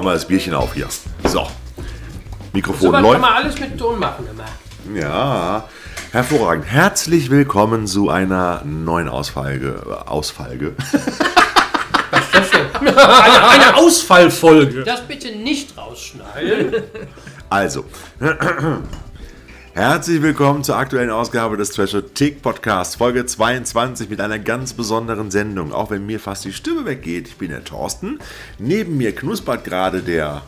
Mach mal das Bierchen auf hier. So. Mikrofon So was kann läuft. man alles mit Ton machen immer. Ja, hervorragend. Herzlich willkommen zu einer neuen Ausfalge. äh, Ausfalge. Was ist das denn? Eine, eine Ausfallfolge. Das bitte nicht rausschneiden. Also, herzlich willkommen zur aktuellen Ausgabe des Treasure Tick Podcasts, Folge 22 mit einer ganz besonderen Sendung. Auch wenn mir fast die Stimme weggeht. Ich bin der Thorsten. Neben mir knuspert gerade der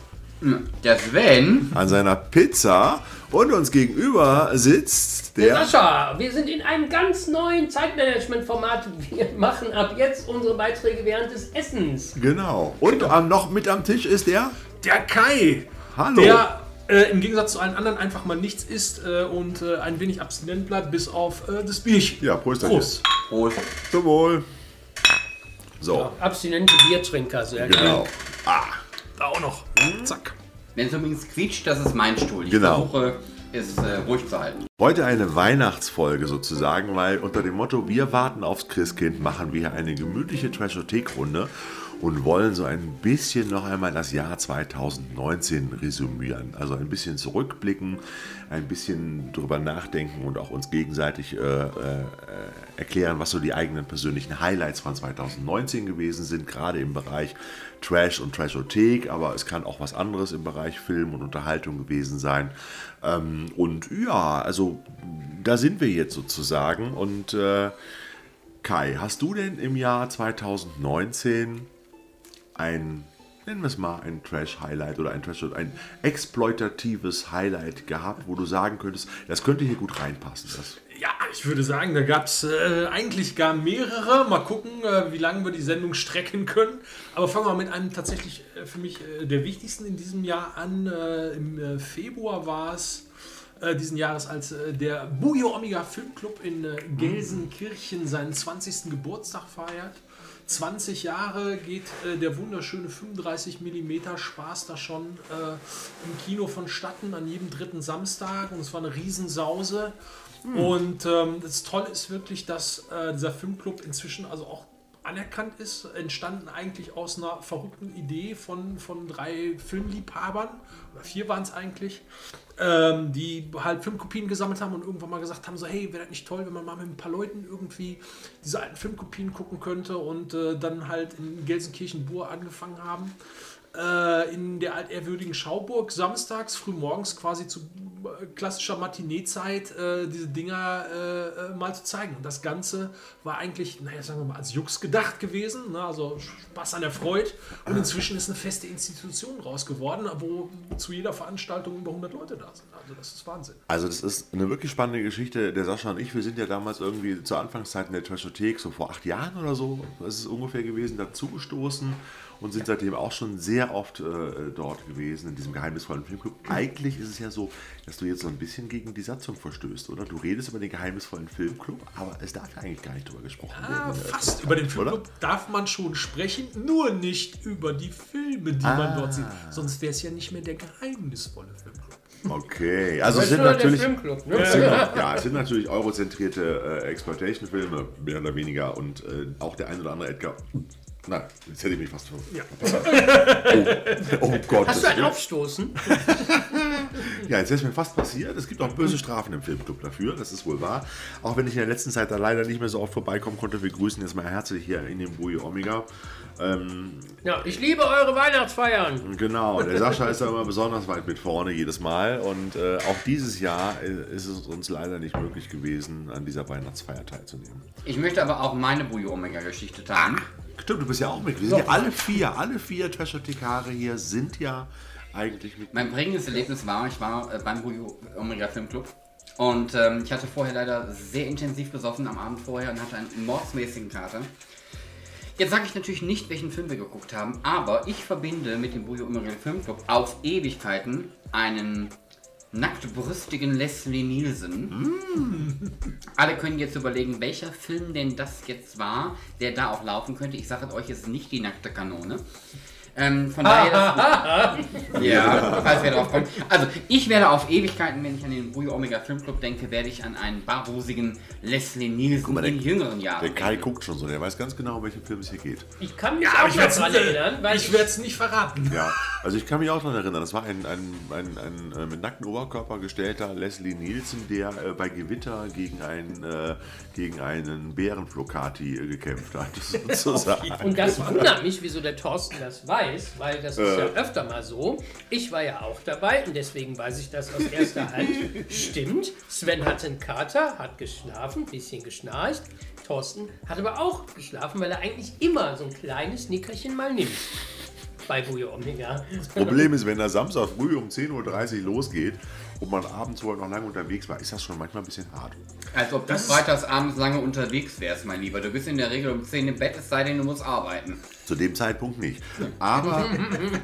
Der Sven, an seiner Pizza und uns gegenüber sitzt der. Sascha, wir sind in einem ganz neuen Zeitmanagement-Format. Wir machen ab jetzt unsere Beiträge während des Essens. Genau. Und am, noch mit am Tisch ist der. Der Kai. Hallo. Der äh, im Gegensatz zu allen anderen einfach mal nichts isst äh, und äh, ein wenig abstinent bleibt, bis auf äh, das Bierchen. Ja, Prost. Prost. Prost. Zum Wohl. So, Abstinente Biertrinker, sehr genau. geil. Ah, Da auch noch. Zack. Wenn es übrigens quietscht, das ist mein Stuhl. Ich Genau. versuche, es äh, ruhig zu halten. Heute eine Weihnachtsfolge sozusagen, weil unter dem Motto Wir warten aufs Christkind machen wir hier eine gemütliche Trashothek-Runde und wollen so ein bisschen noch einmal das Jahr 2019 resümieren. Also ein bisschen zurückblicken, ein bisschen drüber nachdenken und auch uns gegenseitig äh, äh, erklären, was so die eigenen persönlichen Highlights von 2019 gewesen sind, gerade im Bereich Trash und Trashothek, aber es kann auch was anderes im Bereich Film und Unterhaltung gewesen sein. Ähm, und ja, also da sind wir jetzt sozusagen. Und äh, Kai, hast du denn im Jahr 2019 ein, nennen wir es mal, ein Trash-Highlight oder ein Trash ein exploitatives Highlight gehabt, wo du sagen könntest, das könnte hier gut reinpassen? Das, Ja, ich würde sagen, da gab es äh, eigentlich gar mehrere. Mal gucken, äh, wie lange wir die Sendung strecken können. Aber fangen wir mit einem tatsächlich äh, für mich äh, der wichtigsten in diesem Jahr an. Äh, Im äh, Februar war es diesen Jahres, als der Bujo Omega Filmclub in äh, Gelsenkirchen seinen 20. Geburtstag feiert. 20 Jahre geht äh, der wunderschöne 35 mm Spaß da schon äh, im Kino vonstatten an jedem dritten Samstag und es war eine Riesensause. Und ähm, das Tolle ist wirklich, dass äh, dieser Filmclub inzwischen also auch anerkannt ist, entstanden eigentlich aus einer verrückten Idee von, von drei Filmliebhabern, oder vier waren es eigentlich, ähm, die halt Filmkopien gesammelt haben und irgendwann mal gesagt haben, so hey, wäre das nicht toll, wenn man mal mit ein paar Leuten irgendwie diese alten Filmkopien gucken könnte und äh, dann halt in Gelsenkirchen-Bur angefangen haben äh, in der altehrwürdigen Schauburg samstags frühmorgens quasi zu äh, klassischer Matineezeit äh, diese Dinger äh, äh, mal zu zeigen. Und das Ganze war eigentlich, naja, sagen wir mal, als Jux gedacht gewesen, ne? also Spaß an der Freude. Und inzwischen ist eine feste Institution raus geworden, wo zu jeder Veranstaltung über 100 Leute da sind. Also das ist Wahnsinn. also das ist eine wirklich spannende Geschichte. Der Sascha und ich, wir sind ja damals irgendwie zu Anfangszeiten der Trashothek, so vor acht Jahren oder so, ist ungefähr gewesen, dazugestoßen und sind seitdem auch schon sehr oft äh, dort gewesen, in diesem geheimnisvollen Filmclub. Eigentlich ist es ja so, dass du jetzt so ein bisschen gegen die Satzung verstößt, oder? Du redest über den geheimnisvollen Filmclub, aber es darf ja eigentlich gar nicht drüber gesprochen werden. Ah, der fast. Über den Filmclub darf man schon sprechen, nur nicht über die Filme, die man dort sieht. Sonst wäre es ja nicht mehr der geheimnisvolle Filmclub. Okay, also es sind natürlich... Filmclub, ne? Sind ja, es sind natürlich eurozentrierte äh, Exploitation-Filme, mehr oder weniger. Und äh, auch der ein oder andere Edgar. Nein, jetzt hätte ich mich fast ver. Ja. Oh, oh Gott. Hast du ein Aufstoßen? Ja, jetzt ist mir fast passiert. Es gibt auch böse Strafen im Filmclub dafür, das ist wohl wahr. Auch wenn ich in der letzten Zeit da leider nicht mehr so oft vorbeikommen konnte, wir grüßen jetzt mal herzlich hier in dem Bujo Omega. Ähm, Ja, ich liebe eure Weihnachtsfeiern. Genau, der Sascha ist da immer besonders weit mit vorne jedes Mal und äh, auch dieses Jahr äh, ist es uns leider nicht möglich gewesen, an dieser Weihnachtsfeier teilzunehmen. Ich möchte aber auch meine Bujo Omega Geschichte teilen. Stimmt, du bist ja auch mit. Wir sind ja alle vier, alle vier Trashotikare hier sind ja eigentlich mit. Mein prägendes Erlebnis war, ich war äh, beim Bujo Omega Filmclub und ähm, ich hatte vorher leider sehr intensiv besoffen am Abend vorher und hatte einen mordsmäßigen Kater. Jetzt sage ich natürlich nicht, welchen Film wir geguckt haben, aber ich verbinde mit dem Bujo Omega Filmclub auf Ewigkeiten einen nacktbrüstigen Leslie Nielsen. Alle können jetzt überlegen, welcher Film denn das jetzt war, der da auch laufen könnte. Ich sage euch, es ist nicht die nackte Kanone. Ähm, von daher, das, ja, falls wir drauf kommen. Also, ich werde auf Ewigkeiten, wenn ich an den Bujo Omega Filmclub denke, werde ich an einen barbusigen Leslie Nielsen mal, in der- jüngeren Jahren Der Kai denken. guckt schon so, der weiß ganz genau, um welchen Film es hier geht. Ich kann mich Aber auch dran erinnern, weil ich werde es nicht verraten. Ja, also ich kann mich auch daran erinnern, das war ein, ein, ein, ein, äh, mit nacktem Oberkörper gestellter Leslie Nielsen, der äh, bei Gewitter gegen, ein, äh, gegen einen Bärenflokati äh, gekämpft hat, sozusagen. Und das wundert mich, wieso der Thorsten das weiß, weil das ist ja öfter mal so. Ich war ja auch dabei und deswegen weiß ich das aus erster Hand. Stimmt, Sven hatte einen Kater, hat geschlafen, ein bisschen geschnarcht. Thorsten hat aber auch geschlafen, weil er eigentlich immer so ein kleines Nickerchen mal nimmt. Bei Bujo Omega. Problem ist, wenn der Samstag früh um 10.30 Uhr losgeht und man abends vorher noch lange unterwegs war, ist das schon manchmal ein bisschen hart. Als ob du freitags abends lange unterwegs wärst, mein Lieber. Du bist in der Regel um 10 im Bett, es sei denn, du musst arbeiten. Zu dem Zeitpunkt nicht. Aber,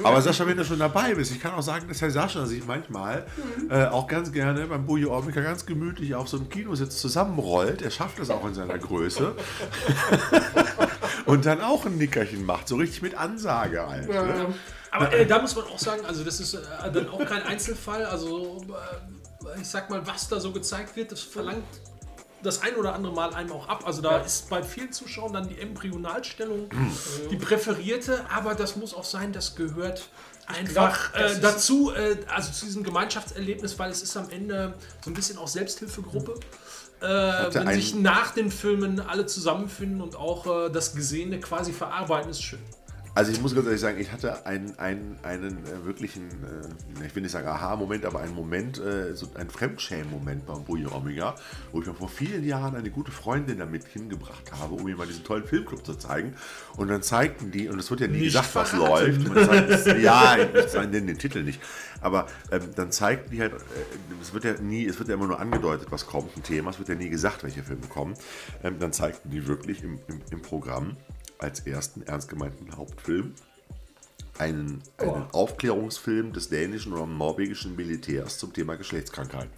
aber Sascha, wenn du schon dabei bist, ich kann auch sagen, dass Herr Sascha sich manchmal äh, auch ganz gerne beim Bujo Omega ganz gemütlich auf so einem Kinositz zusammenrollt. Er schafft das auch in seiner Größe. Und dann auch ein Nickerchen macht, so richtig mit Ansage halt. Ne? Aber äh, da muss man auch sagen, also das ist äh, dann auch kein Einzelfall. Also äh, ich sag mal, was da so gezeigt wird, das verlangt das ein oder andere Mal einem auch ab. Also da ist bei vielen Zuschauern dann die Embryonalstellung die präferierte, aber das muss auch sein, das gehört einfach das äh, dazu, äh, also zu diesem Gemeinschaftserlebnis, weil es ist am Ende so ein bisschen auch Selbsthilfegruppe. Äh, wenn sich nach den Filmen alle zusammenfinden und auch äh, das Gesehene quasi verarbeiten, ist schön. Also ich muss ganz ehrlich sagen, ich hatte einen, einen, einen äh, wirklichen, äh, ich will nicht sagen Aha-Moment, aber einen Moment, äh, so einen Fremdschämen-Moment beim Bujo Omega, wo ich mir vor vielen Jahren eine gute Freundin damit hingebracht habe, um ihr mal diesen tollen Filmclub zu zeigen. Und dann zeigten die, und es wird ja nie Nicht gesagt, was verraten. läuft. Man sagt, ja, ich nenne den Titel nicht. Aber ähm, dann zeigten die halt, äh, es wird ja nie, es wird ja immer nur angedeutet, was kommt, ein Thema, es wird ja nie gesagt, welche Filme kommen. Ähm, dann zeigten die wirklich im, im, im Programm als ersten ernst gemeinten Hauptfilm einen, einen Aufklärungsfilm des dänischen oder norwegischen Militärs zum Thema Geschlechtskrankheiten.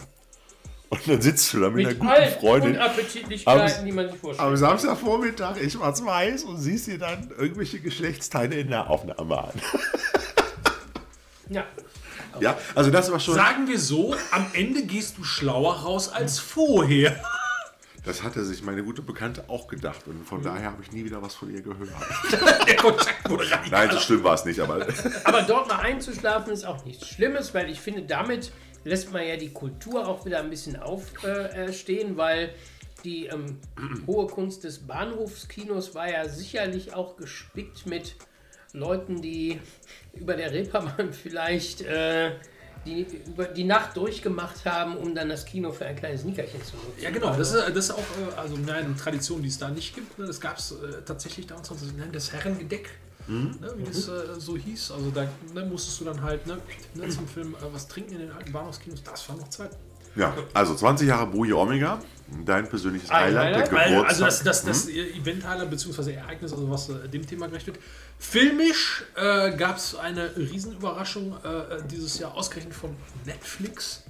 Und dann sitzt du da mit, einer Mit guten allen Freundin Unappetitlichkeiten, Am- die man sich vorstellt. am Samstagvormittag in Schwarz-Weiß und siehst dir dann irgendwelche Geschlechtsteile in der Aufnahme an. Ja. Ja, also das war schon. Sagen wir so, am Ende gehst du schlauer raus als vorher. Das hatte sich meine gute Bekannte auch gedacht und von daher habe ich nie wieder was von ihr gehört. Der Kontakt wurde radikal. Nein, so schlimm war es nicht, aber Aber dort mal einzuschlafen ist auch nichts Schlimmes, weil ich finde, damit lässt man ja die Kultur auch wieder ein bisschen aufstehen, äh, stehen, weil die ähm, hohe Kunst des Bahnhofskinos war ja sicherlich auch gespickt mit Leuten, die über der Reeperbahn vielleicht äh, die, über die Nacht durchgemacht haben, um dann das Kino für ein kleines Nickerchen zu nutzen. Ja, genau. Das ist, das ist auch äh, also, nein, eine Tradition, die es da nicht gibt. ne. Das gab es äh, tatsächlich damals noch, das, Herrengedeck. Ne, wie das äh, so hieß. Also da ne, musstest du dann halt ne, ne, zum Film äh, was trinken in den alten Bahnhofskinos. Das war noch Zeit. ja, also 20 Jahre Bujo Omega, dein persönliches Ein Highlight, der Highlight? Weil, Geburtstag. also das, das, das Event-Highlight bzw. Ereignis, also was äh, dem Thema gerecht wird. Filmisch äh, gab es eine Riesenüberraschung äh, dieses Jahr ausgerechnet von Netflix.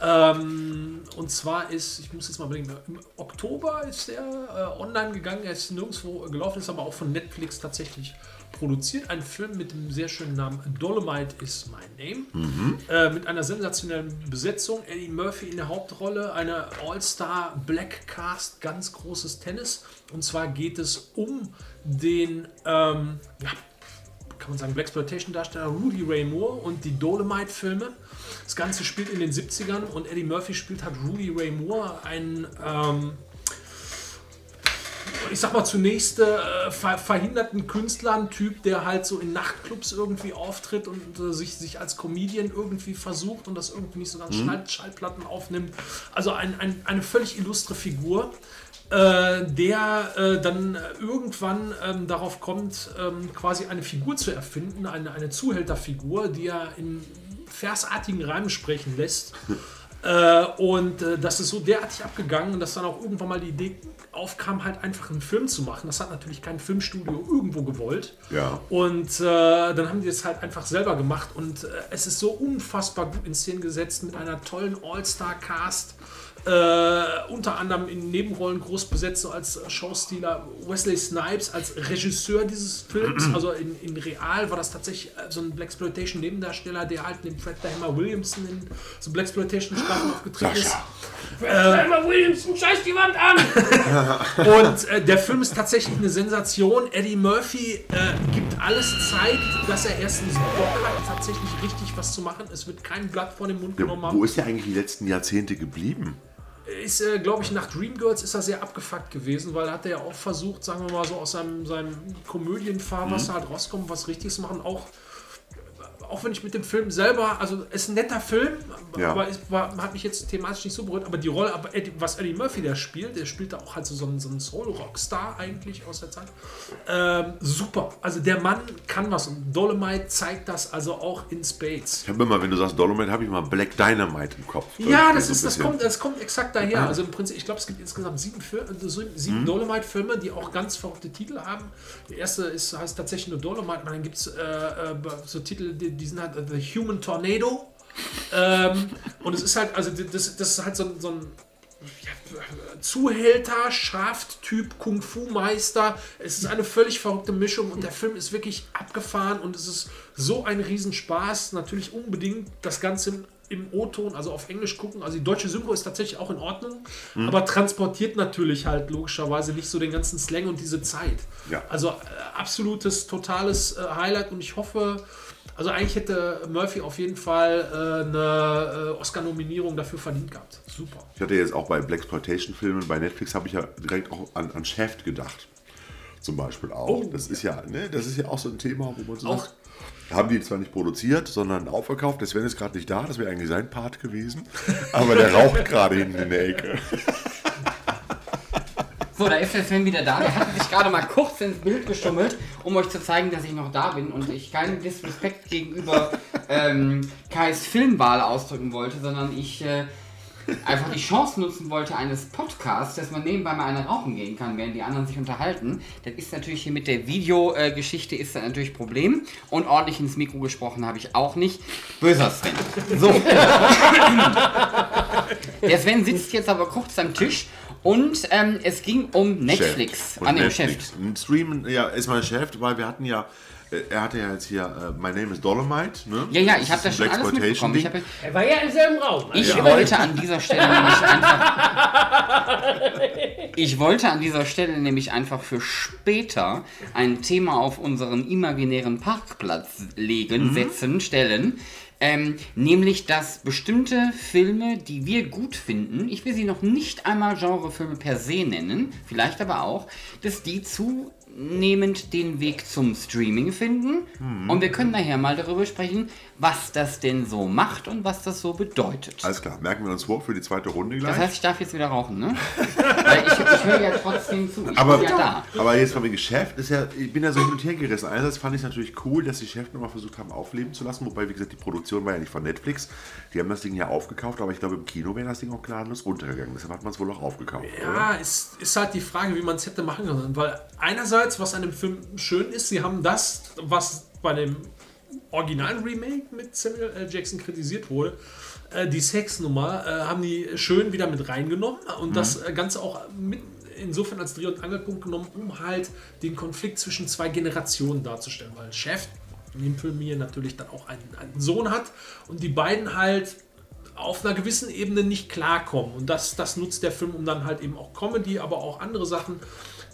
Ähm, und zwar ist, ich muss jetzt mal überlegen, im Oktober ist der äh, online gegangen, er ist nirgendwo gelaufen, ist aber auch von Netflix tatsächlich produziert. Ein Film mit dem sehr schönen Namen Dolomite is my name. Äh, mit einer sensationellen Besetzung. Eddie Murphy in der Hauptrolle, eine All-Star Black Cast, ganz großes Tennis. Und zwar geht es um den, ähm, ja, kann man sagen, Blaxploitation-Darsteller Rudy Ray Moore und die Dolomite-Filme. Das Ganze spielt in den 70ern und Eddie Murphy spielt halt Rudy Ray Moore, einen, ähm, ich sag mal zunächst äh, ver verhinderten Künstler, ein Typ, der halt so in Nachtclubs irgendwie auftritt und äh, sich, sich als Comedian irgendwie versucht und das irgendwie nicht so ganz Schall Schallplatten aufnimmt. Also ein, ein, eine völlig illustre Figur äh, der äh, dann irgendwann ähm, darauf kommt, ähm, quasi eine Figur zu erfinden, eine, eine Zuhälterfigur, die er in versartigen Reimen sprechen lässt. Äh, und äh, das ist so derartig abgegangen, dass dann auch irgendwann mal die Idee aufkam, halt einfach einen Film zu machen. Das hat natürlich kein Filmstudio irgendwo gewollt. Ja. Und äh, dann haben die es halt einfach selber gemacht und äh, es ist so unfassbar gut in Szene gesetzt mit einer tollen All-Star-Cast. Äh, unter anderem in Nebenrollen groß besetzt so als Schauspieler Wesley Snipes als Regisseur dieses Films. Also in, in Real war das tatsächlich äh, so ein Blaxploitation Nebendarsteller, der halt neben Fred Hammer Williamson in so Blaxploitation Staffeln aufgetreten ist. Emma Williamson, scheiß die Wand an! Und äh, der Film ist tatsächlich eine Sensation. Eddie Murphy äh, gibt alles Zeit, dass er erstens Bock hat, tatsächlich richtig was zu machen. Es wird kein Blatt vor den Mund genommen haben. Wo ist er eigentlich die letzten Jahrzehnte geblieben? Ist, äh, glaube ich, nach Dreamgirls ist er sehr abgefuckt gewesen, weil hat er ja auch versucht, sagen wir mal so aus seinem, seinem Komödienfahrwasser halt rauskommen, was Richtiges machen. Auch, auch wenn ich mit dem Film selber, also es ist ein netter Film, Ja. aber es war, hat mich jetzt thematisch nicht so berührt. Aber die Rolle, aber Eddie, was Eddie Murphy da spielt, der spielt da auch halt so, so einen, so einen Soul-Rockstar eigentlich aus der Zeit. Ähm, super. Also der Mann kann was und Dolomite zeigt das also auch in Spades. Ich habe immer, wenn du sagst Dolomite, habe ich mal Black Dynamite im Kopf. Ja, das, ist, das, kommt, das kommt exakt daher. Also im Prinzip, ich glaube, es gibt insgesamt sieben, Fil- äh, so- sieben Dolomite-Filme, die auch ganz verrückte Titel haben. Der erste ist, heißt tatsächlich nur Dolomite, und dann gibt es äh, äh, so Titel, die, die sind halt äh, The Human Tornado. ähm, und es ist halt, also das, das ist halt so, ein- so ein ja, Zuhälter, Schaft-Typ, Kung-Fu-Meister. Es ist eine völlig verrückte Mischung und der Film ist wirklich abgefahren und es ist so ein Riesenspaß. Natürlich unbedingt das Ganze im, im O-Ton, also auf Englisch gucken. Also die deutsche Synchro ist tatsächlich auch in Ordnung, aber transportiert natürlich halt logischerweise nicht so den ganzen Slang und diese Zeit. Ja. Also äh, absolutes, totales äh, Highlight und ich hoffe, also eigentlich hätte Murphy auf jeden Fall äh, eine äh, Oscar-Nominierung dafür verdient gehabt. Super. Ich hatte jetzt auch bei Blaxploitation-Filmen bei Netflix habe ich ja direkt auch an, an Shaft gedacht. Zum Beispiel auch. Oh. Das ist ja, ne, das ist ja auch so ein Thema, wo man so Auch- sagt, haben die zwar nicht produziert, sondern aufgekauft. Der Sven ist gerade nicht da, das wäre eigentlich sein Part gewesen. Aber der raucht gerade hinten in der Ecke. So, da ist der Sven wieder da. Der hat sich gerade mal kurz ins Bild geschummelt, um euch zu zeigen, dass ich noch da bin und ich keinen Disrespekt gegenüber ähm, Kais Filmwahl ausdrücken wollte, sondern ich äh, einfach die Chance nutzen wollte eines Podcasts, dass man nebenbei mal eine rauchen gehen kann, während die anderen sich unterhalten. Das ist natürlich hier mit der Videogeschichte ist das natürlich Problem. Und ordentlich ins Mikro gesprochen habe ich auch nicht. Böser Sven. So. Der Sven sitzt jetzt aber kurz am Tisch und ähm, es ging um Netflix. Nee, Netflix. Chef. Ein Stream, ja, ist mal Shaft, weil wir hatten ja, äh, er hatte ja jetzt hier äh, My Name is Dolomite, ne? Ja, ja, ich habe das ein schon alles mitbekommen. Ich, hab, Er war ja im selben Raum. ich Also, wollte an dieser Stelle nämlich einfach. Ich wollte an dieser Stelle nämlich einfach für später ein Thema auf unseren imaginären Parkplatz legen, setzen, stellen. Ähm, nämlich, dass bestimmte Filme, die wir gut finden, ich will sie noch nicht einmal Genrefilme per se nennen, vielleicht aber auch, dass die zunehmend den Weg zum Streaming finden. Und wir können nachher mal darüber sprechen, was das denn so macht und was das so bedeutet. Alles klar, merken wir uns vor für die zweite Runde gleich. Das heißt, ich darf jetzt wieder rauchen, ne? Weil ich, ich höre ja trotzdem zu. Ich aber, bin ja da. aber jetzt von wegen Chef ist ja, ich bin ja so hin und her gerissen. Einerseits fand ich es natürlich cool, dass die Chef nochmal versucht haben, aufleben zu lassen. Wobei, wie gesagt, die Produktion war ja nicht von Netflix. Die haben das Ding ja aufgekauft, aber ich glaube, im Kino wäre das Ding auch gnadenlos runtergegangen. Deshalb hat man es wohl auch aufgekauft. Ja, es ist halt die Frage, wie man es hätte machen können. Weil einerseits, was an dem Film schön ist, sie haben das, was bei dem originalen Remake mit Samuel L. Jackson kritisiert wurde, äh, die Sexnummer, äh, haben die schön wieder mit reingenommen und das äh, Ganze auch mit insofern als Dreh- und Angelpunkt genommen, um halt den Konflikt zwischen zwei Generationen darzustellen. Weil Chef in dem Film hier natürlich dann auch einen, einen Sohn hat und die beiden halt auf einer gewissen Ebene nicht klarkommen. Und das, das nutzt der Film, um dann halt eben auch Comedy, aber auch andere Sachen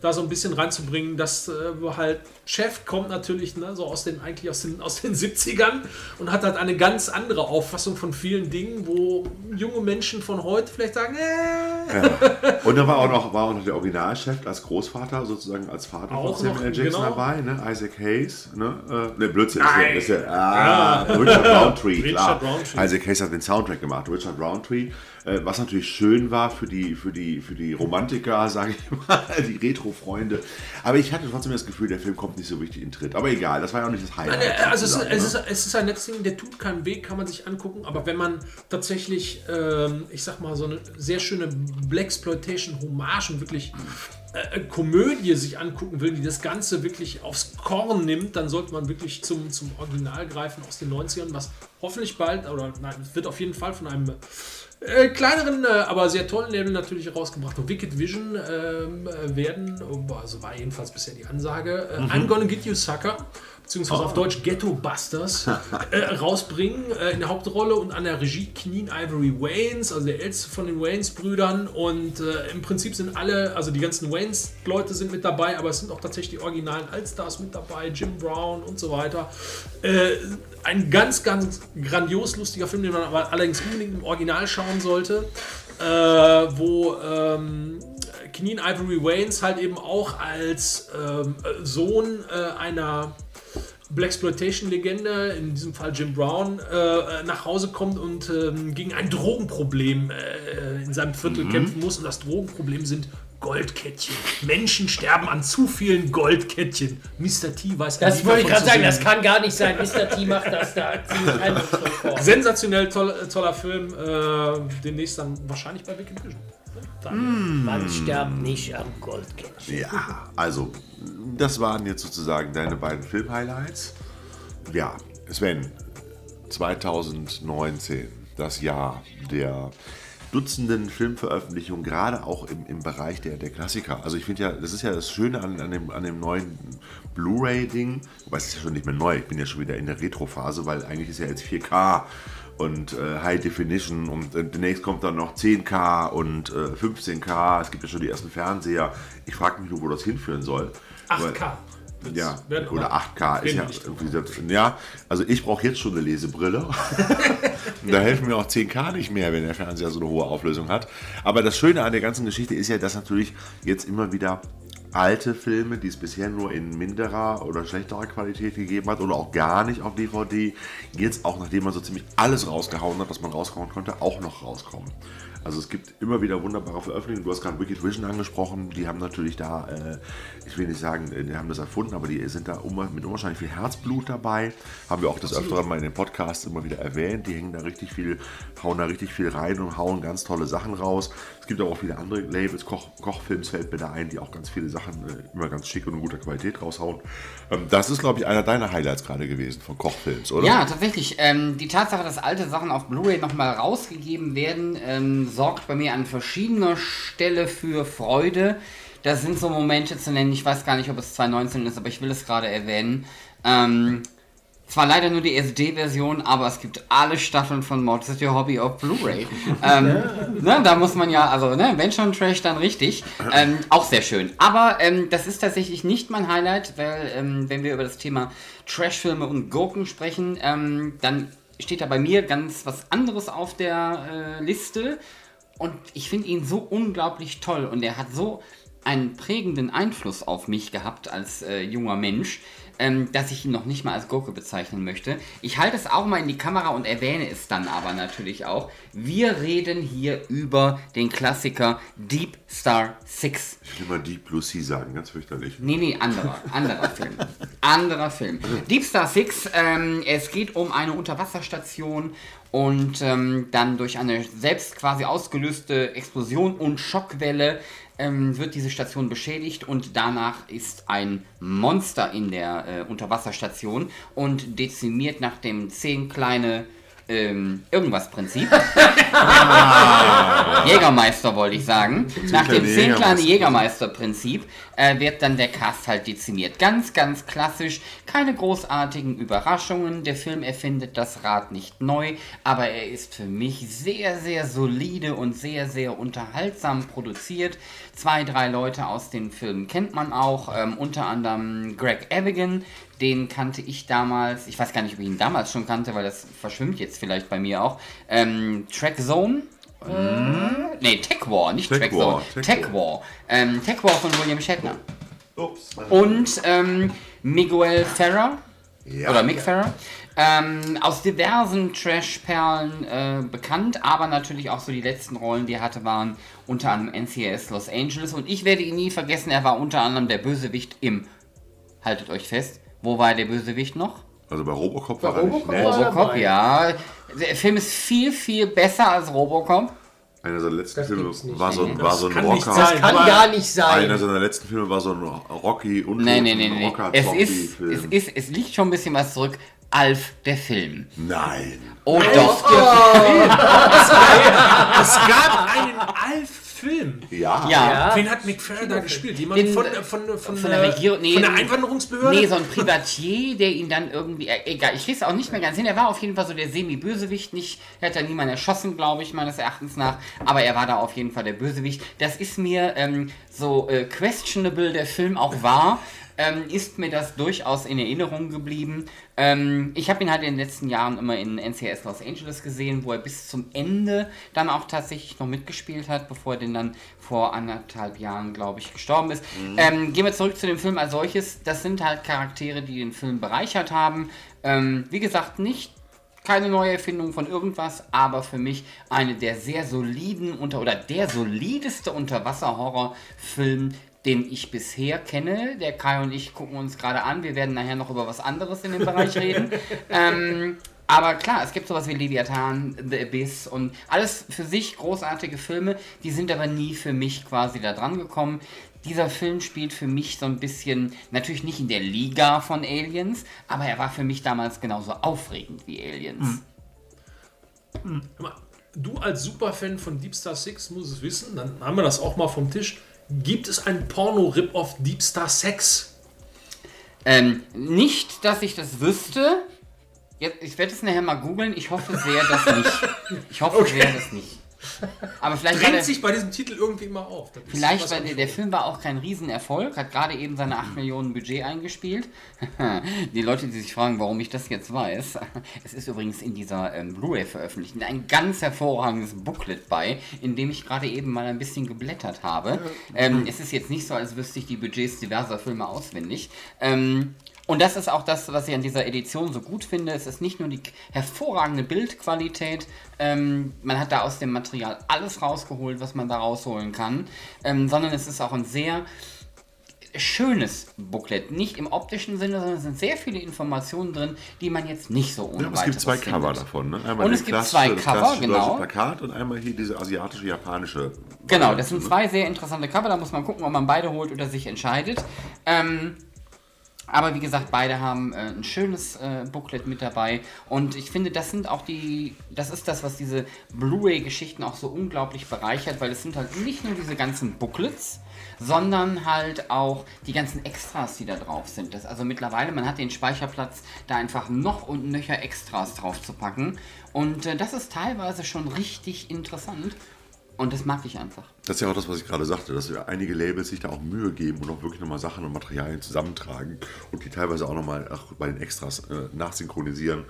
da so ein bisschen reinzubringen, dass äh, halt Chef kommt natürlich ne, so aus den eigentlich aus den, aus den 70ern und hat halt eine ganz andere Auffassung von vielen Dingen, wo junge Menschen von heute vielleicht sagen, äh, Und dann war auch noch, war auch noch der Originalchef als Großvater, sozusagen als Vater Auch von Samuel. Jackson genau. dabei, ne? Isaac Hayes, ne? Äh, ne, Blödsinn. Nein. Ist ja, ist ja, ah, Richard Roundtree, Richard klar. Roundtree. Isaac Hayes hat den Soundtrack gemacht, Richard Roundtree. Äh, was natürlich schön war für die, für die, für die Romantiker, sage ich mal, die Retro-Freunde. Aber ich hatte trotzdem das Gefühl, der Film kommt nicht so richtig in Tritt. Aber egal, das war ja auch nicht das Highlight. Also es ist, es, ist, es ist ein nettes Ding, der tut keinen Weg, kann man sich angucken, aber wenn man tatsächlich, ähm, ich sag mal, so eine sehr schöne Blaxploitation-Hommage und wirklich äh, Komödie sich angucken will, die das Ganze wirklich aufs Korn nimmt, dann sollte man wirklich zum, zum Original greifen aus den 90ern, was hoffentlich bald, oder nein, es wird auf jeden Fall von einem äh, kleineren, äh, aber sehr tollen Label natürlich herausgebracht. Und Wicked Vision ähm, äh, werden, also war jedenfalls bisher die Ansage, äh, I'm Gonna Get You Sucker beziehungsweise Oh. auf Deutsch Ghetto Busters, äh, rausbringen äh, in der Hauptrolle und an der Regie Kneen Ivory Waynes, also der älteste von den Waynes-Brüdern. Und im Prinzip sind alle, also die ganzen Waynes-Leute sind mit dabei, aber es sind auch tatsächlich die originalen Allstars mit dabei, Jim Brown und so weiter. Ein ganz, ganz grandios lustiger Film, den man aber allerdings unbedingt im Original schauen sollte, äh, wo ähm, Kneen Ivory Waynes halt eben auch als ähm, Sohn äh, einer Blaxploitation-Legende, in diesem Fall Jim Brown, äh, nach Hause kommt und ähm, gegen ein Drogenproblem äh, in seinem Viertel kämpfen muss. Und das Drogenproblem sind Goldkettchen. Menschen sterben an zu vielen Goldkettchen. Mr. T weiß Das wollte ich gerade sagen, das kann gar nicht sein. Mr. T macht das da ziemlich eindrucksvoll vor. Sensationell toll, äh, toller Film. Äh, demnächst dann wahrscheinlich bei Wicked Vision. Dann. Man stirbt nicht am Goldkettchen. Ja, also, das waren jetzt sozusagen deine beiden Film-Highlights. Ja, Sven, 2019, das Jahr der Dutzenden Filmveröffentlichungen, gerade auch im, im Bereich der, der Klassiker. Also ich finde ja, das ist ja das Schöne an, an, dem, an dem neuen Blu-ray-Ding, wobei es ist ja schon nicht mehr neu, ich bin ja schon wieder in der Retro-Phase, weil eigentlich ist ja jetzt 4K und äh, High Definition und äh, demnächst kommt dann noch 10K und äh, 15K, es gibt ja schon die ersten Fernseher. Ich frage mich nur, wo das hinführen soll. 8K. Ja, oder aber 8K ist ja irgendwie das, Ja, also ich brauche jetzt schon eine Lesebrille. Da helfen mir auch 10K nicht mehr, wenn der Fernseher so eine hohe Auflösung hat. Aber das Schöne an der ganzen Geschichte ist ja, dass natürlich jetzt immer wieder alte Filme, die es bisher nur in minderer oder schlechterer Qualität gegeben hat oder auch gar nicht auf DVD, jetzt auch nachdem man so ziemlich alles rausgehauen hat, was man rausgehauen konnte, auch noch rauskommen. Also es gibt immer wieder wunderbare Veröffentlichungen. Du hast gerade Wicked Vision angesprochen. Die haben natürlich da, äh, ich will nicht sagen, äh, die haben das erfunden, aber die sind da mit unwahrscheinlich viel Herzblut dabei. Haben wir auch das Öfteren mal in den Podcasts immer wieder erwähnt. Die hängen da richtig viel, hauen da richtig viel rein und hauen ganz tolle Sachen raus. Es gibt aber auch viele andere Labels, Koch, Kochfilms fällt mir da ein, die auch ganz viele Sachen äh, immer ganz schick und in guter Qualität raushauen. Ähm, das ist, glaube ich, einer deiner Highlights gerade gewesen von Kochfilms, oder? Ja, tatsächlich. Ähm, die Tatsache, dass alte Sachen auf Blu-ray nochmal rausgegeben werden, ähm, sorgt bei mir an verschiedener Stelle für Freude. Da sind so Momente zu nennen, ich weiß gar nicht, ob es 2019 ist, aber ich will es gerade erwähnen. Ähm, zwar leider nur die SD-Version, aber es gibt alle Staffeln von Mod City Hobby auf Blu-ray. ähm, ne, da muss man ja, also ne, wenn schon Trash, dann richtig. Ähm, auch sehr schön. Aber ähm, das ist tatsächlich nicht mein Highlight, weil ähm, wenn wir über das Thema Trashfilme und Gurken sprechen, ähm, dann steht da bei mir ganz was anderes auf der äh, Liste. Und ich finde ihn so unglaublich toll und er hat so einen prägenden Einfluss auf mich gehabt als äh, junger Mensch, ähm, dass ich ihn noch nicht mal als Gurke bezeichnen möchte. Ich halte es auch mal in die Kamera und erwähne es dann aber natürlich auch. Wir reden hier über den Klassiker Deep Star 6. Ich will mal Deep Blue Sea sagen, ganz fürchterlich. Nee, nee, anderer, anderer Film. Anderer Film. Deep Star Six, ähm, es geht um eine Unterwasserstation und ähm, dann durch eine selbst quasi ausgelöste Explosion und Schockwelle ähm, wird diese Station beschädigt und danach ist ein Monster in der äh, Unterwasserstation und dezimiert nach dem zehn kleine ähm, irgendwas Prinzip. Jägermeister wollte ich sagen. Nach dem zehn kleine Jägermeister. Jägermeister-Prinzip äh, wird dann der Cast halt dezimiert. Ganz, ganz klassisch. Keine großartigen Überraschungen. Der Film erfindet das Rad nicht neu, aber er ist für mich sehr, sehr solide und sehr, sehr unterhaltsam produziert. Zwei, drei Leute aus den Filmen kennt man auch. Ähm, unter anderem Greg Evigan. Den kannte ich damals. Ich weiß gar nicht, ob ich ihn damals schon kannte, weil das verschwimmt jetzt vielleicht bei mir auch. Ähm, Track Zone. Äh, nee, Tech War, nicht Tech Track War, Zone. Tech Tech War. Ähm, Tech War von William Shatner. Ups. Und ähm, Miguel Ferrer. Ja. Oder Mick Ferrer. Ähm, aus diversen Trash-Perlen äh, bekannt, aber natürlich auch so die letzten Rollen, die er hatte, waren unter anderem NCIS Los Angeles. Und ich werde ihn nie vergessen, er war unter anderem der Bösewicht im, haltet euch fest, wo war der Bösewicht noch? Also bei Robocop Bei war er nicht Robocop er- Robocop, ja. Der Film ist viel, viel besser als Robocop. Einer seiner letzten Das Filme war so, ein- war das so ein Rocker. sein. Kann gar nicht sein. Einer seiner letzten Filme war so ein Rocky und Nee, nee, nee, nee. Rocker Es ist, es ist, es liegt schon ein bisschen was zurück. Alf, der Film. Nein. Oh doch. Es gab einen Alf-Film. Ja. Ja. Wen hat McFerrin da gespielt? Jemand Den, von, äh, von, von, von der äh, Regierung- nee, von der. Einwanderungsbehörde? Nee, so ein Privatier, der ihn dann irgendwie. Äh, egal, ich krieg's auch nicht mehr ganz hin. Er war auf jeden Fall so der Semi-Bösewicht. Nicht, er hat da niemand erschossen, glaube ich, meines Erachtens nach. Aber er war da auf jeden Fall der Bösewicht. Das ist mir ähm, so äh, questionable der Film auch war. Ähm, ist mir das durchaus in Erinnerung geblieben. Ähm, ich habe ihn halt in den letzten Jahren immer in NCS Los Angeles gesehen, wo er bis zum Ende dann auch tatsächlich noch mitgespielt hat, bevor er denn dann vor anderthalb Jahren, glaube ich, gestorben ist. Ähm, gehen wir zurück zu dem Film als solches. Das sind halt Charaktere, die den Film bereichert haben. Ähm, wie gesagt, nicht keine neue Erfindung von irgendwas, aber für mich eine der sehr soliden unter oder der solideste Unterwasser-Horrorfilm, den ich bisher kenne. Der Kai und ich gucken uns gerade an. Wir werden nachher noch über was anderes in dem Bereich reden. Ähm, aber klar, es gibt sowas wie Leviathan, The Abyss und alles für sich großartige Filme, die sind aber nie für mich quasi da dran gekommen. Dieser Film spielt für mich so ein bisschen, natürlich nicht in der Liga von Aliens, aber er war für mich damals genauso aufregend wie Aliens. Hör mal, Du als Superfan von Deep Star 6 musst es wissen, dann haben wir das auch mal vom Tisch. Gibt es ein Porno-Rip-Off Deep Star 6? Ähm, nicht, dass ich das wüsste. Jetzt, ich werde es nachher mal googeln. Ich hoffe sehr, dass nicht. Ich hoffe sehr, dass nicht. Aber vielleicht Drängt der, sich bei diesem Titel irgendwie mal auf. Das Vielleicht, weil der Film war auch kein Riesenerfolg, hat gerade eben seine 8 Millionen Budget eingespielt. die Leute, die sich fragen, warum ich das jetzt weiß, es ist übrigens in dieser ähm, Blu-ray veröffentlicht ein ganz hervorragendes Booklet bei, in dem ich gerade eben mal ein bisschen geblättert habe. Ähm, es ist jetzt nicht so, als wüsste ich die Budgets diverser Filme auswendig. Ähm, und das ist auch das, was ich an dieser Edition so gut finde. Es ist nicht nur die hervorragende Bildqualität, ähm, man hat da aus dem Material alles rausgeholt, was man da rausholen kann, ähm, sondern es ist auch ein sehr schönes Booklet. Nicht im optischen Sinne, sondern es sind sehr viele Informationen drin, die man jetzt nicht so ohne Ja, es gibt zwei findet. Cover davon. Ne? Einmal Und es gibt zwei Cover, genau. Plakat und einmal hier diese asiatische, japanische. Genau, das sind ne? zwei sehr interessante Cover, da muss man gucken, ob man beide holt oder sich entscheidet. Ähm, aber wie gesagt, beide haben äh, ein schönes äh, Booklet mit dabei. Und ich finde, das sind auch die, das ist das, was diese Blu-ray-Geschichten auch so unglaublich bereichert, weil es sind halt nicht nur diese ganzen Booklets, sondern halt auch die ganzen Extras, die da drauf sind. Das, also mittlerweile, man hat den Speicherplatz, da einfach noch und nöcher Extras drauf zu packen. Und äh, das ist teilweise schon richtig interessant und das mag ich einfach. Das ist ja auch das, was ich gerade sagte, dass einige Labels sich da auch Mühe geben und auch wirklich nochmal Sachen und Materialien zusammentragen und die teilweise auch nochmal bei den Extras äh, nachsynchronisieren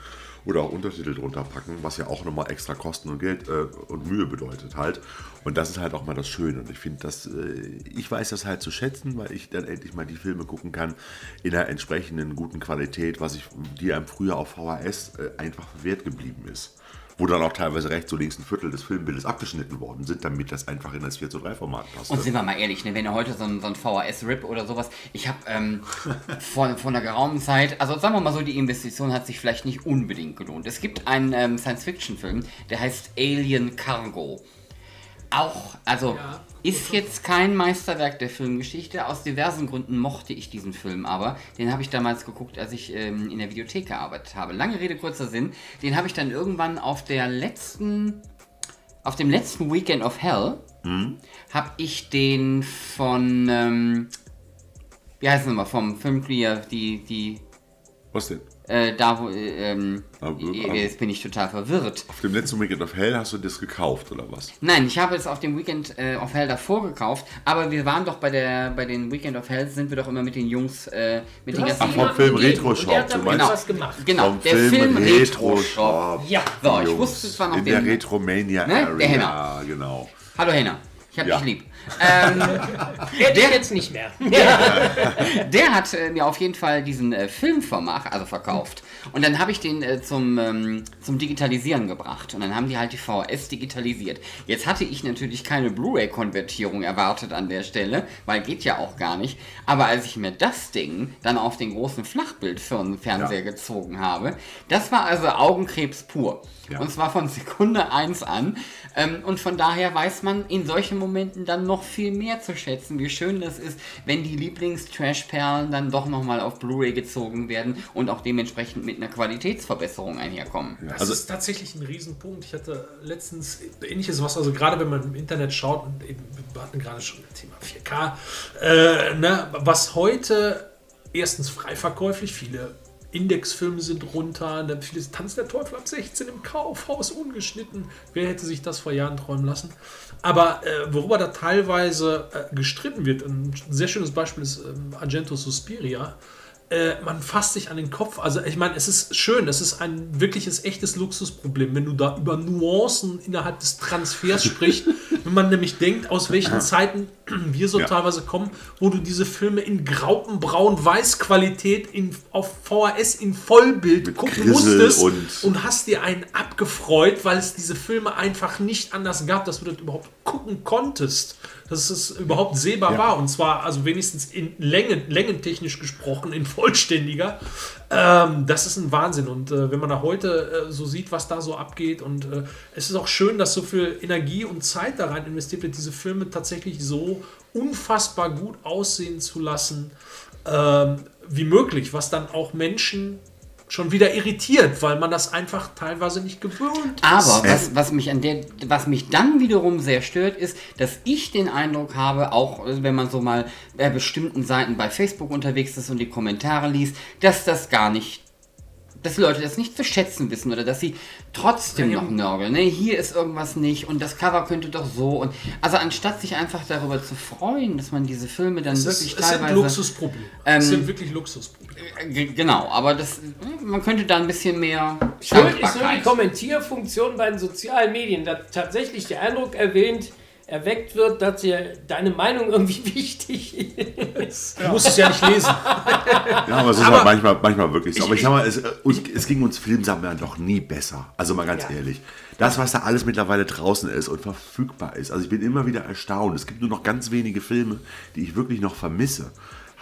oder auch Untertitel drunter packen, was ja auch nochmal extra Kosten und Geld äh, und Mühe bedeutet halt. Und das ist halt auch mal das Schöne. Und ich finde das, äh, ich weiß das halt zu schätzen, weil ich dann endlich mal die Filme gucken kann in einer entsprechenden guten Qualität, was ich, die einem früher auf VHS äh, einfach wert geblieben ist wo dann auch teilweise rechts so links ein Viertel des Filmbildes abgeschnitten worden sind, damit das einfach in das 4 zu 3 Format passt. Und sind wir mal ehrlich, ne, wenn ihr heute so ein, so ein VHS-Rip oder sowas, ich habe ähm, vor, vor einer geraumen Zeit, also sagen wir mal so, die Investition hat sich vielleicht nicht unbedingt gelohnt. Es gibt einen ähm, Science-Fiction-Film, der heißt Alien Cargo. Auch, also Ja. ist jetzt kein Meisterwerk der Filmgeschichte. Aus diversen Gründen mochte ich diesen Film aber. Den habe ich damals geguckt, als ich ähm, in der Videothek gearbeitet habe. Lange Rede, kurzer Sinn. Den habe ich dann irgendwann auf der letzten, auf dem letzten Weekend of Hell, habe ich den von, ähm, wie heißt es nochmal, vom Filmclear, die, die, Was denn? Äh, da wo, äh, ähm, Aber- jetzt bin ich total verwirrt. Auf dem letzten Weekend of Hell hast du das gekauft, oder was? Nein, ich habe es auf dem Weekend äh, of Hell davor gekauft, aber wir waren doch bei der bei den Weekend of Hell sind wir doch immer mit den Jungs äh, mit den Du hast ganzen vom Film Retro Shop, Der du meinst? was gemacht. Genau, Vom der Film, Retro Shop. Ja, so, ich wusste zwar noch In den- der Retromania Ne? Der Area. Henner. genau. Hallo Henna. Ich hab Ja. dich lieb. Ähm, ich jetzt nicht mehr. der hat äh, mir auf jeden Fall diesen äh, Film vermacht, also verkauft. Und dann habe ich den äh, zum, ähm, zum Digitalisieren gebracht. Und dann haben die halt die VHS digitalisiert. Jetzt hatte ich natürlich keine Blu-ray-Konvertierung erwartet an der Stelle, weil geht ja auch gar nicht. Aber als ich mir das Ding dann auf den großen Flachbildfernseher gezogen habe, das war also Augenkrebs pur. Ja. Und zwar von Sekunde 1 an. Ähm, und von daher weiß man in solchen Momenten dann noch viel mehr zu schätzen, wie schön das ist, wenn die Lieblings-Trash-Perlen dann doch nochmal auf Blu-ray gezogen werden und auch dementsprechend mit einer Qualitätsverbesserung einherkommen. Das Also- ist tatsächlich ein Riesenpunkt. Ich hatte letztens ähnliches was, also gerade wenn man im Internet schaut, und eben, wir hatten gerade schon das Thema 4K, äh, ne, was heute erstens frei verkäuflich, viele Indexfilme sind runter, ne, viele Tanz der Teufel ab 16 im Kaufhaus ungeschnitten. Wer hätte sich das vor Jahren träumen lassen? Aber äh, worüber da teilweise äh, gestritten wird, ein sehr schönes Beispiel ist ähm, Argento Suspiria. Äh, man fasst sich an den Kopf. Also ich meine, es ist schön, es ist ein wirkliches, echtes Luxusproblem, wenn du da über Nuancen innerhalb des Transfers sprichst, wenn man nämlich denkt, aus welchen Zeiten wir so Ja. teilweise kommen, wo du diese Filme in graupenbraun Weißqualität in, auf VHS in Vollbild Mit gucken Grissel musstest und- und hast dir einen abgefreut, weil es diese Filme einfach nicht anders gab, dass du das überhaupt gucken konntest. Dass es überhaupt sehbar Ja. war. Und zwar, also wenigstens in Längen, längentechnisch gesprochen, in vollständiger. Ähm, das ist ein Wahnsinn. Und äh, wenn man da heute äh, so sieht, was da so abgeht, und äh, es ist auch schön, dass so viel Energie und Zeit da rein investiert wird, diese Filme tatsächlich so unfassbar gut aussehen zu lassen, ähm, wie möglich, was dann auch Menschen schon wieder irritiert, weil man das einfach teilweise nicht gewöhnt Aber Äh. was, was, mich an der, was mich dann wiederum sehr stört, ist, dass ich den Eindruck habe, auch äh, wenn man so mal bei bestimmten Seiten bei Facebook unterwegs ist und die Kommentare liest, dass das gar nicht, dass die Leute das nicht zu schätzen wissen oder dass sie trotzdem noch nörgeln. Ne? Hier ist irgendwas nicht und das Cover könnte doch so und also anstatt sich einfach darüber zu freuen, dass man diese Filme dann Es, wirklich ist, es sind teilweise Luxusprobleme. Ähm, es sind wirklich Luxusprobleme. Äh, G- Genau, aber das, man könnte da ein bisschen mehr Schuld ist nur die. Kommentierfunktion bei den sozialen Medien, da tatsächlich der Eindruck erwähnt, erweckt wird, dass dir deine Meinung irgendwie wichtig ist. Du musst es ja nicht lesen. Ja, aber es ist Aber- halt manchmal, manchmal wirklich so. Ich- aber ich sag mal, es, uns, es ging uns Filmsammlern doch nie besser. Also mal ganz Ja. ehrlich. Das, was da alles mittlerweile draußen ist und verfügbar ist. Also ich bin immer wieder erstaunt. Es gibt nur noch ganz wenige Filme, die ich wirklich noch vermisse.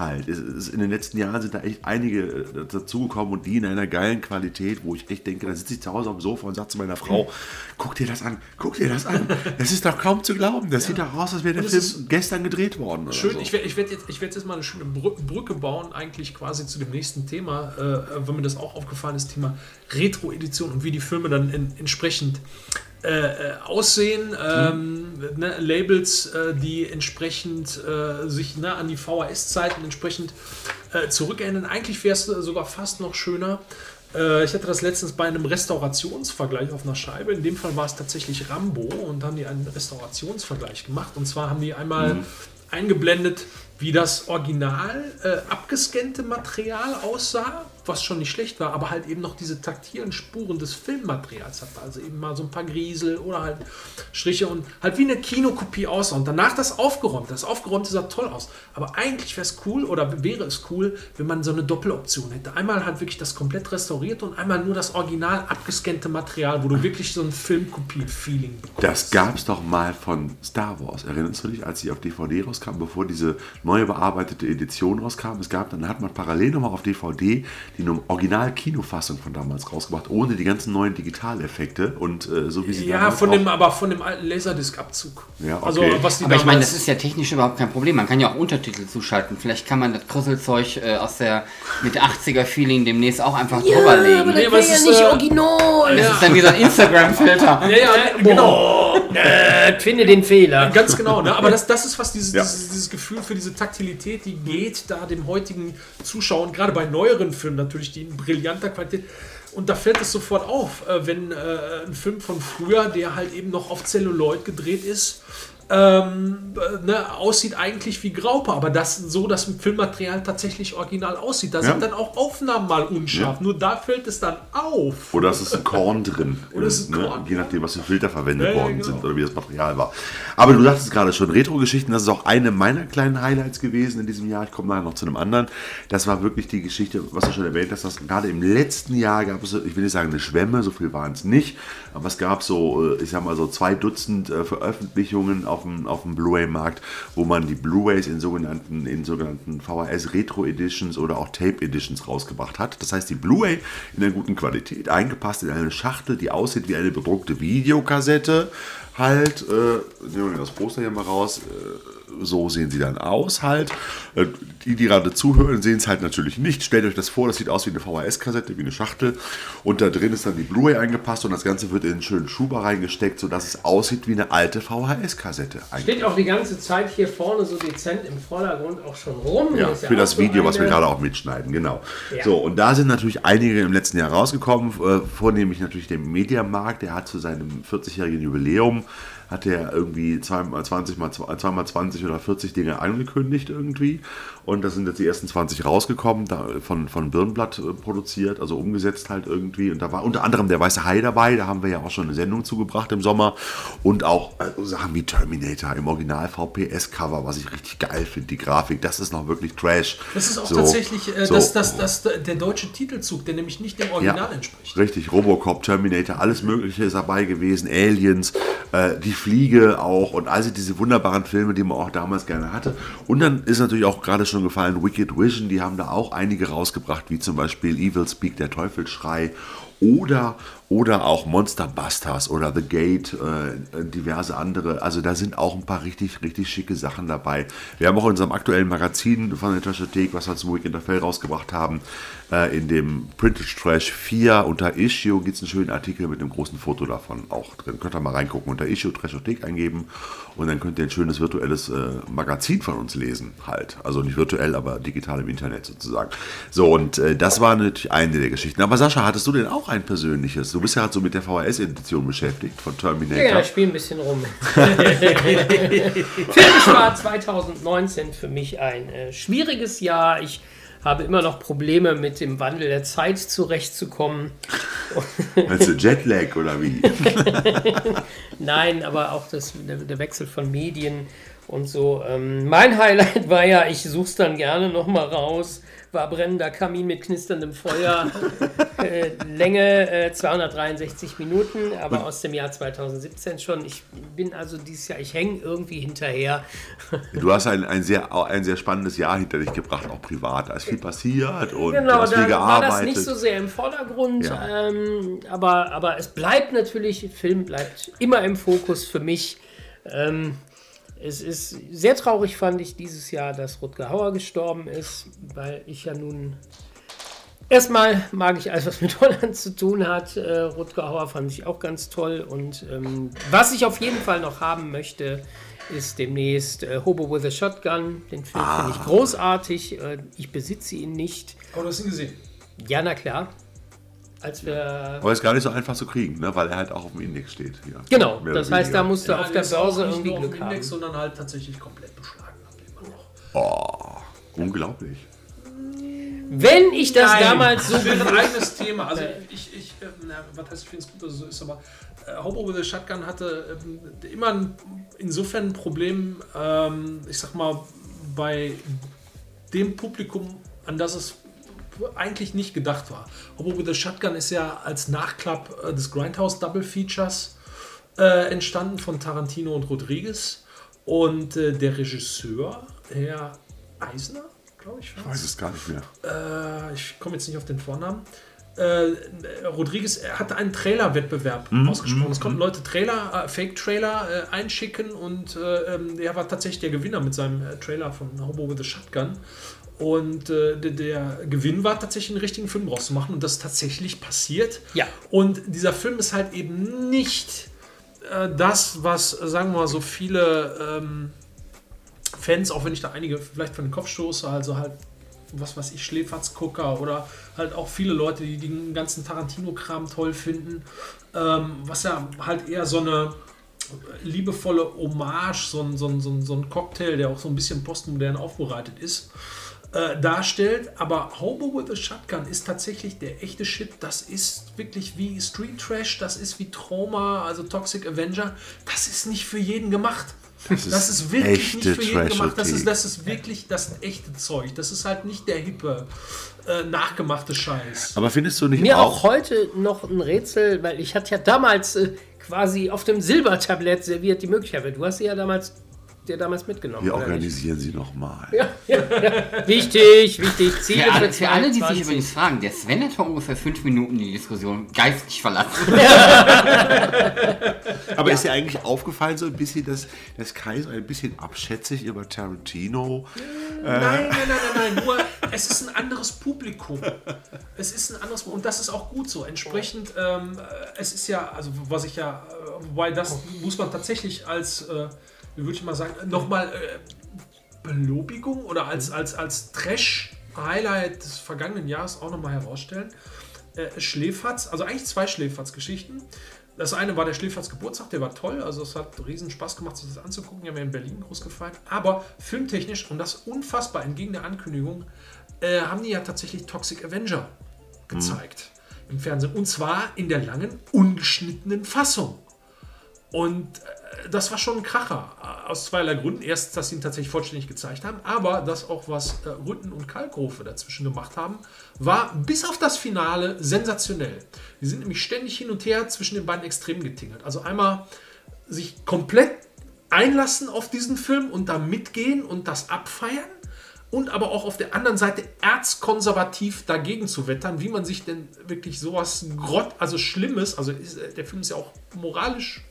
Halt. In den letzten Jahren sind da echt einige äh, dazugekommen und die in einer geilen Qualität, wo ich echt denke, da sitze ich zu Hause am Sofa und sage zu meiner Frau, guck dir das an, guck dir das an. Das ist doch kaum zu glauben. Das sieht doch aus, als wäre der Film gestern gedreht worden. Schön, so. ich werde werd jetzt, ich werd jetzt mal eine schöne Brü- Brücke bauen, eigentlich quasi zu dem nächsten Thema, äh, weil mir das auch aufgefallen ist, Thema Retro-Edition und wie die Filme dann in, entsprechend äh, äh, aussehen. Ähm, ne, Labels, äh, die entsprechend äh, sich ne, an die VHS-Zeiten entsprechend äh, zurückerinnern. Eigentlich wäre es sogar fast noch schöner. Äh, ich hatte das letztens bei einem Restaurationsvergleich auf einer Scheibe. In dem Fall war es tatsächlich Rambo und haben die einen Restaurationsvergleich gemacht. Und zwar haben die einmal eingeblendet, wie das original äh, abgescannte Material aussah, was schon nicht schlecht war, aber halt eben noch diese taktilen Spuren des Filmmaterials hatte. Also eben mal so ein paar Griesel oder halt Striche und halt wie eine Kinokopie aussah. Und danach das aufgeräumt. Das aufgeräumte sah toll aus. Aber eigentlich wäre es cool oder wäre es cool, wenn man so eine Doppeloption hätte. Einmal halt wirklich das komplett restaurierte und einmal nur das original abgescannte Material, wo du wirklich so ein Filmkopie-Feeling bekommst. Das gab es doch mal von Star Wars. Erinnerst du dich, als sie auf DVD rauskam, bevor diese neue bearbeitete Edition rauskam? Es gab, dann hat man parallel nochmal auf DVD die Original-Kinofassung von damals rausgebracht, ohne die ganzen neuen Digitaleffekte und äh, so wie sie Ja, damals von dem, aber von dem alten Laserdisc-Abzug. Ja, okay. Also, was die Aber ich meine, das ist ja technisch überhaupt kein Problem. Man kann ja auch Untertitel zuschalten. Vielleicht kann man das Krüsselzeug äh, aus der mit 80er-Feeling demnächst auch einfach drüberlegen. Nee, aber ist, äh, original. Das ist dann wie so ein Instagram-Filter. Ja, ja, genau. Äh, finde den Fehler. Ganz genau, ne? aber das, das ist was dieses, Ja. dieses, dieses Gefühl für diese Taktilität, die geht da dem heutigen Zuschauer, und gerade bei neueren Filmen natürlich, die in brillanter Qualität, und da fällt es sofort auf, äh, wenn äh, ein Film von früher, der halt eben noch auf Celluloid gedreht ist, ähm, ne, aussieht eigentlich wie Graupe, aber das so das Filmmaterial tatsächlich original aussieht. Da Ja. sind dann auch Aufnahmen mal unscharf. Nur da fällt es dann auf. Oder es ist ein Korn drin. Oder es ist ein ne? Korn. Je nachdem, was für Filter verwendet Ja, ja, worden genau. sind oder wie das Material war. Aber du sagtest gerade schon, Retro-Geschichten, das ist auch eine meiner kleinen Highlights gewesen in diesem Jahr. Ich komme nachher noch zu einem anderen. Das war wirklich die Geschichte, was du schon erwähnt hast, dass gerade im letzten Jahr gab es, ich will nicht sagen eine Schwemme, so viel waren es nicht, aber es gab so, äh, ich sag mal so zwei Dutzend äh, Veröffentlichungen auf dem, auf dem Blu-ray-Markt, wo man die Blu-rays in sogenannten, in sogenannten VHS Retro Editions oder auch Tape Editions rausgebracht hat. Das heißt, die Blu-ray in einer guten Qualität, eingepasst in eine Schachtel, die aussieht wie eine bedruckte Videokassette. Halt, äh, nehmen wir das Poster hier mal raus. Äh, so sehen sie dann aus halt. Äh, die, die gerade zuhören, sehen es halt natürlich nicht. Stellt euch das vor, das sieht aus wie eine VHS-Kassette, wie eine Schachtel. Und da drin ist dann die Blu-ray eingepasst und das Ganze wird in einen schönen Schuber reingesteckt, sodass es aussieht wie eine alte VHS-Kassette. Steht auch die ganze Zeit hier vorne so dezent im Vordergrund auch schon rum. Ja, Hier ist für das Video, was wir eine- gerade auch mitschneiden, genau. Ja. So, und da sind natürlich einige im letzten Jahr rausgekommen, äh, vornehmlich natürlich der Mediamarkt, der hat zu seinem 40-jährigen Jubiläum, hat er irgendwie zweimal 20 mal zwei- zweimal 20 oder 40 Dinge angekündigt irgendwie. Und da sind jetzt die ersten 20 rausgekommen, da, von, von Birnblatt äh, produziert, also umgesetzt halt irgendwie. Und da war unter anderem der Weiße Hai dabei, da haben wir ja auch schon eine Sendung zugebracht im Sommer. Und auch äh, Sachen wie Terminator im Original VPS-Cover, was ich richtig geil finde, die Grafik, das ist noch wirklich Trash. Das ist auch So, tatsächlich äh, so. das, das, das, der deutsche Titelzug, der nämlich nicht dem Original entspricht. Richtig, Robocop, Terminator, alles Mögliche ist dabei gewesen, Aliens, äh, die Fliege auch und also diese wunderbaren Filme, die man auch damals gerne hatte. Und dann ist natürlich auch gerade schon gefallen Wicked Vision, die haben da auch einige rausgebracht, wie zum Beispiel Evil Speak, der Teufelsschrei oder, oder auch Monster Busters oder The Gate, äh, diverse andere. Also da sind auch ein paar richtig, richtig schicke Sachen dabei. Wir haben auch in unserem aktuellen Magazin von der Trashothek, was wir zum Weekend Fell rausgebracht haben, äh, in dem Printed Trash 4 unter Issue gibt es einen schönen Artikel mit einem großen Foto davon auch drin. Könnt ihr mal reingucken, unter Issue Trashothek eingeben und dann könnt ihr ein schönes virtuelles äh, Magazin von uns lesen halt. Also nicht virtuell, aber digital im Internet sozusagen. So und äh, das war natürlich eine der Geschichten. Aber Sascha, hattest du denn auch ein persönliches? Du bist ja halt so mit der VHS-Edition beschäftigt von Terminator. Ja, ich spiele ein bisschen rum. Filmisch war 2019 für mich ein äh, schwieriges Jahr. Ich habe immer noch Probleme mit dem Wandel der Zeit zurechtzukommen. Meinst du Jetlag oder wie? Nein, aber auch das, der, der Wechsel von Medien und so. Ähm, mein Highlight war ja, ich suche es dann gerne nochmal raus, war brennender Kamin mit knisterndem Feuer. äh, Länge äh, 263 Minuten, aber aus dem Jahr 2017 schon. Ich bin also dieses Jahr, ich hänge irgendwie hinterher. Du hast ein, ein, sehr, ein sehr spannendes Jahr hinter dich gebracht, auch privat. Da ist viel passiert und du Genau, hast viel da war das gearbeitet. nicht so sehr im Vordergrund, Ja. ähm, aber, aber es bleibt natürlich, Film bleibt immer im Fokus für mich. Ähm, es ist sehr traurig, fand ich dieses Jahr, dass Rutger Hauer gestorben ist, weil ich ja nun. Erstmal mag ich alles, was mit Holland zu tun hat. Äh, Rutger Hauer fand ich auch ganz toll. Und ähm, was ich auf jeden Fall noch haben möchte, ist demnächst äh, Hobo with a Shotgun. Den Film finde ich großartig. Äh, ich besitze ihn nicht. Aber du hast ihn gesehen. Ja, na klar. Als wir. Aber ist gar nicht so einfach zu kriegen, ne? weil er halt auch auf dem Index steht. Hier. Genau, Mehr das heißt, da weniger. musst du auf der Börse nicht irgendwie nur auf dem Glück Index, haben. sondern halt tatsächlich komplett beschlagen. Immer noch. Oh, unglaublich. Wenn ich das Nein, damals so. Das wäre ein eigenes Thema. Also ich, ich äh, na, was heißt, ich finde es gut, dass es so ist, aber äh, Hobo with a Shotgun hatte ähm, immer ein, insofern ein Problem, ähm, ich sag mal, bei dem Publikum, an das es eigentlich nicht gedacht war. Hobo with a Shotgun ist ja als Nachklapp äh, des Grindhouse Double Features äh, entstanden von Tarantino und Rodriguez. Und äh, der Regisseur, Herr Eisner, glaube ich, Ich weiß es gar nicht mehr. äh, ich komme jetzt nicht auf den Vornamen. Äh, Rodriguez er hatte einen Trailer-Wettbewerb ausgesprochen. Es konnten Leute Trailer, äh, Fake-Trailer äh, einschicken und äh, ähm, er war tatsächlich der Gewinner mit seinem äh, Trailer von Hobo with a Shotgun. Und äh, der, der Gewinn war tatsächlich einen richtigen Film draus zu machen und das ist tatsächlich passiert. Ja. Und dieser Film ist halt eben nicht äh, das, was, äh, sagen wir mal, so viele ähm, Fans, auch wenn ich da einige vielleicht von den Kopf stoße, also halt, was weiß ich, Schläferzgucker oder halt auch viele Leute, die den ganzen Tarantino-Kram toll finden, ähm, was ja halt eher so eine liebevolle Hommage, so ein, so, ein, so, ein, so ein Cocktail, der auch so ein bisschen postmodern aufbereitet ist, äh, darstellt. Aber Hobo with a Shotgun ist tatsächlich der echte Shit. Das ist wirklich wie Street Trash, das ist wie Trauma, also Toxic Avenger. Das ist nicht für jeden gemacht. Das ist Das ist wirklich nicht für jeden gemacht. Das ist, das ist wirklich das echte Zeug. Das ist halt nicht der hippe, äh, nachgemachte Scheiß. Aber findest du nicht Mir auch, auch heute noch ein Rätsel, weil ich hatte ja damals äh, quasi auf dem Silbertablett serviert die Möglichkeit. Du hast sie ja damals, dir damals mitgenommen. wir nicht? organisieren sie nochmal. Ja, ja, ja. Wichtig, wichtig. Ziele Für alle, für alle, die sich 2020. übrigens fragen, der Sven hat vor ungefähr fünf Minuten die Diskussion geistig verlassen. Aber ist dir eigentlich aufgefallen, so ein bisschen, dass, dass Kai so ein bisschen abschätzig über Tarantino Nein, nein, nein, nein, nein. Nur, es ist ein anderes Publikum. Es ist ein anderes Und das ist auch gut so. Entsprechend, ähm, äh, es ist ja, also was ich ja, äh, wobei das muss man tatsächlich als, äh, würde ich mal sagen, nochmal äh, Belobigung oder als, als, als Trash-Highlight des vergangenen Jahres auch nochmal herausstellen. Äh, Schläferz, also eigentlich zwei Schläferz-Geschichten. Das eine war der Schläferz Geburtstag, der war toll, also es hat riesen Spaß gemacht, sich das anzugucken. Ich habe mir in Berlin groß gefallen. Aber filmtechnisch, und das unfassbar entgegen der Ankündigung, äh, haben die ja tatsächlich Toxic Avenger gezeigt im Fernsehen. Und zwar in der langen, ungeschnittenen Fassung. Und äh, das war schon ein Kracher. äh, Aus zweierlei Gründen. Erst, dass sie ihn tatsächlich vollständig gezeigt haben, aber dass auch was äh, Rütten und Kalkrufe dazwischen gemacht haben, war bis auf das Finale sensationell. Die sind nämlich ständig hin und her zwischen den beiden Extremen getingelt. Also einmal sich komplett einlassen auf diesen Film und da mitgehen und das abfeiern. Und aber auch auf der anderen Seite erzkonservativ dagegen zu wettern, wie man sich denn wirklich sowas Grott, also Schlimmes, also ist, äh, der Film ist ja auch moralisch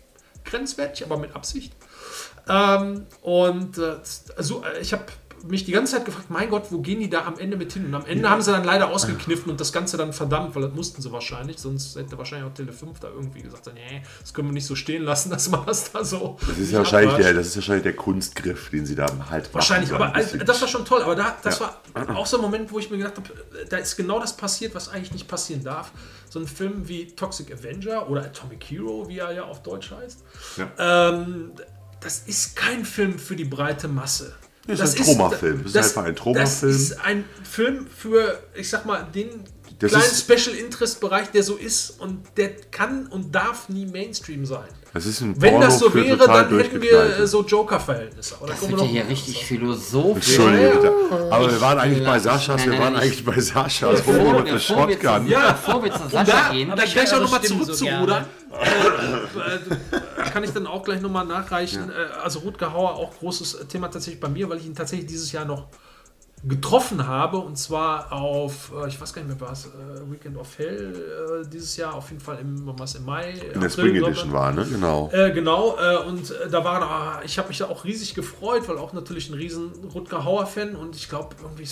grenzwertig, aber mit Absicht. Ähm, und äh, also, ich habe mich die ganze Zeit gefragt, mein Gott, wo gehen die da am Ende mit hin? Und am Ende haben sie dann leider ausgekniffen und das Ganze dann verdammt, weil das mussten sie wahrscheinlich, sonst hätte wahrscheinlich auch Tele 5 da irgendwie gesagt, nee, das können wir nicht so stehen lassen, dass man das da so. Das ist, ja wahrscheinlich der, das ist wahrscheinlich der Kunstgriff, den sie da halt. Wahrscheinlich, aber also, das war schon toll. Aber da, das Ja. war auch so ein Moment, wo ich mir gedacht habe, da ist genau das passiert, was eigentlich nicht passieren darf. So ein Film wie Toxic Avenger oder Atomic Hero, wie er ja auf Deutsch heißt. Ähm, das ist kein Film für die breite Masse. Das ist ein Traumafilm. Das ist einfach ein Traumafilm. Das ist ein Film für, ich sag mal, den Das kleinen Special Interest Bereich, der so ist und der kann und darf nie Mainstream sein. das ist ein Wenn das so wäre, dann hätten wir äh, so Joker-Verhältnisse. Das wird wir ja hier richtig philosophisch. Entschuldigung bitte. Aber wir waren eigentlich bei Saschas, wir waren eigentlich bei Saschas Bevor, Homo mit der wir Shotgun. zu, Ja. bevor wir zu Sascha da, gehen, da ich gleich auch nochmal eure Stimmen so zurückzurudern, äh, kann ich dann auch gleich nochmal nachreichen. Äh, also Rutger Hauer, auch großes Thema tatsächlich bei mir, weil ich ihn tatsächlich dieses Jahr noch getroffen habe und zwar auf, äh, ich weiß gar nicht mehr was, äh, Weekend of Hell äh, dieses Jahr, auf jeden Fall im, war's, im Mai. In der Spring Edition war, ne? Genau. Äh, genau, und da war, ah, ich habe mich da auch riesig gefreut, weil auch natürlich ein riesen Rutger Hauer-Fan und ich glaube, irgendwie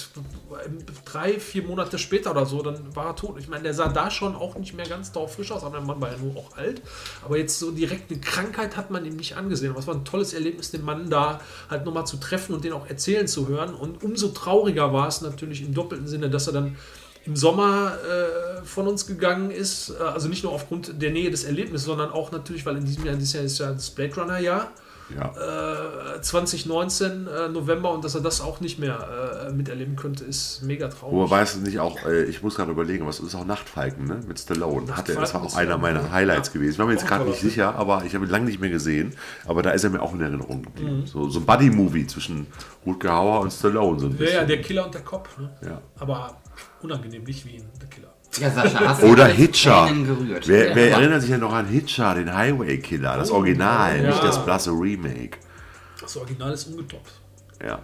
drei, vier Monate später oder so, dann war er tot. Ich meine, der sah da schon auch nicht mehr ganz frisch aus, aber der Mann war ja nur auch alt. Aber jetzt so direkt eine Krankheit hat man ihm nicht angesehen. Aber es war ein tolles Erlebnis, den Mann da halt nochmal zu treffen und den auch erzählen zu hören. Und umso trauriger war es natürlich im doppelten Sinne, dass er dann im Sommer äh, von uns gegangen ist. Äh, Also nicht nur aufgrund der Nähe des Erlebnisses, sondern auch natürlich, weil in diesem Jahr, dieses Jahr ist ja das Blade Runner Jahr. Ja. Äh, 2019 äh, November und dass er das auch nicht mehr äh, miterleben könnte, ist mega traurig. Wo weißt du nicht auch, äh, ich muss gerade überlegen, was ist auch Nachtfalken, ne? Mit Stallone. Hatte, das war auch einer ja- meiner Highlights gewesen. Ich war mir jetzt gerade nicht sicher, aber ich habe ihn lange nicht mehr gesehen. Aber da ist er mir auch in Erinnerung geblieben. Mhm. So, so ein Buddy-Movie zwischen Rutger Hauer und Stallone. So ein ja, bisschen. ja, der Killer und der Cop. Ne? Ja. Aber unangenehm, nicht wie in der Killer. Ja, Sascha, hast du Oder Hitcher. Wer, wer Ja. erinnert sich ja noch an Hitcher, den Highway Killer, das Original, ja. nicht das blasse Remake. Das Original ist ungetoppt. Ja.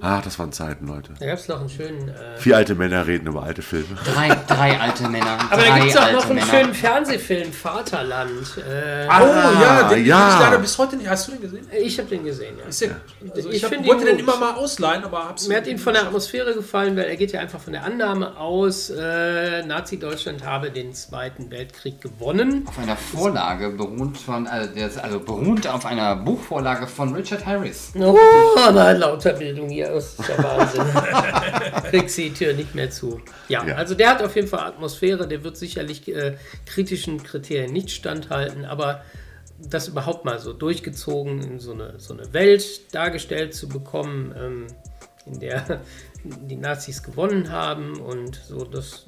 Ach, das waren Zeiten, Leute. Da gab es noch einen schönen. Äh, Vier alte Männer reden über alte Filme. Drei, drei alte Männer. aber drei da gibt es auch alte noch einen Männer. schönen Fernsehfilm, Vaterland. Äh, oh ja, den ja. ich leider bis heute nicht. Hast du den gesehen? ich habe den gesehen, ja. Ist ja, also ich Ich hab, wollte ihn den immer mal ausleihen, aber hab's Mir hat ihn von der Atmosphäre gefallen, weil er geht ja einfach von der Annahme aus, äh, Nazi-Deutschland habe den Zweiten Weltkrieg gewonnen. Auf einer Vorlage beruht von, also, also beruht auf einer Buchvorlage von Richard Harris. Oh, na, lauter Bildung hier, das ist ja Wahnsinn. Kriegst die Tür nicht mehr zu. Ja, Ja. also der hat auf jeden Fall Atmosphäre, der wird sicherlich äh, kritischen Kriterien nicht standhalten, aber das überhaupt mal so durchgezogen, in so eine, so eine Welt dargestellt zu bekommen, ähm, in der die Nazis gewonnen haben und so das.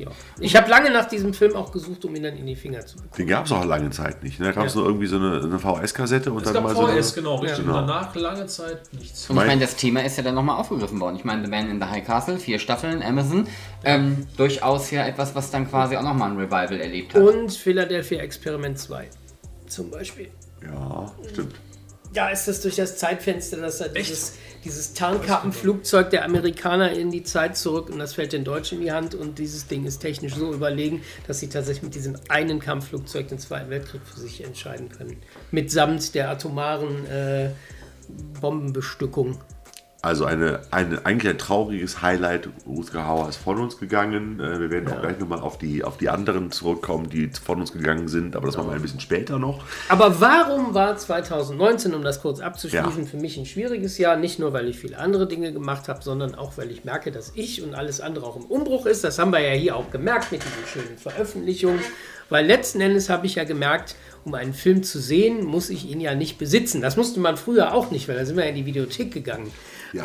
Ja. Ich habe lange nach diesem Film auch gesucht, um ihn dann in die Finger zu bekommen. Den gab es auch lange Zeit nicht. Ne? Da gab es Ja. nur irgendwie so eine, eine VS-Kassette und Es dann mal so VS, genau, richtig. Ja. Und danach lange Zeit nichts. Und ich meine, das Thema ist ja dann nochmal aufgegriffen worden. Ich meine, The Man in the High Castle, vier Staffeln, Amazon. Ähm, durchaus ja etwas, was dann quasi auch nochmal ein Revival erlebt hat. Und Philadelphia Experiment 2 zum Beispiel. Ja, stimmt. Ja, ist das durch das Zeitfenster, dass er dieses, dieses Tarnkappenflugzeug der Amerikaner in die Zeit zurück und das fällt den Deutschen in die Hand und dieses Ding ist technisch so überlegen, dass sie tatsächlich mit diesem einen Kampfflugzeug den Zweiten Weltkrieg für sich entscheiden können. Mitsamt der atomaren äh, Bombenbestückung. Also eine, eine, eigentlich ein trauriges Highlight. Rutger Hauer ist von uns gegangen. Äh, Wir werden auch gleich nochmal auf die, auf die anderen zurückkommen, die von uns gegangen sind, aber das machen wir ein bisschen später noch. Aber warum war 2019, um das kurz abzuschließen, für mich ein schwieriges Jahr? Nicht nur, weil ich viele andere Dinge gemacht habe, sondern auch, weil ich merke, dass ich und alles andere auch im Umbruch ist. Das haben wir ja hier auch gemerkt mit diesen schönen Veröffentlichungen. Weil letzten Endes habe ich ja gemerkt, um einen Film zu sehen, muss ich ihn ja nicht besitzen. Das musste man früher auch nicht, weil da sind wir ja in die Videothek gegangen.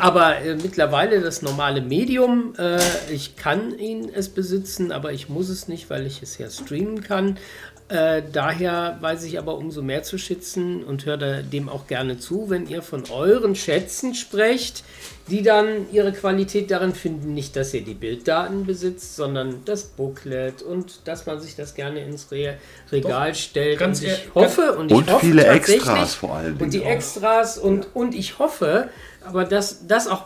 Aber äh, mittlerweile das normale Medium, äh, ich kann ihn es besitzen, aber ich muss es nicht, weil ich es ja streamen kann. Äh, daher weiß ich aber umso mehr zu schätzen und höre dem auch gerne zu, wenn ihr von euren Schätzen sprecht, die dann ihre Qualität darin finden, nicht, dass ihr die Bilddaten besitzt, sondern das Booklet und dass man sich das gerne ins Re Regal stellt. ganz und ich hoffe und ich Und hoffe viele Extras vor allen Und die auch. Extras und, und ich hoffe, aber dass das auch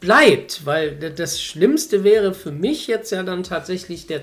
bleibt, weil das Schlimmste wäre für mich jetzt ja dann tatsächlich der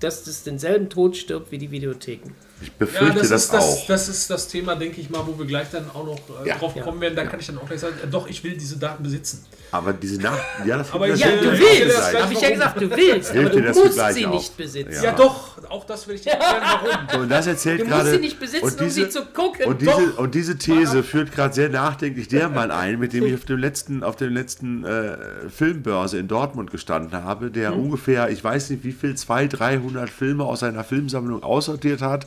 dass das denselben Tod stirbt wie die Videotheken. Ich Ja, befürchte das, das, ist das, auch. das ist das Thema, denke ich mal, wo wir gleich dann auch noch äh, Ja. drauf Ja. kommen werden. Da kann ich dann auch gleich sagen, äh, doch, ich will diese Daten besitzen. aber diese Nach... Ja, das Aber das ja, du willst. Habe ich ja gesagt, du willst, aber Hilft du musst sie auch. nicht besitzen. Ja. Ja, doch, auch das will ich dir erklären, warum. So, und das erzählt Du musst gerade. sie nicht besitzen, und um sie zu gucken. Und diese, und diese These führt gerade sehr nachdenklich der Mann ein, mit dem ich auf dem letzten, auf dem letzten äh, Filmbörse in Dortmund gestanden habe, der Hm. ungefähr, ich weiß nicht wie viel, 200, 300 Filme aus seiner Filmsammlung aussortiert hat,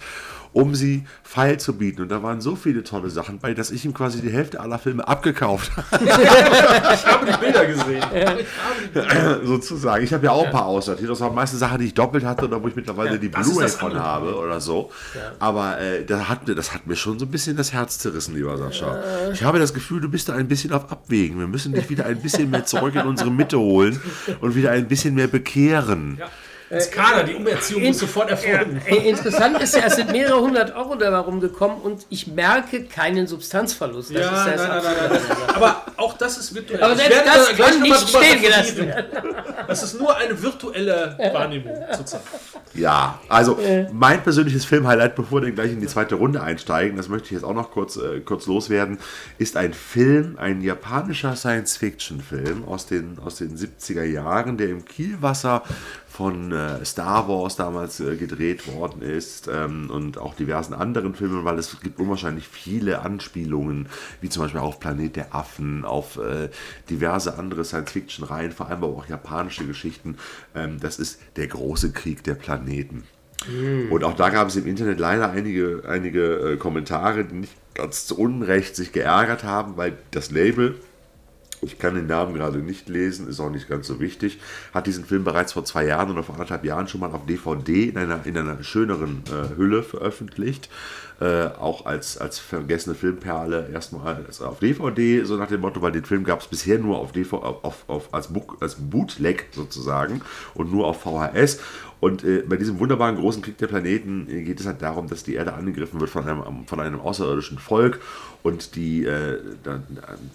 um sie feil zu bieten. Und da waren so viele tolle Sachen bei, dass ich ihm quasi die Hälfte aller Filme abgekauft habe. Ich habe die Bilder gesehen. sozusagen. Ich habe ja auch ein paar aussortiert. Das waren meistens Sachen, die ich doppelt hatte oder wo ich mittlerweile Ja, die Blu-ray von andere habe oder so. Aber äh, das, hat, mir- das hat mir schon so ein bisschen das Herz zerrissen, lieber Sascha. Ich habe das Gefühl, du bist da ein bisschen auf Abwägen. Wir müssen dich wieder ein bisschen mehr zurück in unsere Mitte holen und wieder ein bisschen mehr bekehren. Ja. Das Kader, die Umerziehung muss sofort erfolgen. Interessant ist ja, es sind mehrere hundert Euro dabei rumgekommen und ich merke keinen Substanzverlust. Das Ja, ist nein, das nein, nein, nein. Aber auch das ist virtuell. Aber selbst das da gleich kann nicht stehen gelassen. Das ist nur eine virtuelle Wahrnehmung zurzeit. Ja, also mein persönliches Filmhighlight, bevor wir dann gleich in die zweite Runde einsteigen, das möchte ich jetzt auch noch kurz, äh, kurz loswerden, ist ein Film, ein japanischer Science-Fiction-Film aus den, aus den 70er Jahren, der im Kielwasser von äh, Star Wars damals äh, gedreht worden ist ähm, und auch diversen anderen Filmen, weil es gibt unwahrscheinlich viele Anspielungen, wie zum Beispiel auf Planet der Affen, auf äh, diverse andere Science-Fiction-Reihen, vor allem aber auch japanische Geschichten. Ähm, das ist der große Krieg der Planeten. Und auch da gab es im Internet leider einige, einige äh, Kommentare, die nicht ganz zu Unrecht sich geärgert haben, weil das Label, ich kann den Namen gerade nicht lesen, ist auch nicht ganz so wichtig, hat diesen Film bereits vor zwei Jahren oder vor anderthalb Jahren schon mal auf DVD in einer, in einer schöneren äh, Hülle veröffentlicht. Äh, auch als, als vergessene Filmperle erstmal auf DVD, so nach dem Motto, weil den Film gab es bisher nur auf DVD, auf, auf, als, als Bootleg sozusagen und nur auf VHS. Und äh, bei diesem wunderbaren großen Krieg der Planeten äh, geht es halt darum, dass die Erde angegriffen wird von einem, von einem außerirdischen Volk. Und die, äh,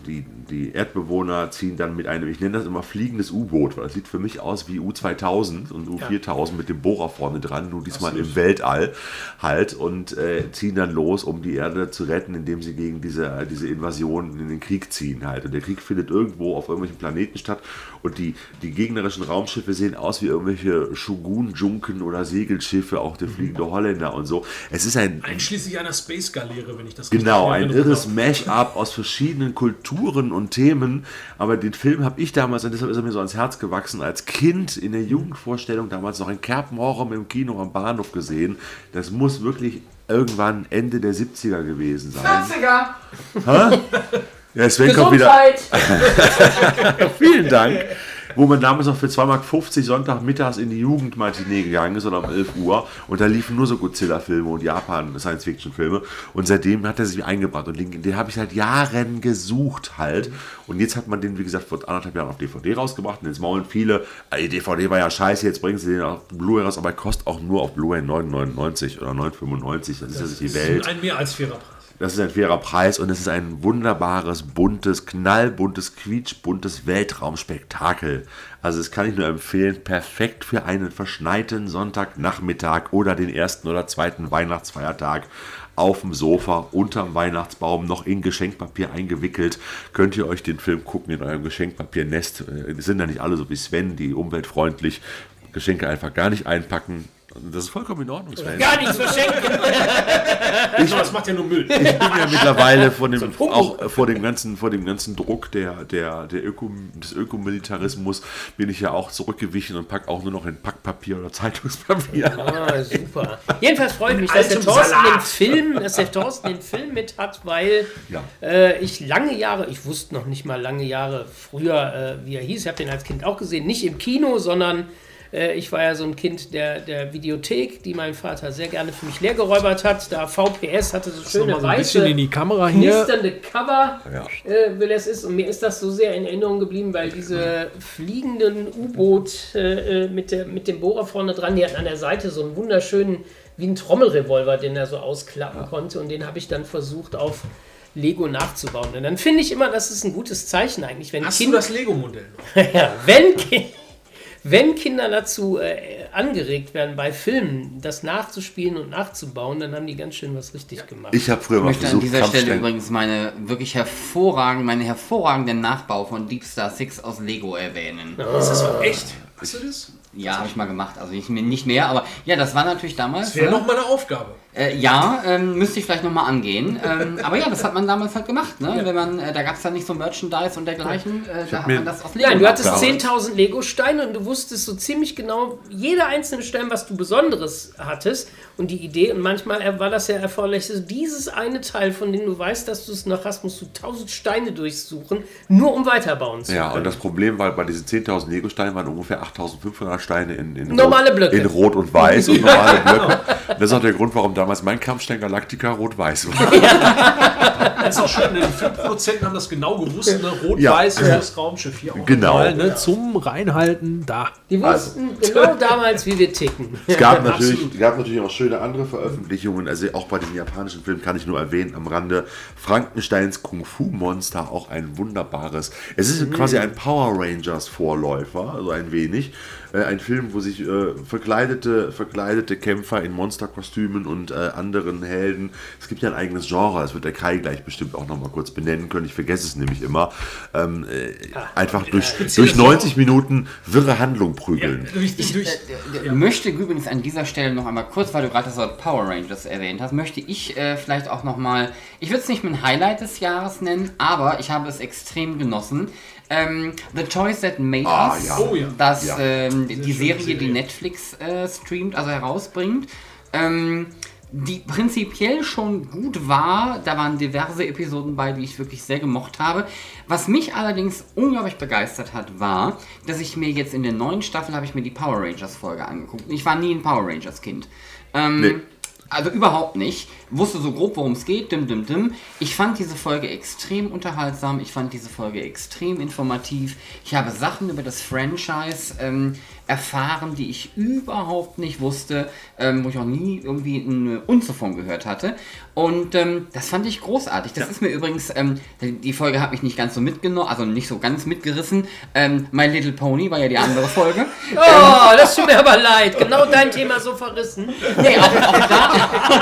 die, die Erdbewohner ziehen dann mit einem, ich nenne das immer fliegendes U-Boot, weil das sieht für mich aus wie U2000 und U4000 mit dem Bohrer vorne dran, nur diesmal im Weltall halt und äh, ziehen dann los, um die Erde zu retten, indem sie gegen diese, diese Invasion in den Krieg ziehen halt. Und der Krieg findet irgendwo auf irgendwelchen Planeten statt und die, die gegnerischen Raumschiffe sehen aus wie irgendwelche Shogun-Junken oder Segelschiffe, auch der fliegende Holländer und so. Es ist ein Einschließlich einer Space-Galeere, wenn ich das Genau, in ein Erinnerung irres. Mash-up aus verschiedenen Kulturen und Themen. Aber den Film habe ich damals, und deshalb ist er mir so ans Herz gewachsen, als Kind in der Jugendvorstellung damals noch in Kerpenhorrem im Kino am Bahnhof gesehen. Das muss wirklich irgendwann Ende der 70er gewesen sein. 40er! Ja, Sven kommt wieder. Gesundheit! Vielen Dank. Wo man damals noch für 2,50 Mark Sonntagmittags in die Jugendmatinee gegangen ist oder um 11 Uhr und da liefen nur so Godzilla-Filme und Japan-Science-Fiction-Filme und seitdem hat er sich eingebracht und den, den habe ich seit Jahren gesucht halt und jetzt hat man den, wie gesagt, vor anderthalb Jahren auf DVD rausgebracht und jetzt maulen viele, "Ey, die DVD war ja scheiße, jetzt bringen sie den auf Blu-ray raus, aber er kostet auch nur auf Blu-ray 9,99 oder 9,95, das ist ja nicht die Welt. Ein mehr als fairer Preis. Das ist ein fairer Preis und es ist ein wunderbares, buntes, knallbuntes, quietschbuntes Weltraumspektakel. Also das kann ich nur empfehlen. Perfekt für einen verschneiten Sonntagnachmittag oder den ersten oder zweiten Weihnachtsfeiertag auf dem Sofa unterm Weihnachtsbaum noch in Geschenkpapier eingewickelt. Könnt ihr euch den Film gucken in eurem Geschenkpapiernest. Äh, sind ja nicht alle so wie Sven, die umweltfreundlich Geschenke einfach gar nicht einpacken. Das ist vollkommen in Ordnung, Sven. Gar nichts verschenken! Ich, das macht ja nur Müll. ich bin ja mittlerweile von dem, Humbug. auch vor dem ganzen, vor dem ganzen Druck der, der, der Öko, des Ökomilitarismus bin ich ja auch zurückgewichen und pack auch nur noch in Packpapier oder Zeitungspapier. Ah, super. Jedenfalls freut mich, dass der Thorsten den Film, dass der Thorsten den Film mit hat, weil Ja. äh, ich lange Jahre, ich wusste noch nicht mal lange Jahre früher, äh, wie er hieß. Ich habe den als Kind auch gesehen, nicht im Kino, sondern ich war ja so ein Kind der, der Videothek, die mein Vater sehr gerne für mich leergeräubert hat. Da VPS hatte so schöne Mal so ein bisschen weiße in die Kamera hier. knisternde Cover, Ja. äh, will es ist. Und mir ist das so sehr in Erinnerung geblieben, weil diese fliegenden U-Boot äh, äh, mit, der, mit dem Bohrer vorne dran, die hatten an der Seite so einen wunderschönen, wie ein Trommelrevolver, den er so ausklappen konnte. Und den habe ich dann versucht auf Lego nachzubauen. Und dann finde ich immer, das ist ein gutes Zeichen eigentlich, wenn Hast du Kinder, das Lego-Modell noch? ja, wenn, Ki- wenn Kinder dazu äh, angeregt werden, bei Filmen das nachzuspielen und nachzubauen, dann haben die ganz schön was richtig gemacht. Ich habe früher Ich mal möchte an versucht, dieser Stelle übrigens meine wirklich hervorragende, meine hervorragenden Nachbau von Deep Star 6 aus Lego erwähnen. Ist das so echt? Hast du das? Ja, habe ich mal gemacht. Also nicht, mehr- nicht mehr, aber ja, das war natürlich damals. Das wäre ne? noch mal eine Aufgabe. Äh, ja, ähm, müsste ich vielleicht nochmal angehen. Ähm, aber ja, das hat man damals halt gemacht. Ne? Wenn man, äh, da gab es dann nicht so Merchandise und dergleichen. Äh, da hat man das aus Lego Nein, du hattest nachgebaut. 10.000 Lego-Steine und du wusstest so ziemlich genau, jeder einzelne Stein, was du Besonderes hattest und die Idee. Und manchmal war das ja erforderlich, so dieses eine Teil, von dem du weißt, dass du es noch hast, musst du 1.000 Steine durchsuchen, nur um weiterbauen zu Ja, können. und das Problem war, bei diesen 10.000 Lego-Steinen waren ungefähr 8.500 Steine in, in, Normale Rot, Blöcke. in Rot und Weiß und normale Blöcke. Das ist auch der Grund, warum damals mein Kampfstein Galactica rot-weiß war. Das ist auch schön, ne? die Filmproduzenten haben das genau gewusst, ne? Ja. Rot-Weiß ist das Raumschiff hier auch. Genau. Mal, ne? Zum Reinhalten da. die wussten genau damals, wie wir ticken. Es gab natürlich, gab natürlich auch schöne andere Veröffentlichungen. Also auch bei den japanischen Filmen kann ich nur erwähnen am Rande. Frankensteins Kung Fu Monster, auch ein wunderbares. Es ist quasi ein Power Rangers Vorläufer, also ein wenig. Äh, ein Film, wo sich äh, verkleidete, verkleidete Kämpfer in Monsterkostümen und äh, anderen Helden. Es gibt ja ein eigenes Genre, das wird der Kai gleich bestimmt auch nochmal kurz benennen können. Ich vergesse es nämlich immer. Ähm, äh, einfach durch, durch 90 Minuten wirre Handlung prügeln. Durch, durch, durch, Ich möchte übrigens an dieser Stelle noch einmal kurz, weil du gerade das Wort Power Rangers erwähnt hast, möchte ich äh, vielleicht auch noch mal, ich würde es nicht mein Highlight des Jahres nennen, aber ich habe es extrem genossen. Ähm, The Toys That Made Ah, Us, ja. Oh ja. das, Ja. ähm, die schöne Serie, die Serie. Netflix äh, streamt, also herausbringt. Ähm, die prinzipiell schon gut war. Da waren diverse Episoden bei, die ich wirklich sehr gemocht habe. Was mich allerdings unglaublich begeistert hat, war, dass ich mir jetzt in der neuen Staffel habe ich mir die Power Rangers Folge angeguckt. Ich war nie ein Power Rangers Kind. Ähm, Nee. Also überhaupt nicht. Wusste so grob, worum es geht. Dim, dim, dim. Ich fand diese Folge extrem unterhaltsam. Ich fand diese Folge extrem informativ. Ich habe Sachen über das Franchise ähm, erfahren, die ich überhaupt nicht wusste, ähm, wo ich auch nie irgendwie ein Unze von gehört hatte. Und ähm, das fand ich großartig. Das ist mir übrigens, ähm, die die Folge hat mich nicht ganz so mitgenommen, also nicht so ganz mitgerissen. Ähm, My Little Pony war ja die andere Folge. Oh, das tut mir aber leid. Genau dein Thema so verrissen. Nee, auch, auch, da,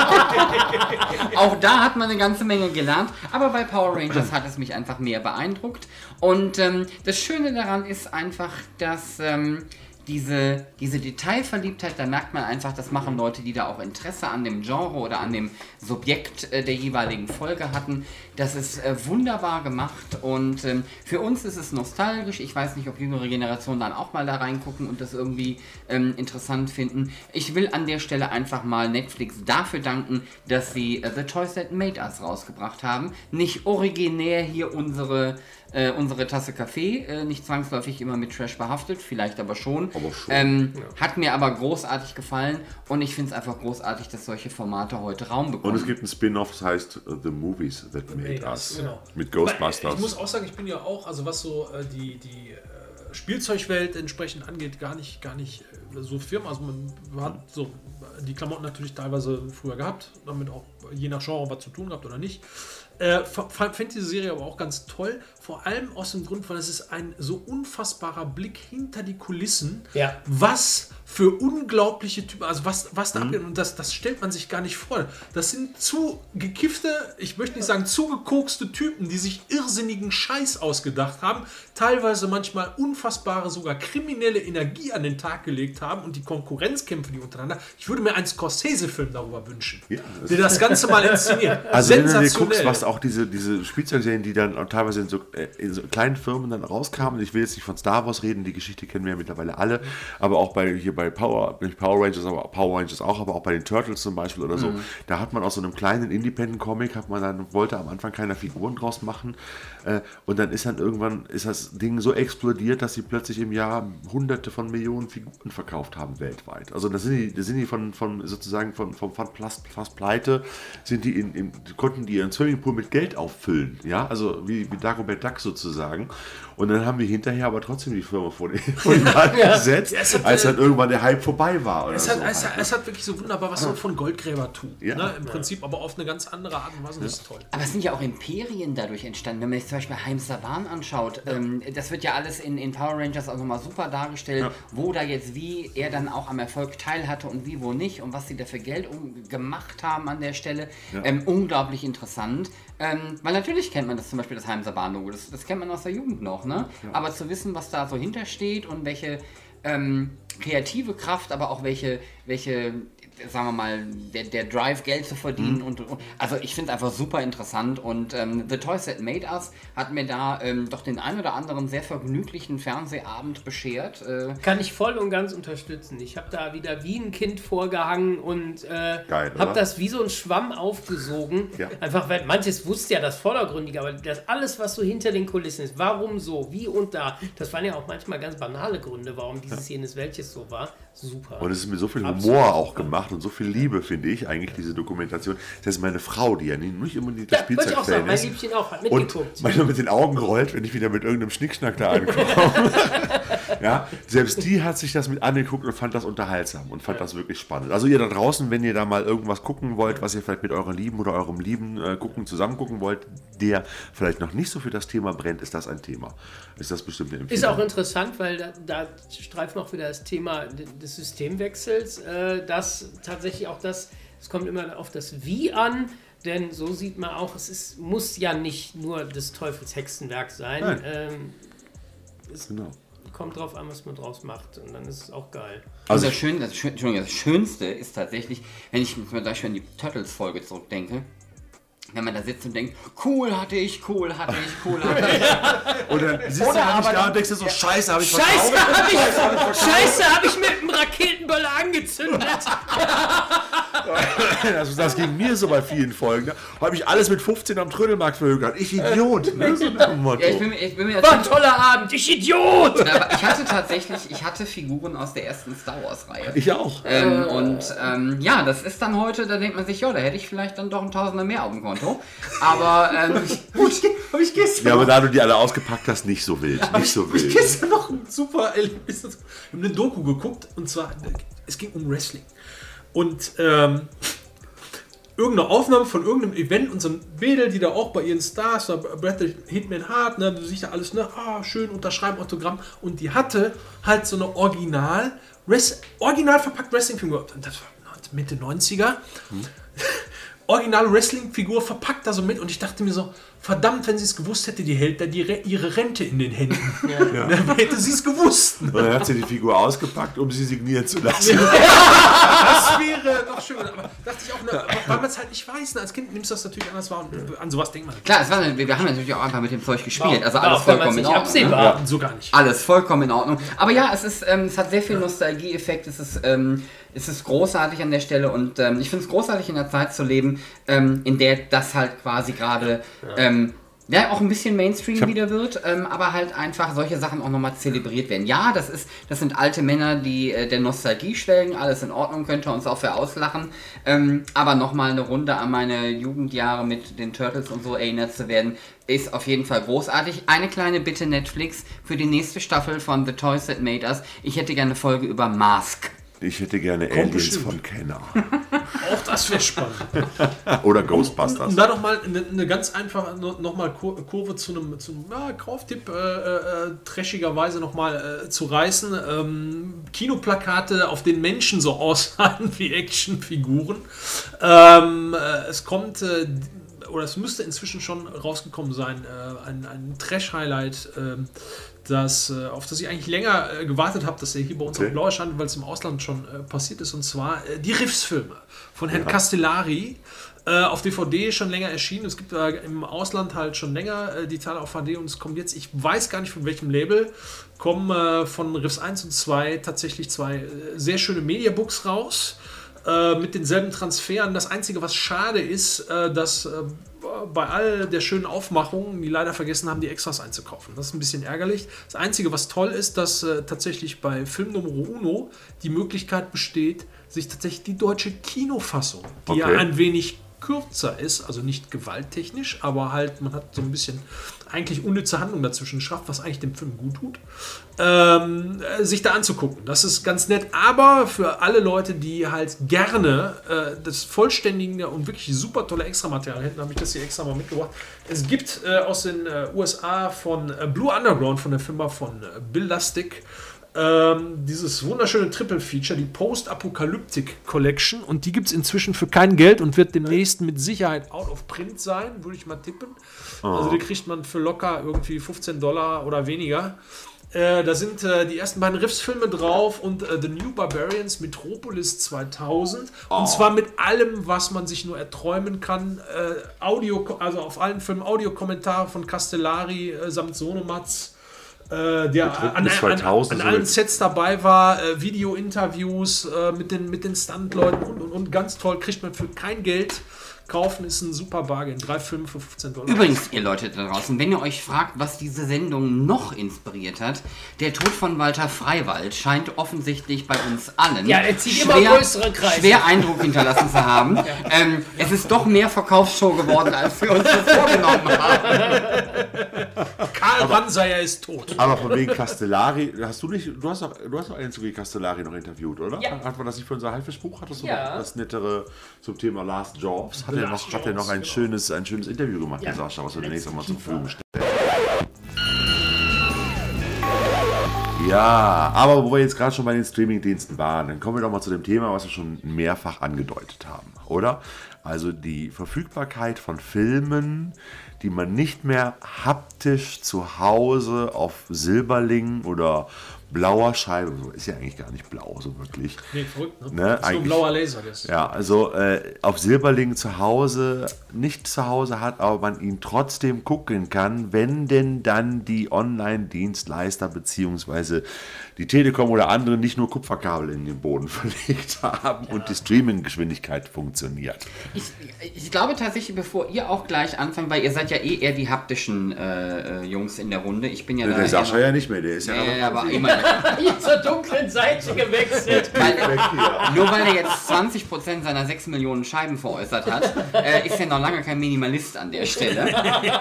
auch da hat man eine ganze Menge gelernt. Aber bei Power Rangers hat es mich einfach mehr beeindruckt. Und ähm, das Schöne daran ist einfach, dass ähm, diese, diese Detailverliebtheit, da merkt man einfach, das machen Leute, die da auch Interesse an dem Genre oder an dem Subjekt äh, der jeweiligen Folge hatten. Das ist äh, wunderbar gemacht und ähm, für uns ist es nostalgisch. Ich weiß nicht, ob jüngere Generationen dann auch mal da reingucken und das irgendwie ähm, interessant finden. Ich will an der Stelle einfach mal Netflix dafür danken, dass sie äh, The Toys That Made Us rausgebracht haben. Nicht originär hier unsere äh, unsere Tasse Kaffee, äh, nicht zwangsläufig immer mit Trash behaftet, vielleicht aber schon. Aber schon. Ähm, Hat mir aber großartig gefallen und ich finde es einfach großartig, dass solche Formate heute Raum bekommen. Und es gibt ein Spin-off, das heißt uh, The Movies That Made Made Us. Us, genau. Mit äh, Ghostbusters. Ich muss auch sagen, ich bin ja auch, also was so äh, die, die äh, Spielzeugwelt entsprechend angeht, gar nicht, gar nicht äh, so firm. Also man hat so äh, die Klamotten natürlich teilweise früher gehabt, damit auch je nach Genre was zu tun gehabt oder nicht. Äh, fand diese Serie aber auch ganz toll, vor allem aus dem Grund, weil es ist ein so unfassbarer Blick hinter die Kulissen, Ja. was für unglaubliche Typen, also was, was da Mhm. abgeht, und das, das stellt man sich gar nicht vor. Das sind zu gekiffte, ich möchte nicht sagen zugekokste Typen, die sich irrsinnigen Scheiß ausgedacht haben, teilweise manchmal unfassbare, sogar kriminelle Energie an den Tag gelegt haben und die Konkurrenzkämpfe, die untereinander. Ich würde mir einen Scorsese-Film darüber wünschen, Ja, das- der das Ganze mal inszeniert. Also wenn du dir guckst, was auch diese, diese Spielzeugserien, die dann teilweise in so, äh, in so kleinen Firmen dann rauskamen, ich will jetzt nicht von Star Wars reden, die Geschichte kennen wir ja mittlerweile alle, aber auch bei hier bei Power, nicht Power Rangers, aber Power Rangers auch, aber auch bei den Turtles zum Beispiel oder so, da hat man aus so einem kleinen Independent-Comic, hat man dann, wollte am Anfang keine Figuren draus machen und dann ist dann irgendwann, ist das Ding so explodiert, dass sie plötzlich im Jahr hunderte von Millionen Figuren verkauft haben weltweit. Also das sind die, das sind die von, von sozusagen von, von, von fast, fast pleite, sind die in, in, konnten die ihren Swimmingpool mit Geld auffüllen, ja, also wie, wie Dagobert Duck sozusagen. Und dann haben wir hinterher aber trotzdem die Firma vor die, vor die Wand gesetzt, es hat, als äh, dann irgendwann der Hype vorbei war. Oder Es hat, so. es, hat, es hat wirklich so wunderbar was so von Goldgräbertum. Ja. Ne? Im Prinzip, aber auf eine ganz andere Art und Weise. Das ist toll. Aber es sind ja auch Imperien dadurch entstanden. Wenn man sich zum Beispiel Heim Saban anschaut, ähm, das wird ja alles in, in Power Rangers auch nochmal super dargestellt, wo da jetzt wie er dann auch am Erfolg teil hatte und wie wo nicht und was sie da für Geld um, gemacht haben an der Stelle. Ähm, unglaublich interessant. Ähm, weil natürlich kennt man das zum Beispiel das Heim Saban-Logo, das, das kennt man aus der Jugend noch, ne? Aber zu wissen, was da so hintersteht und welche ähm, kreative Kraft, aber auch welche, welche sagen wir mal, der, der Drive, Geld zu verdienen. Und, und also ich finde es einfach super interessant. Und ähm, The Toys That Made Us hat mir da ähm, doch den ein oder anderen sehr vergnüglichen Fernsehabend beschert. Äh, Kann ich voll und ganz unterstützen. Ich habe da wieder wie ein Kind vorgehangen und äh, habe das wie so ein Schwamm aufgesogen. Ja. Einfach, weil manches wusste ja das Vordergründige, aber das alles, was so hinter den Kulissen ist, warum so, wie und da, das waren ja auch manchmal ganz banale Gründe, warum dieses jenes welches so war. Super. Und es ist mit so viel Humor Absolut. auch gemacht und so viel Liebe, finde ich, eigentlich, diese Dokumentation. Das ist meine Frau, die ja nicht unbedingt das ja, ich auch sagen, Spielzeugfan mein ist. Liebchen auch, hat Und mitgeguckt. manchmal mit den Augen rollt, wenn ich wieder mit irgendeinem Schnickschnack da ankomme. ja, selbst die hat sich das mit angeguckt und fand das unterhaltsam und fand das wirklich spannend. Also ihr da draußen, wenn ihr da mal irgendwas gucken wollt, was ihr vielleicht mit eurer Lieben oder eurem Lieben äh, gucken, zusammen gucken wollt, der vielleicht noch nicht so für das Thema brennt, ist das ein Thema. Ist das bestimmt eine Empfehlung. Ist auch interessant, weil da, da streifen auch wieder das Thema de- des Systemwechsels, äh, dass tatsächlich auch das, es kommt immer auf das Wie an, denn so sieht man auch, es ist, muss ja nicht nur des Teufels Hexenwerk sein. Ähm, Genau. Kommt drauf an, was man draus macht und dann ist es auch geil. Also also das, Schön, das, das Schönste ist tatsächlich, wenn ich zum Beispiel an die Turtles-Folge zurückdenke, wenn man da sitzt und denkt, cool hatte ich, cool hatte ich, cool hatte ich. Dann sitzt Oder du nicht aber da und denkst dir so, scheiße, habe ich Scheiße, habe ich, Scheiße, habe ich mit einem Raketenböller angezündet. Also das ging mir so bei vielen Folgen. Da habe ich alles mit 15 am Trödelmarkt verhökert. Ich Idiot. Ne? So. Ja, ich bin, mir- ich bin mir War ein toller Abend, ich Idiot! aber ich hatte tatsächlich, ich hatte Figuren aus der ersten Star Wars-Reihe. Ich auch. Ähm, und ähm, ja, das ist dann heute, da denkt man sich, ja, da hätte ich vielleicht dann doch ein Tausender mehr auf dem Konto. Aber ähm, gut, Habe ich gestern Ja, aber da du die alle ausgepackt hast, nicht so wild. Nicht so Hab ich wild. gestern noch ein super Erlebnis. Wir haben eine Doku geguckt und zwar, es ging um Wrestling. Und ähm, irgendeine Aufnahme von irgendeinem Event und so ein Mädel, die da auch bei ihren Stars, da Bradley Hitman Hart, ne, du siehst ja alles, ne, ah, schön unterschreiben, Autogramm. Und die hatte halt so eine Original, Rest, original verpackt Wrestling-Figur. Das war Mitte 90er. originale Wrestling-Figur verpackt da so mit und ich dachte mir so, verdammt, wenn sie es gewusst hätte, die hält da die, Re- ihre Rente in den Händen. Dann hätte sie es gewusst. Und dann hat sie die Figur ausgepackt, um sie signieren zu lassen. Das wäre doch schön. Aber dachte ich auch, ne, weil man es halt nicht weiß. Ne? Als Kind nimmst du das natürlich anders wahr und an sowas denkt man. Klar, es war, wir haben natürlich auch einfach mit dem Zeug gespielt. Also alles vollkommen in nicht Ordnung. absehbar. So gar nicht. Alles vollkommen in Ordnung. Aber ja, es ist, ähm, es hat sehr viel Nostalgieeffekt. Es ist, ähm, es ist großartig an der Stelle und ähm, ich finde es großartig in der Zeit zu leben, ähm, in der das halt quasi gerade ähm, ja, auch ein bisschen Mainstream wieder wird, ähm, aber halt einfach solche Sachen auch nochmal zelebriert werden. Ja, das ist, das sind alte Männer, die äh, der Nostalgie schwelgen, alles in Ordnung, könnte uns auch für auslachen. Ähm, aber nochmal eine Runde an meine Jugendjahre mit den Turtles und so erinnert zu werden, ist auf jeden Fall großartig. Eine kleine Bitte Netflix für die nächste Staffel von The Toys That Made Us. Ich hätte gerne eine Folge über Mask. Ich hätte gerne Aliens bestimmt. von Kenner. Auch das wäre spannend. Oder Ghostbusters. da noch mal eine, eine ganz einfache no- noch mal Kur Kurve zu einem, zu einem ja, Kauftipp äh, äh, trashigerweise noch mal äh, zu reißen. Ähm, Kinoplakate, auf denen Menschen so aussahen wie Actionfiguren. Ähm, äh, es kommt äh, oder es müsste inzwischen schon rausgekommen sein, äh, ein, ein Trash-Highlight, ähm, das, äh, auf das ich eigentlich länger äh, gewartet habe, dass er hier bei uns Okay. auf Blau erscheint, weil es im Ausland schon äh, passiert ist, und zwar die Riffs-Filme von Herrn Castellari. Äh, auf DVD schon länger erschienen. Es gibt äh, im Ausland halt schon länger äh, die Teile auf HD und es kommt jetzt, ich weiß gar nicht von welchem Label, kommen äh, von Riffs 1 und 2 tatsächlich zwei sehr schöne Mediabooks raus äh, mit denselben Transferen. Das Einzige, was schade ist, äh, dass äh, bei all der schönen Aufmachung, die leider vergessen haben, die Extras einzukaufen. Das ist ein bisschen ärgerlich. Das Einzige, was toll ist, dass äh, tatsächlich bei Film Nummer Uno die Möglichkeit besteht, sich tatsächlich die deutsche Kinofassung, die ja Okay. ein wenig kürzer ist, also nicht gewalttechnisch, aber halt, man hat so ein bisschen eigentlich unnütze Handlung dazwischen geschafft, was eigentlich dem Film gut tut, ähm, äh, sich da anzugucken. Das ist ganz nett, aber für alle Leute, die halt gerne äh, das vollständige und wirklich super tolle Extramaterial hätten, habe ich das hier extra mal mitgebracht. Es gibt äh, aus den äh, USA von äh, Blue Underground, von der Firma von äh, Bill Lustig, ähm, dieses wunderschöne Triple-Feature, die Post-Apocalyptic Collection. Und die gibt es inzwischen für kein Geld und wird demnächst mit Sicherheit out of print sein, würde ich mal tippen. Also die kriegt man für locker irgendwie 15 Dollar oder weniger. Äh, da sind äh, die ersten beiden Riffs-Filme drauf und äh, The New Barbarians Metropolis 2000. Und zwar mit allem, was man sich nur erträumen kann. Äh, Audio, also auf allen Filmen Audiokommentare von Castellari äh, samt Sonomatz. Äh, der an, an, an, 2000, an allen Sets dabei war, Video-Interviews mit den, mit den Stuntleuten und, und, und ganz toll, kriegt man für kein Geld. Kaufen ist ein super Bargain. Drei Filme für 15 Dollar. Übrigens, ihr Leute da draußen, wenn ihr euch fragt, was diese Sendung noch inspiriert hat, der Tod von Walter Freiwald scheint offensichtlich bei uns allen Ja, er zieht immer größere Kreise. schwer Eindruck hinterlassen zu haben. ähm, es ist doch mehr Verkaufsshow geworden, als wir uns das vorgenommen haben. Karl Ranseier ist tot. Aber von wegen Castellari, hast du nicht, du hast doch, du hast doch einen zu Castellari noch interviewt, oder? Ja. Hat man das nicht für unser Haifischbuch? Hattest du Ja. noch das nettere zum Thema Last Jobs? Hat er noch, hat er noch ein schönes, ein schönes Interview gemacht, Ja. Sascha, was wir demnächst auch mal zur Verfügung stellen. Ja, aber wo wir jetzt gerade schon bei den Streamingdiensten waren, dann kommen wir doch mal zu dem Thema, was wir schon mehrfach angedeutet haben, oder? Also die Verfügbarkeit von Filmen, die man nicht mehr haptisch zu Hause auf Silberling oder blauer Scheibe, so ist ja eigentlich gar nicht blau, so wirklich. Nee, verrückt, ne? Ne, das ist nur blauer Laser. Das. Ja, also äh, auf Silberling zu Hause nicht zu Hause hat, aber man ihn trotzdem gucken kann, wenn denn dann die Online-Dienstleister beziehungsweise die Telekom oder andere nicht nur Kupferkabel in den Boden verlegt haben und die Streaming-Geschwindigkeit funktioniert. Ich, ich glaube tatsächlich, bevor ihr auch gleich anfangt, weil ihr seid ja eh eher die haptischen äh, äh, Jungs in der Runde. Ich bin ja Der eher Sascha ja nicht mehr, der ist ja Äh, aber immer, Hier zur dunklen Seite gewechselt. weil, nur weil er jetzt 20% seiner 6 Millionen Scheiben veräußert hat, äh, ist er noch lange kein Minimalist an der Stelle.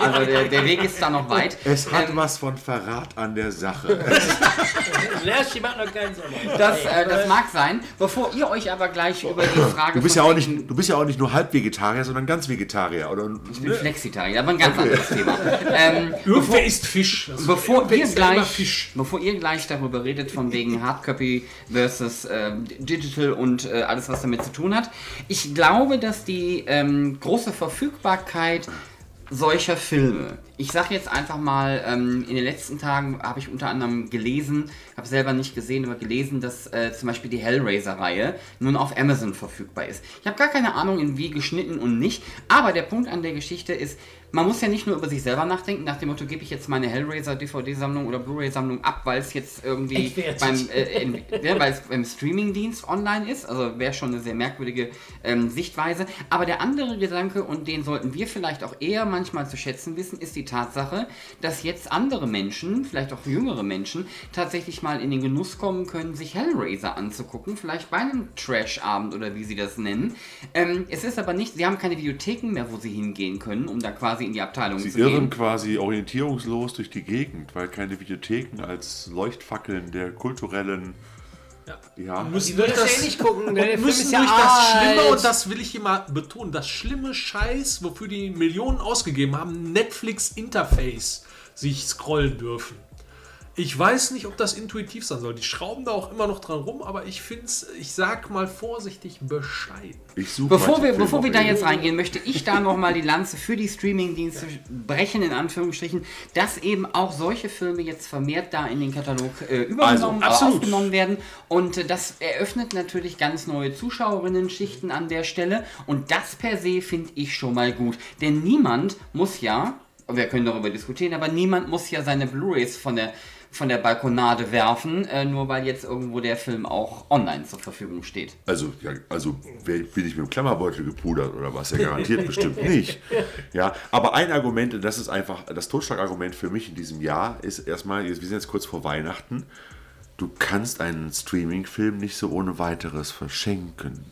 Also der, der Weg ist da noch weit. Es hat Ähm, was von Verrat an der Sache. Lerchi macht noch keinen Sommer. das, äh, das mag sein. Bevor ihr euch aber gleich über die Frage Du bist ja auch nicht, du bist ja auch nicht nur Halbvegetarier, sondern ganz Vegetarier. Oder, Ich bin Flexitarier, aber ein ganz anderes Thema. Ähm, Irgendwer isst Fisch. Also Bevor ihr, gleich, Fisch. bevor ihr gleich darüber redet, von wegen Hardcopy versus ähm, Digital und äh, alles, was damit zu tun hat, ich glaube, dass die ähm, große Verfügbarkeit solcher Filme, ich sage jetzt einfach mal, ähm, in den letzten Tagen habe ich unter anderem gelesen, habe selber nicht gesehen, aber gelesen, dass äh, zum Beispiel die Hellraiser-Reihe nun auf Amazon verfügbar ist. Ich habe gar keine Ahnung, in wie geschnitten und nicht, aber der Punkt an der Geschichte ist, man muss ja nicht nur über sich selber nachdenken, nach dem Motto, gebe ich jetzt meine Hellraiser-DVD-Sammlung oder Blu-ray-Sammlung ab, weil es jetzt irgendwie beim, äh, in, ja, weil es beim Streaming-Dienst online ist. Also wäre schon eine sehr merkwürdige ähm, Sichtweise. Aber der andere Gedanke, und den sollten wir vielleicht auch eher manchmal zu schätzen wissen, ist die Tatsache, dass jetzt andere Menschen, vielleicht auch jüngere Menschen, tatsächlich mal in den Genuss kommen können, sich Hellraiser anzugucken. Vielleicht bei einem Trash-Abend oder wie sie das nennen. Ähm, es ist aber nicht, sie haben keine Videotheken mehr, wo sie hingehen können, um da quasi in die Abteilung Sie zu gehen. irren quasi orientierungslos durch die Gegend, weil keine Videotheken als Leuchtfackeln der kulturellen. Ja, Müssen durch das ja nicht gucken, und der müssen ja durch das. Schlimme, und das will ich hier mal betonen, das schlimme Scheiß, wofür die Millionen ausgegeben haben, Netflix-Interface sich scrollen dürfen. Ich weiß nicht, ob das intuitiv sein soll. Die schrauben da auch immer noch dran rum, aber ich finde es, ich sag mal vorsichtig, bescheiden. ich suche Bevor wir, bevor wir da jetzt reingehen, möchte ich da nochmal die Lanze für die Streaming-Dienste brechen, in Anführungsstrichen, dass eben auch solche Filme jetzt vermehrt da in den Katalog äh, übergenommen, Also, äh, absolut. aufgenommen werden. Und äh, das eröffnet natürlich ganz neue Zuschauerinnen-Schichten an der Stelle. Und das per se finde ich schon mal gut. Denn niemand muss ja, wir können darüber diskutieren, aber niemand muss ja seine Blu-Rays von der von der Balkonade werfen, äh, nur weil jetzt irgendwo der Film auch online zur Verfügung steht. Also, ja, also bin ich mit dem Klammerbeutel gepudert oder was? Ja, garantiert bestimmt nicht. Ja, aber ein Argument, und das ist einfach das Totschlagargument für mich in diesem Jahr, ist erstmal, wir sind jetzt kurz vor Weihnachten, du kannst einen Streaming-Film nicht so ohne weiteres verschenken.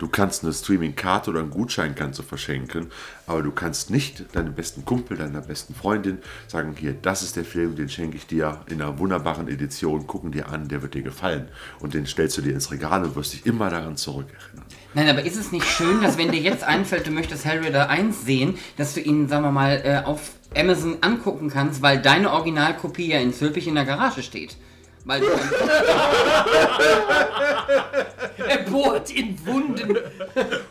Du kannst eine Streaming-Karte oder einen Gutschein kannst du verschenken, aber du kannst nicht deinem besten Kumpel, deiner besten Freundin sagen, hier, das ist der Film, den schenke ich dir in einer wunderbaren Edition, gucken dir an, der wird dir gefallen. Und den stellst du dir ins Regal und wirst dich immer daran zurückerinnern. Nein, aber ist es nicht schön, dass wenn dir jetzt einfällt, du möchtest Hellraiser 1 sehen, dass du ihn, sagen wir mal, äh, auf Amazon angucken kannst, weil deine Originalkopie ja in Zülpich in der Garage steht. Weil du Er bohrt in Wunden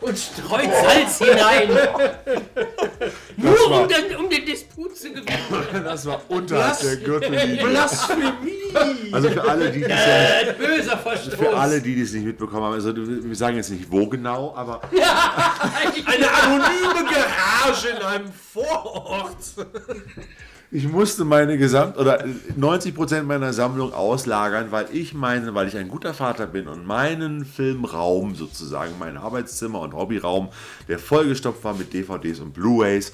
und streut Salz hinein. Nur war- um den, um den Disput zu gewinnen. Das war unterhalb der Gürtellinie. Blasphemie! Also für alle, die das ja Ein böser Verstoß. für alle, die das nicht mitbekommen haben, also wir sagen jetzt nicht wo genau, aber Eine anonyme Garage in einem Vorort. Ich musste meine Gesamt- oder 90% meiner Sammlung auslagern, weil ich meine, weil ich ein guter Vater bin und meinen Filmraum sozusagen, mein Arbeitszimmer und Hobbyraum, der vollgestopft war mit DVDs und Blu-rays,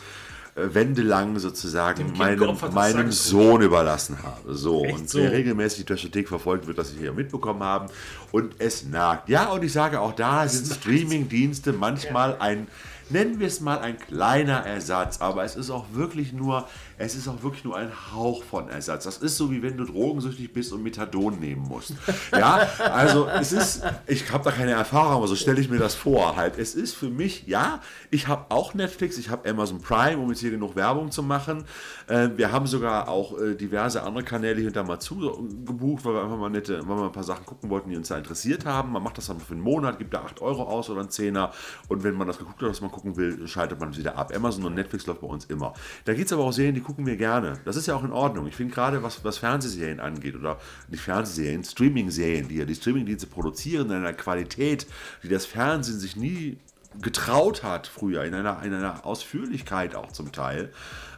äh, wendelang sozusagen meinem, meinem. Sohn überlassen habe. So, Echt und so? wer regelmäßig die Trashothek verfolgt, wird das hier mitbekommen haben. Und es nagt. Ja, und ich sage auch da sind Streaming-Dienste manchmal ein, nennen wir es mal ein kleiner Ersatz, aber es ist auch wirklich nur, es ist auch wirklich nur ein Hauch von Ersatz. Das ist so wie wenn du drogensüchtig bist und Methadon nehmen musst. Ja, also es ist, ich habe da keine Erfahrung, aber so stelle ich mir das vor. Halt, es ist für mich, ja, ich habe auch Netflix, ich habe Amazon Prime, um jetzt hier genug Werbung zu machen. Äh, wir haben sogar auch äh, diverse andere Kanäle hinter mal zugebucht, weil wir einfach mal nette, weil wir ein paar Sachen gucken wollten, die uns da interessiert haben. Man macht das dann für einen Monat, gibt da 8 Euro aus oder einen Zehner und wenn man das geguckt hat, was man gucken will, schaltet man wieder ab. Amazon und Netflix läuft bei uns immer. Da gibt es aber auch Serien, die gucken wir gerne. Das ist ja auch in Ordnung. Ich finde gerade, was, was Fernsehserien angeht oder nicht Fernsehserien, Streaming-Serien, die ja die Streaming-Dienste produzieren in einer Qualität, die das Fernsehen sich nie getraut hat früher, in einer, in einer Ausführlichkeit auch zum Teil.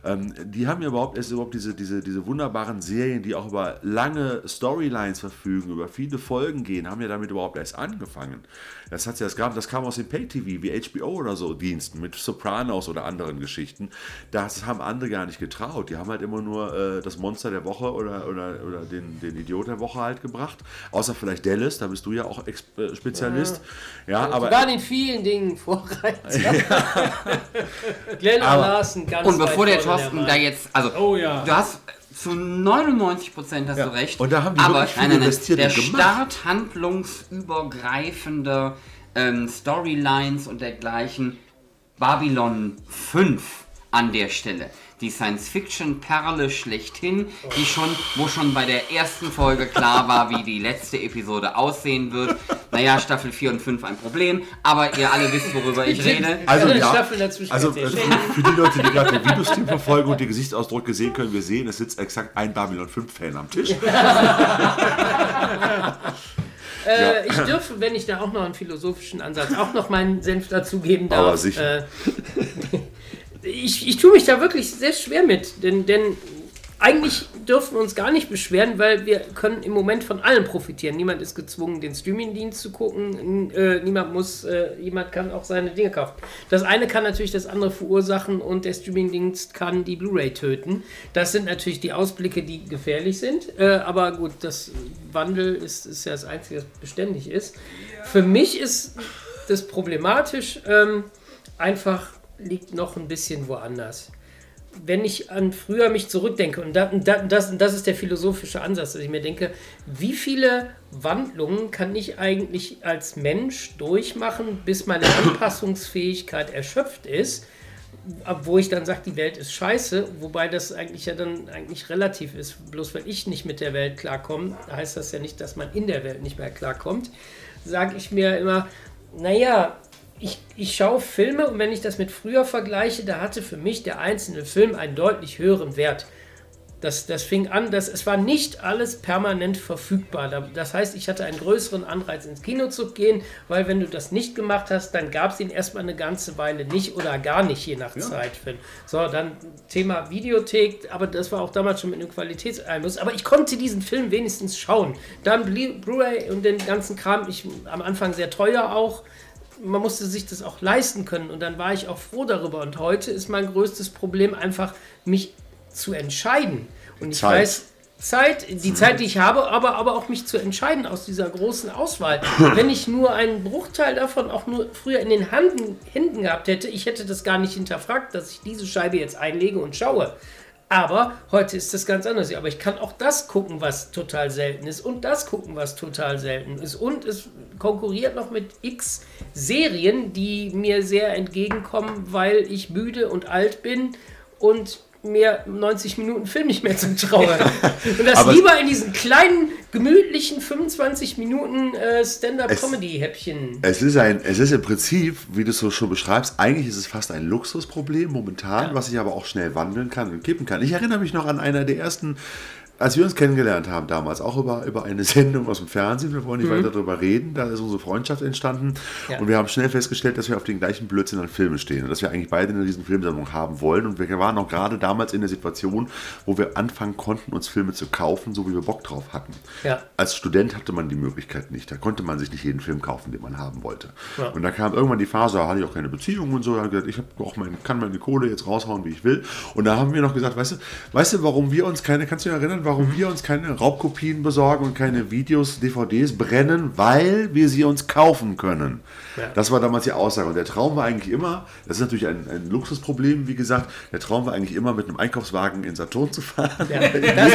Ähm, die haben ja überhaupt erst überhaupt diese, diese, diese wunderbaren Serien, die auch über lange Storylines verfügen, über viele Folgen gehen, haben ja damit überhaupt erst angefangen. Das, hat ja, das, kam, das kam aus dem Pay-TV, wie HBO oder so Diensten, mit Sopranos oder anderen Geschichten. Das haben andere gar nicht getraut. Die haben halt immer nur äh, das Monster der Woche oder, oder, oder den, den Idiot der Woche halt gebracht. Außer vielleicht Dallas, da bist du ja auch Ex äh, Spezialist. Ja, aber Sie waren in vielen Dingen Vorreiter. Glenn Aber- Larsen ganz und bevor der Thorsten da jetzt, also Oh ja. du hast zu 99 Prozent hast du recht. Und da haben die aber wirklich viel nein, investiert der gemacht. Start handlungsübergreifender ähm, Storylines und dergleichen. Babylon 5 an der Stelle. Die Science-Fiction-Perle schlechthin, die schon, wo schon bei der ersten Folge klar war, wie die letzte Episode aussehen wird. Naja, Staffel 4 und 5 ein Problem, aber ihr alle wisst, worüber ich rede. Also, ja, also äh, für die Leute, die gerade den Videostream verfolgen und die Gesichtsausdrücke sehen können, wir sehen, es sitzt exakt ein Babylon 5-Fan am Tisch. Äh, ich dürfte, wenn ich da auch noch einen philosophischen Ansatz, auch noch meinen Senf dazugeben darf. Aber sicher. Äh, ich, ich tue mich da wirklich sehr schwer mit, denn, denn eigentlich dürfen wir uns gar nicht beschweren, weil wir können im Moment von allem profitieren. Niemand ist gezwungen, den Streamingdienst zu gucken. Äh, niemand muss, äh, jemand kann auch seine Dinge kaufen. Das eine kann natürlich das andere verursachen und der Streamingdienst kann die Blu-ray töten. Das sind natürlich die Ausblicke, die gefährlich sind. Äh, aber gut, das Wandel ist, ist ja das Einzige, das beständig ist. Für mich ist das problematisch. Ähm, einfach liegt noch ein bisschen woanders wenn ich an früher mich zurückdenke, und, da, da, das, das ist der philosophische Ansatz, dass ich mir denke, wie viele Wandlungen kann ich eigentlich als Mensch durchmachen, bis meine Anpassungsfähigkeit erschöpft ist, wo ich dann sage, die Welt ist scheiße, wobei das eigentlich ja dann eigentlich relativ ist. Bloß weil ich nicht mit der Welt klarkomme, heißt das ja nicht, dass man in der Welt nicht mehr klarkommt, sage ich mir immer, naja, ich, ich schaue Filme und wenn ich das mit früher vergleiche, da hatte für mich der einzelne Film einen deutlich höheren Wert. Das, das fing an, dass es war nicht alles permanent verfügbar. Da- Das heißt, ich hatte einen größeren Anreiz ins Kino zu gehen, weil wenn du das nicht gemacht hast, dann gab es ihn erstmal eine ganze Weile nicht oder gar nicht, je nach Zeitfilm. So, dann Thema Videothek, aber das war auch damals schon mit einem Qualitätseinfluss. Aber ich konnte diesen Film wenigstens schauen. Dann Blu- Blu-ray und den ganzen Kram, ich am Anfang sehr teuer auch man musste sich das auch leisten können und dann war ich auch froh darüber. Und heute ist mein größtes Problem einfach, mich zu entscheiden. Und ich Zeit. weiß, Zeit, die Zeit, die ich habe, aber, aber auch mich zu entscheiden aus dieser großen Auswahl. Wenn ich nur einen Bruchteil davon auch nur früher in den Händen, Händen gehabt hätte, ich hätte das gar nicht hinterfragt, dass ich diese Scheibe jetzt einlege und schaue. Aber heute ist das ganz anders. Aber ich kann auch das gucken, was total selten ist und das gucken, was total selten ist. Und es konkurriert noch mit x Serien, die mir sehr entgegenkommen, weil ich müde und alt bin und mir 90 Minuten Film nicht mehr zum Traue. Und das Aber- lieber in diesen kleinen, gemütlichen 25 Minuten äh, Stand-up-Comedy-Häppchen. Es ist, ein, es ist im Prinzip, wie du es so schon beschreibst, eigentlich ist es fast ein Luxusproblem momentan, was sich aber auch schnell wandeln kann und kippen kann. Ich erinnere mich noch an einer der ersten, als wir uns kennengelernt haben damals, auch über, über eine Sendung aus dem Fernsehen, wir wollen nicht weiter darüber reden, da ist unsere Freundschaft entstanden Ja. und wir haben schnell festgestellt, dass wir auf den gleichen Blödsinn an Filmen stehen und dass wir eigentlich beide eine riesen Filmsammlung haben wollen und wir waren auch gerade damals in der Situation, wo wir anfangen konnten, uns Filme zu kaufen, so wie wir Bock drauf hatten. Ja. Als Student hatte man die Möglichkeit nicht. Da konnte man sich nicht jeden Film kaufen, den man haben wollte. Ja. Und da kam irgendwann die Phase, da hatte ich auch keine Beziehung und so. Da habe ich gesagt, ich auch mein, kann meine Kohle jetzt raushauen, wie ich will. Und da haben wir noch gesagt, weißt du, weißt du, warum wir uns keine, kannst du dich erinnern, warum wir uns keine Raubkopien besorgen und keine Videos, DVDs brennen, weil wir sie uns kaufen können. Das war damals die Aussage. Und der Traum war eigentlich immer, das ist natürlich ein, ein Luxusproblem, wie gesagt, der Traum war eigentlich immer, mit einem Einkaufswagen in Saturn zu fahren. Ja, das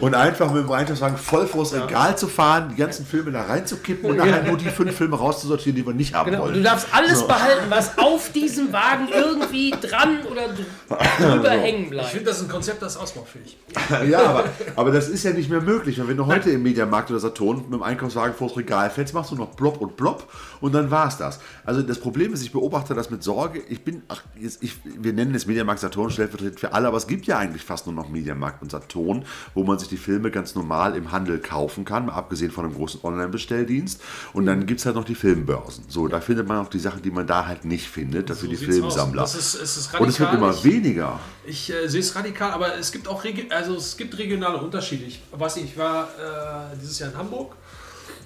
und einfach mit dem Einkaufswagen voll vors Regal zu fahren, die ganzen Filme da reinzukippen und nachher nur die fünf Filme rauszusortieren, die wir nicht haben Genau, wollen. du darfst alles So. behalten, was auf diesem Wagen irgendwie dran oder dr- drüber hängen Ich bleibt. finde, das ist ein Konzept, das ist ausbaufähig. Ja, aber, aber das ist ja nicht mehr möglich. Wenn du heute im Mediamarkt oder Saturn mit dem Einkaufswagen vors Regal fällst, machst du noch Blob und Blob und dann war's das. Also das Problem ist, ich beobachte das mit Sorge. Ich bin, ach, jetzt, ich, wir nennen es Mediamarkt Saturn stellvertretend für alle, aber es gibt ja eigentlich fast nur noch Mediamarkt und Saturn, wo man sich die Filme ganz normal im Handel kaufen kann, mal abgesehen von einem großen Online-Bestelldienst. Und dann gibt es halt noch die Filmbörsen. So, da findet man auch die Sachen, die man da halt nicht findet. Das sind die aus. Filmsammler. Das ist- es ist und es wird radikal. immer Ich- weniger. Ich äh, sehe es radikal, aber es gibt auch also es gibt regionale Unterschiede. Ich weiß nicht, ich war äh, dieses Jahr in Hamburg.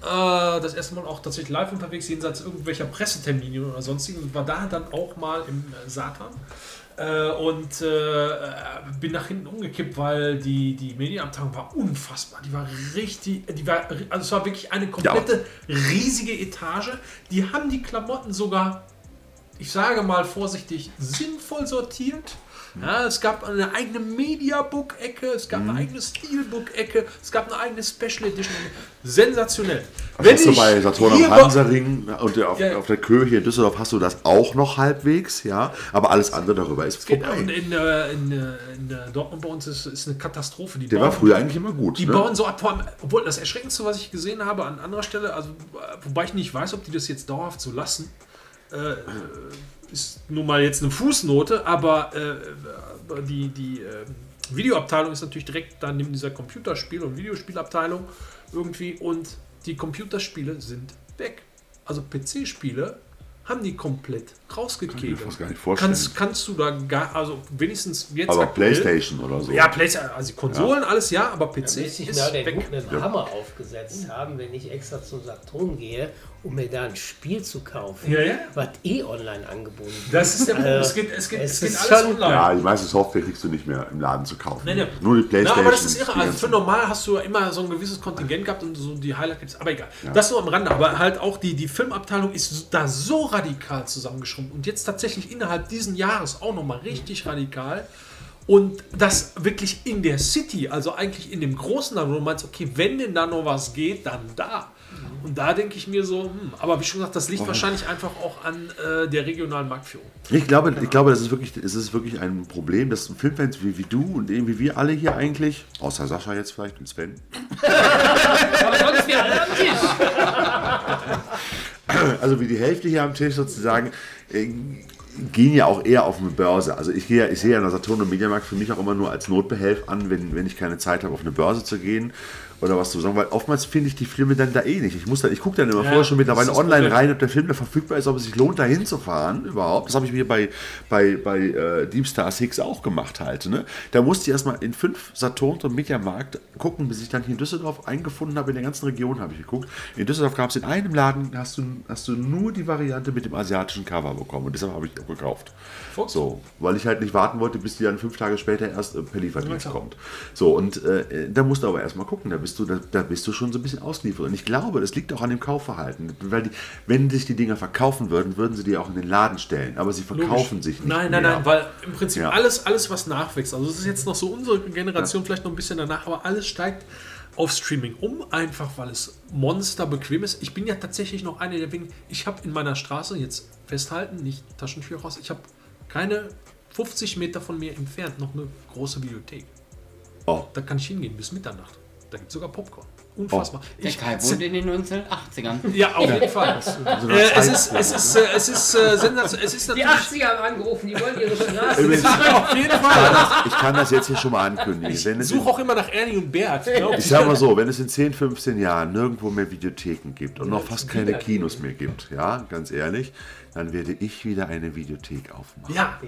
Äh, das erste Mal auch tatsächlich live unterwegs, jenseits irgendwelcher Pressetermine oder sonstigen. Und war da dann auch mal im äh, Satan. Äh, und äh, äh, bin nach hinten umgekippt, weil die, die Medienabteilung war unfassbar. Die war richtig, die war, also es war wirklich eine komplette riesige Etage. Die haben die Klamotten sogar ich sage mal vorsichtig, sinnvoll sortiert. Ja, es gab eine eigene Mediabook-Ecke, es gab eine eigene Steelbook-Ecke, es gab eine eigene Special Edition. Sensationell. Das hast du bei Saturn am Hansaring und auf, Ja, auf der Köhe hier in Düsseldorf hast du das auch noch halbwegs, ja. Aber alles andere darüber ist Geht, vorbei. und in, äh, in, äh, in äh, Dortmund bei uns ist, ist eine Katastrophe. Die Der war bauen- früher eigentlich immer gut. Die ne? bauen so ab, obwohl das Erschreckendste, was ich gesehen habe an anderer Stelle, also wobei ich nicht weiß, ob die das jetzt dauerhaft so lassen, äh, ist nun mal jetzt eine Fußnote, aber äh, die, die äh, Videoabteilung ist natürlich direkt dann neben dieser Computerspiel- und Videospielabteilung irgendwie und die Computerspiele sind weg. Also PC-Spiele haben die komplett rausgekegelt. fast gar nicht vorstellen. Kannst, kannst du da gar, also wenigstens jetzt aber aktuell- Playstation oder so. ja, PlayStation, also Konsolen, alles ja, aber PC Bis ich ist da den weg. einen Hammer aufgesetzt haben, wenn ich extra zum Saturn gehe, um mir da ein Spiel zu kaufen, Ja, ja. was eh online angeboten wird. Das ist der Punkt. Also, es geht, es geht, es es geht alles schon- online. Ja, die meiste Software kriegst du nicht mehr im Laden zu kaufen. Nee, nee. Nur die Na, Playstation. aber das ist irre. Also für normal hast du ja immer so ein gewisses Kontingent gehabt und so die Highlights. Aber egal. Das nur am Rande. Aber halt auch die, die Filmabteilung ist da so radikal zusammengeschrumpft. Und jetzt tatsächlich innerhalb diesen Jahres auch nochmal richtig radikal. Und das wirklich in der City, also eigentlich in dem großen, Land, wo du meinst, okay, wenn denn da noch was geht, dann da. Und da denke ich mir so, hm, aber wie schon gesagt, das liegt wahrscheinlich einfach auch an äh, der regionalen Marktführung. Ich glaube, ich glaube, das ist wirklich, es ist wirklich ein Problem, dass Filmfans wie, wie du und irgendwie wir alle hier eigentlich, außer Sascha jetzt vielleicht und Sven, Aber sonst wir alle am Tisch. also wie die Hälfte hier am Tisch sozusagen, äh, gehen ja auch eher auf eine Börse. Also ich, gehe, ja- ich sehe ja den Saturn und Mediamarkt für mich auch immer nur als Notbehelf an, wenn, wenn ich keine Zeit habe, auf eine Börse zu gehen oder was zu sagen, weil oftmals finde ich die Filme dann da eh nicht. Ich muss dann, ich gucke dann immer Ja, vorher schon mittlerweile online rein, ob der Film da verfügbar ist, ob es sich lohnt, da hinzufahren überhaupt. Das habe ich mir bei, bei, bei äh, Deep Star Six auch gemacht halt. Ne? Da musste ich erstmal in fünf Saturn und Mediamarkt gucken, bis ich dann hier in Düsseldorf eingefunden habe. In der ganzen Region habe ich geguckt. In Düsseldorf gab es in einem Laden, hast du, hast du nur die Variante mit dem asiatischen Cover bekommen. Und deshalb habe ich auch gekauft. Fuchs. So, weil ich halt nicht warten wollte, bis die dann fünf Tage später erst äh, per Lieferdienst kommt. So, und äh, da musst du aber erstmal gucken, da bist du, da, da bist du schon so ein bisschen ausgeliefert. Und ich glaube, das liegt auch an dem Kaufverhalten. Weil die, wenn sich die Dinger verkaufen würden, würden sie die auch in den Laden stellen. Aber sie verkaufen Logisch. sich nicht. Nein, nein, mehr. nein, weil im Prinzip Ja. alles, alles, was nachwächst, also es ist jetzt noch so unsere Generation, vielleicht noch ein bisschen danach, aber alles steigt auf Streaming um, einfach weil es monster bequem ist. Ich bin ja tatsächlich noch einer der wenigen, ich habe in meiner Straße, jetzt festhalten, nicht Taschentücher raus, ich habe keine 50 Meter von mir entfernt noch eine große Bibliothek. Oh. Da kann ich hingehen bis Mitternacht. Da gibt es sogar Popcorn. Unfassbar. Der Ich- Kai wohnt in den 1980ern. ja, auf jeden Fall. Äh, eine es ist, es ist, äh, es ist, äh, es ist Die natürlich 80er haben angerufen, die wollen ihre Straße. Übrigens, auf jeden Fall. ich kann das jetzt hier schon mal ankündigen. In- Suche auch immer nach Ernie und Bert. Ich sag mal so, wenn es in 10, 15 Jahren nirgendwo mehr Videotheken gibt und noch fast keine Kinos mehr gibt, ja, ganz ehrlich, dann werde ich wieder eine Videothek aufmachen. Ja,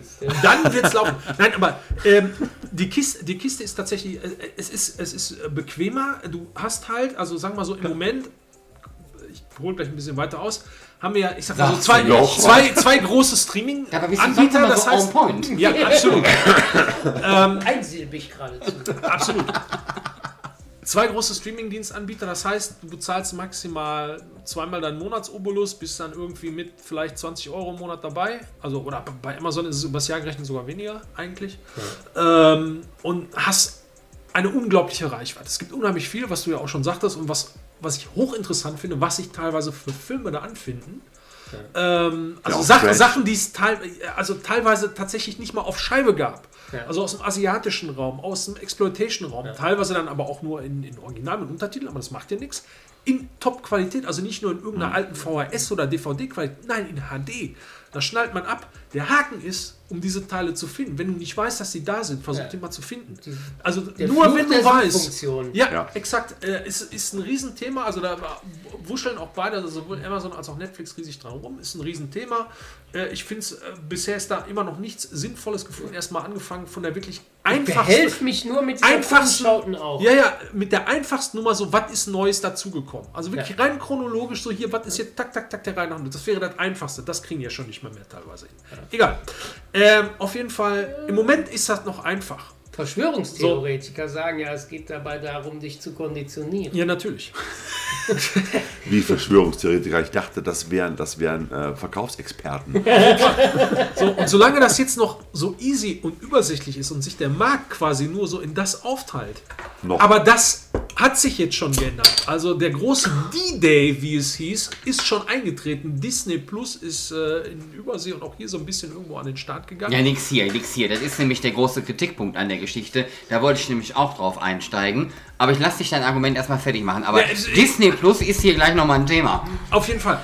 dann wird's laufen. Nein, aber ähm, die, Kiste, die Kiste ist tatsächlich, äh, es ist, es ist äh, bequemer. Du hast halt, also sagen wir so, im Moment, ich hole gleich ein bisschen weiter aus, haben wir ja, ich sag mal so, zwei, zwei, zwei große Ja, aber wir sind sonst Streaming-Anbieter. Das so heißt, on point. ja, absolut. Einsilbig geradezu. Absolut. Zwei große Streaming-Dienstanbieter, das heißt, du bezahlst maximal zweimal deinen Monatsobolus, bist dann irgendwie mit vielleicht 20 Euro im Monat dabei. Also, oder bei Amazon ist es übers Jahr gerechnet sogar weniger eigentlich. Ähm, und hast eine unglaubliche Reichweite. Es gibt unheimlich viel, was du ja auch schon sagtest und was, was ich hochinteressant finde, was sich teilweise für Filme da anfinden. Ähm, also auch Sachen. Sachen, die es teil, also teilweise tatsächlich nicht mal auf Scheibe gab. Ja. Also aus dem asiatischen Raum, aus dem Exploitation-Raum, teilweise dann aber auch nur in, in Original mit Untertiteln, aber das macht ja nichts. In Top-Qualität, also nicht nur in irgendeiner alten VHS- oder DVD-Qualität, nein, in HD. Da schnallt man ab. Der Haken ist, um diese Teile zu finden. Wenn du nicht weißt, dass sie da sind, versuch Ja. die mal zu finden. Also der nur Fluch wenn der du weißt. Ja, Ja. exakt. Äh, ist, ist ein Riesenthema. Also da wuscheln auch beide, also sowohl Amazon als auch Netflix riesig dran rum. Ist ein Riesenthema. Äh, ich finde es, äh, bisher ist da immer noch nichts Sinnvolles gefunden. Erstmal angefangen von der wirklich einfachsten. Behelf mich nur mit Einfachsten- Schauten auch. Ja, ja, mit der einfachsten Nummer so, was ist Neues dazugekommen? Also wirklich rein chronologisch so hier, was ist hier, tak, tak, tak, der Reihe nach. Das wäre das Einfachste. Das kriegen ja schon nicht mehr mehr teilweise hin. Egal. Ähm, auf jeden Fall, im Moment ist das noch einfach. Verschwörungstheoretiker sagen ja, es geht dabei darum, dich zu konditionieren. Ja, natürlich. Wie Verschwörungstheoretiker. Ich dachte, das wären, das wären äh, Verkaufsexperten. So, und solange das jetzt noch so easy und übersichtlich ist und sich der Markt quasi nur so in das aufteilt. Noch. Aber das hat sich jetzt schon geändert. Also der große D-Day, wie es hieß, ist schon eingetreten. Disney Plus ist äh, in Übersee und auch hier so ein bisschen irgendwo an den Start gegangen. Ja, nix hier, nix hier. Das ist nämlich der große Kritikpunkt an der Geschichte. Da wollte ich nämlich auch drauf einsteigen. Aber ich lasse dich dein Argument erstmal fertig machen. Aber Ja, es- Disney Plus ist hier gleich nochmal ein Thema. Auf jeden Fall.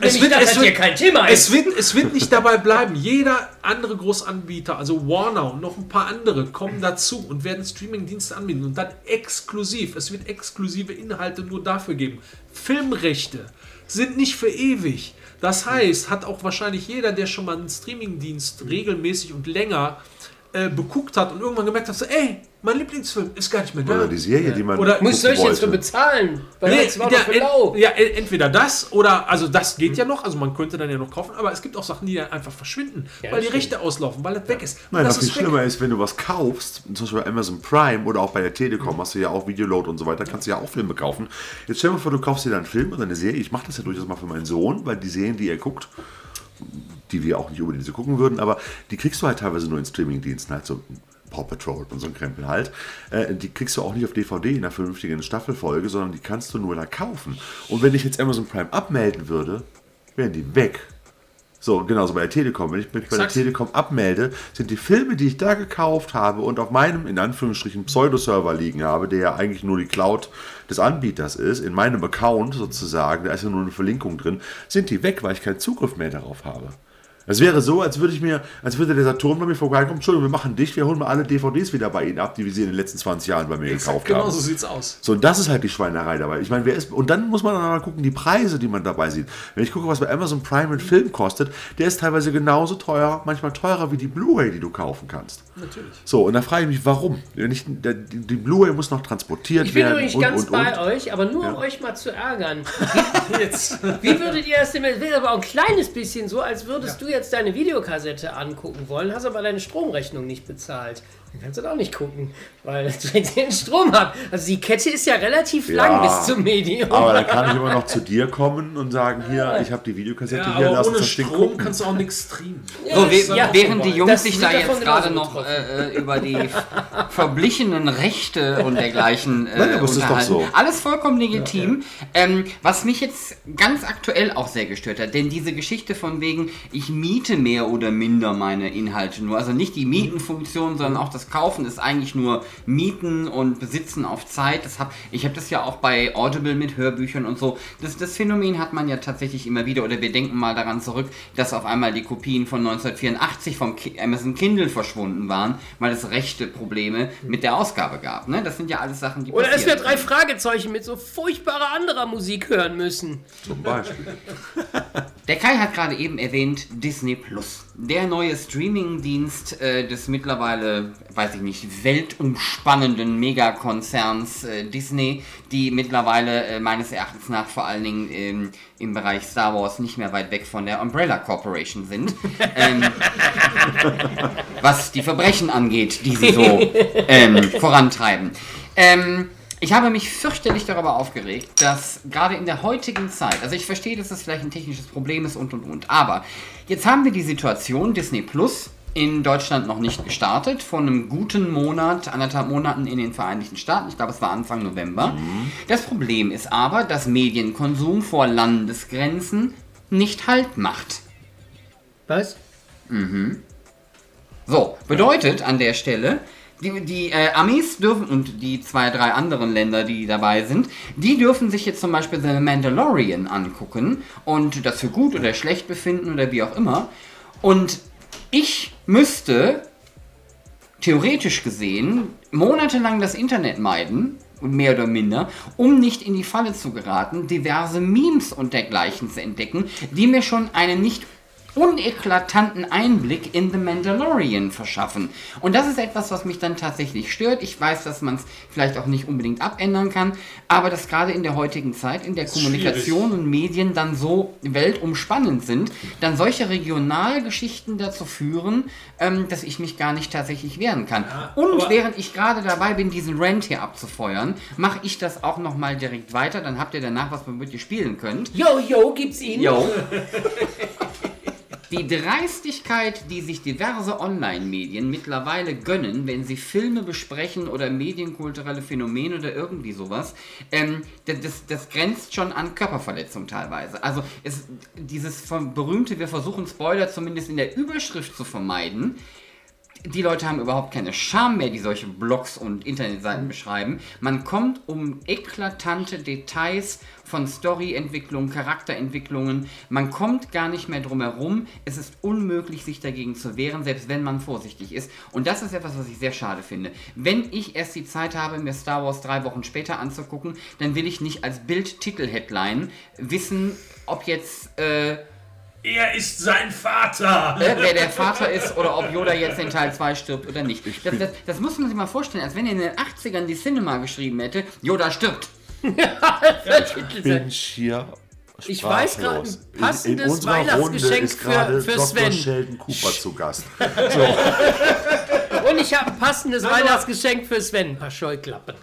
Nämlich, dass das hier kein Thema es wird, es wird nicht dabei bleiben. Jeder andere Großanbieter, also Warner und noch ein paar andere, kommen dazu und werden Streamingdienste anbieten und dann exklusiv. Es wird exklusive Inhalte nur dafür geben. Filmrechte sind nicht für ewig. Das heißt, hat auch wahrscheinlich jeder, der schon mal einen Streamingdienst regelmäßig und länger äh, beguckt hat und irgendwann gemerkt hat, so, ey, mein Lieblingsfilm ist gar nicht mehr da. Oder die Serie, die man. Oder- Muss ich jetzt für wollte. bezahlen? Weil Nee, war ja, ent, ja, en- entweder das oder, also das geht ja noch, also man könnte dann ja noch kaufen, aber es gibt auch Sachen, die dann einfach verschwinden, Ja, weil die stimmt. Rechte auslaufen, weil das weg ist. Nein, das was viel schlimmer ist, wenn du was kaufst, zum Beispiel bei Amazon Prime oder auch bei der Telekom, hast du ja auch Videoload und so weiter, kannst du ja auch Filme kaufen. Jetzt stell dir mal vor, du kaufst dir dann einen Film oder eine Serie. Ich mache das ja durchaus mal für meinen Sohn, weil die Serien, die er guckt, die wir auch nicht unbedingt so gucken würden, aber die kriegst du halt teilweise nur in Streamingdiensten, halt so Paw Patrol und so ein Krempel halt. Äh, die kriegst du auch nicht auf DVD in einer vernünftigen Staffelfolge, sondern die kannst du nur da kaufen. Und wenn ich jetzt Amazon Prime abmelden würde, wären die weg. So, genauso bei der Telekom. Wenn ich mich bei der. Telekom abmelde, sind die Filme, die ich da gekauft habe und auf meinem, in Anführungsstrichen, Pseudo-Server liegen habe, der ja eigentlich nur die Cloud des Anbieters ist, in meinem Account sozusagen, da ist ja nur eine Verlinkung drin, sind die weg, weil ich keinen Zugriff mehr darauf habe. Es wäre so, als würde ich mir, als würde der Saturn bei mir vorbeikommen, Entschuldigung, wir machen dich, wir holen mal alle DVDs wieder bei Ihnen ab, die wir sie in den letzten 20 Jahren bei mir gekauft Genau haben. so sieht's aus. So, und das ist halt die Schweinerei dabei. Ich meine, wer ist. Und dann muss man dann mal gucken, die Preise, die man dabei sieht. Wenn ich gucke, was bei Amazon Prime ein Film kostet, der ist teilweise genauso teuer, manchmal teurer wie die Blu-ray, die du kaufen kannst. Natürlich. So, und da frage ich mich, warum? Ich, der, die Blu-ray muss noch transportiert Ich bin werden. übrigens ganz und, bei und. euch, aber nur um euch mal zu ärgern. Jetzt, wie würdet ihr das denn? Das wäre aber auch ein kleines bisschen so, als würdest du jetzt deine Videokassette angucken wollen, hast aber deine Stromrechnung nicht bezahlt. Dann kannst du auch nicht gucken, weil du den Strom hast. Also die Kette ist ja relativ Ja. lang bis zum Medium. Aber dann kann ich immer noch zu dir kommen und sagen, hier, ich habe die Videokassette Ja, hier, lass ohne uns das Ding Strom gucken. kannst du auch nichts streamen. So, das we ja während die. Jungs Das sich da jetzt gerade noch äh, äh, über die verblichenen Rechte und dergleichen äh, Nein, doch unterhalten. so. Alles vollkommen legitim. Ähm, was mich jetzt ganz aktuell auch sehr gestört hat, denn diese Geschichte von wegen, ich miete mehr oder minder meine Inhalte nur, also nicht die Mietenfunktion, sondern auch das Kaufen ist eigentlich nur Mieten und Besitzen auf Zeit. Das hab, ich habe das ja auch bei Audible mit Hörbüchern und so. Das, das Phänomen hat man ja tatsächlich immer wieder, oder wir denken mal daran zurück, dass auf einmal die Kopien von 1984 vom Amazon Kindle verschwunden waren, weil es rechte Probleme mit der Ausgabe gab. Ne? Das sind ja alles Sachen, die Oder dass wir drei Fragezeichen mit so furchtbarer anderer Musik hören müssen. Zum Beispiel. Der Kai hat gerade eben erwähnt Disney Plus. Der neue Streamingdienst äh, des mittlerweile, weiß ich nicht, weltumspannenden Megakonzerns äh, Disney, die mittlerweile äh, meines Erachtens nach vor allen Dingen ähm, im Bereich Star Wars nicht mehr weit weg von der Umbrella Corporation sind. ähm, was die Verbrechen angeht, die sie so ähm, vorantreiben. Ähm, ich habe mich fürchterlich darüber aufgeregt, dass gerade in der heutigen Zeit, also ich verstehe, dass das vielleicht ein technisches Problem ist und und und, aber jetzt haben wir die Situation, Disney Plus in Deutschland noch nicht gestartet, vor einem guten Monat, anderthalb Monaten in den Vereinigten Staaten, ich glaube es war Anfang November. Das Problem ist aber, dass Medienkonsum vor Landesgrenzen nicht Halt macht. Was? So, bedeutet an der Stelle, die, die äh, Amis dürfen und die zwei, drei anderen Länder, die dabei sind, die dürfen sich jetzt zum Beispiel The Mandalorian angucken und das für gut oder schlecht befinden oder wie auch immer. Und ich müsste theoretisch gesehen monatelang das Internet meiden, mehr oder minder, um nicht in die Falle zu geraten, diverse Memes und dergleichen zu entdecken, die mir schon eine nicht uneklatanten Einblick in The Mandalorian verschaffen. Und das ist etwas, was mich dann tatsächlich stört. Ich weiß, dass man es vielleicht auch nicht unbedingt abändern kann, aber dass gerade in der heutigen Zeit, in der Kommunikation und Medien dann so weltumspannend sind, dann solche Regionalgeschichten dazu führen, ähm, dass ich mich gar nicht tatsächlich wehren kann. und aber- während ich gerade dabei bin, diesen Rant hier abzufeuern, mache ich das auch nochmal direkt weiter. Dann habt ihr danach was, womit ihr spielen könnt. Yo, yo, gibt's ihn? Jo. Die Dreistigkeit, die sich diverse Online-Medien mittlerweile gönnen, wenn sie Filme besprechen oder medienkulturelle Phänomene oder irgendwie sowas, ähm, das, das, grenzt schon an Körperverletzung teilweise. Also es, dieses berühmte, wir versuchen Spoiler zumindest in der Überschrift zu vermeiden, die Leute haben überhaupt keine Scham mehr, die solche Blogs und Internetseiten beschreiben. Man kommt um eklatante Details von Storyentwicklung, Charakterentwicklungen. Man kommt gar nicht mehr drum herum. Es ist unmöglich, sich dagegen zu wehren, selbst wenn man vorsichtig ist. Und das ist etwas, was ich sehr schade finde. Wenn ich erst die Zeit habe, mir Star Wars drei Wochen später anzugucken, dann will ich nicht als Bild-Titel-Headline wissen, ob jetzt... Äh, Er ist sein Vater! äh, wer der Vater ist oder ob Yoda jetzt in Teil 2 stirbt oder nicht. Das, das, das muss man sich mal vorstellen, als wenn er in den 80ern die Cinema geschrieben hätte, Yoda stirbt. Ich bin schier. Ich weiß gerade, ein. In- passendes in unserer Weihnachtsgeschenk Runde ist für- gerade für Dr. Sven. Sheldon Cooper zu Gast. Und ich habe ein passendes Weihnachtsgeschenk für Sven. Ein paar Scheuklappen.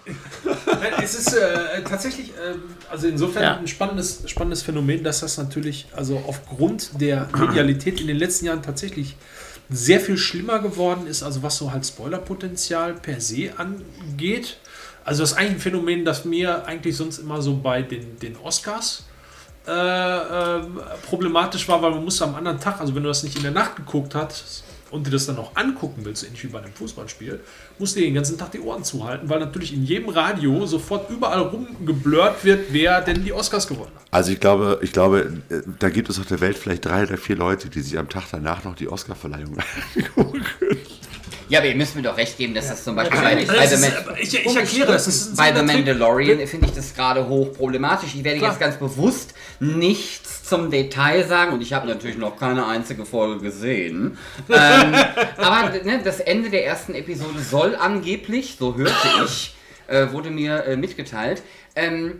Nein, es ist äh, tatsächlich, ähm, also insofern Ja. ein spannendes, spannendes Phänomen, dass das natürlich, also aufgrund der Medialität in den letzten Jahren tatsächlich sehr viel schlimmer geworden ist, also was so halt Spoilerpotenzial per se angeht. Also das ist eigentlich ein Phänomen, das mir eigentlich sonst immer so bei den, den Oscars äh, ähm, problematisch war, weil man musste am anderen Tag, also wenn du das nicht in der Nacht geguckt hast und dir das dann noch angucken willst, ähnlich wie bei einem Fußballspiel, musst du dir den ganzen Tag die Ohren zuhalten, weil natürlich in jedem Radio sofort überall rumgeblurrt wird, wer denn die Oscars gewonnen hat. Also ich glaube, ich glaube, äh, da gibt es auf der Welt vielleicht drei oder vier Leute, die sich am Tag danach noch die Oscarverleihung angucken. Ja, aber ihr müsst mir doch recht geben, dass das zum Beispiel bei, bei, Das The, ist, ich, ich erkläre das. das ist bei The. Mandalorian finde ich das gerade hoch problematisch. Ich werde Klar. jetzt ganz bewusst nichts zum Detail sagen und ich habe natürlich noch keine einzige Folge gesehen. ähm, aber ne, das Ende der ersten Episode soll angeblich, so hörte ich, äh, wurde mir äh, mitgeteilt, ähm,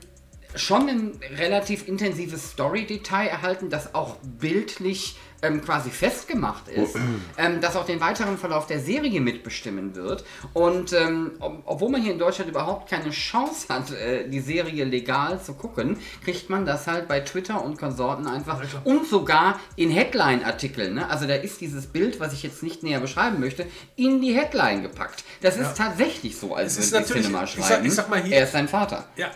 schon ein relativ intensives Story-Detail erhalten, das auch bildlich ähm, quasi festgemacht ist, ähm, das auch den weiteren Verlauf der Serie mitbestimmen wird. Und ähm, ob, obwohl man hier in Deutschland überhaupt keine Chance hat, äh, die Serie legal zu gucken, kriegt man das halt bei Twitter und Konsorten einfach und sogar in Headline-Artikeln. Ne? Also da ist dieses Bild, was ich jetzt nicht näher beschreiben möchte, in die Headline gepackt. Das ist tatsächlich so, als Es ist natürlich- Cinema ich sag- schreiben. ich sag mal hier- er ist sein Vater. Ja.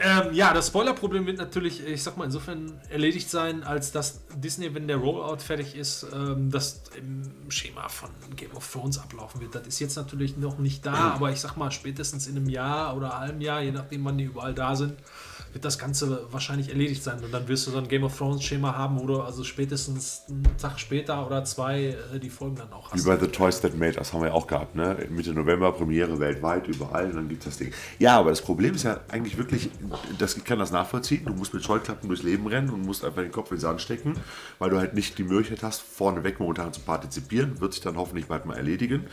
Ähm, ja, das Spoilerproblem wird natürlich, ich sag mal, insofern erledigt sein, als dass Disney, wenn der Rollout fertig ist, ähm, das im Schema von Game of Thrones ablaufen wird. Das ist jetzt natürlich noch nicht da, aber ich sag mal, spätestens in einem Jahr oder einem Jahr, je nachdem, wann die überall da sind, wird das Ganze wahrscheinlich erledigt sein. Und dann wirst du so ein Game of Thrones Schema haben, wo du also spätestens einen Tag später oder zwei äh, die Folgen dann auch Wie hast. bei The Toys That Made Us haben wir ja auch gehabt, ne? Mitte November, Premiere weltweit, überall, und dann gibt es das Ding. Ja, aber das Problem ist ja eigentlich wirklich, das, ich kann das nachvollziehen, du musst mit Scheuklappen durchs Leben rennen und musst einfach den Kopf in den Sand stecken, weil du halt nicht die Möglichkeit hast, vorneweg momentan zu partizipieren, wird sich dann hoffentlich bald mal erledigen.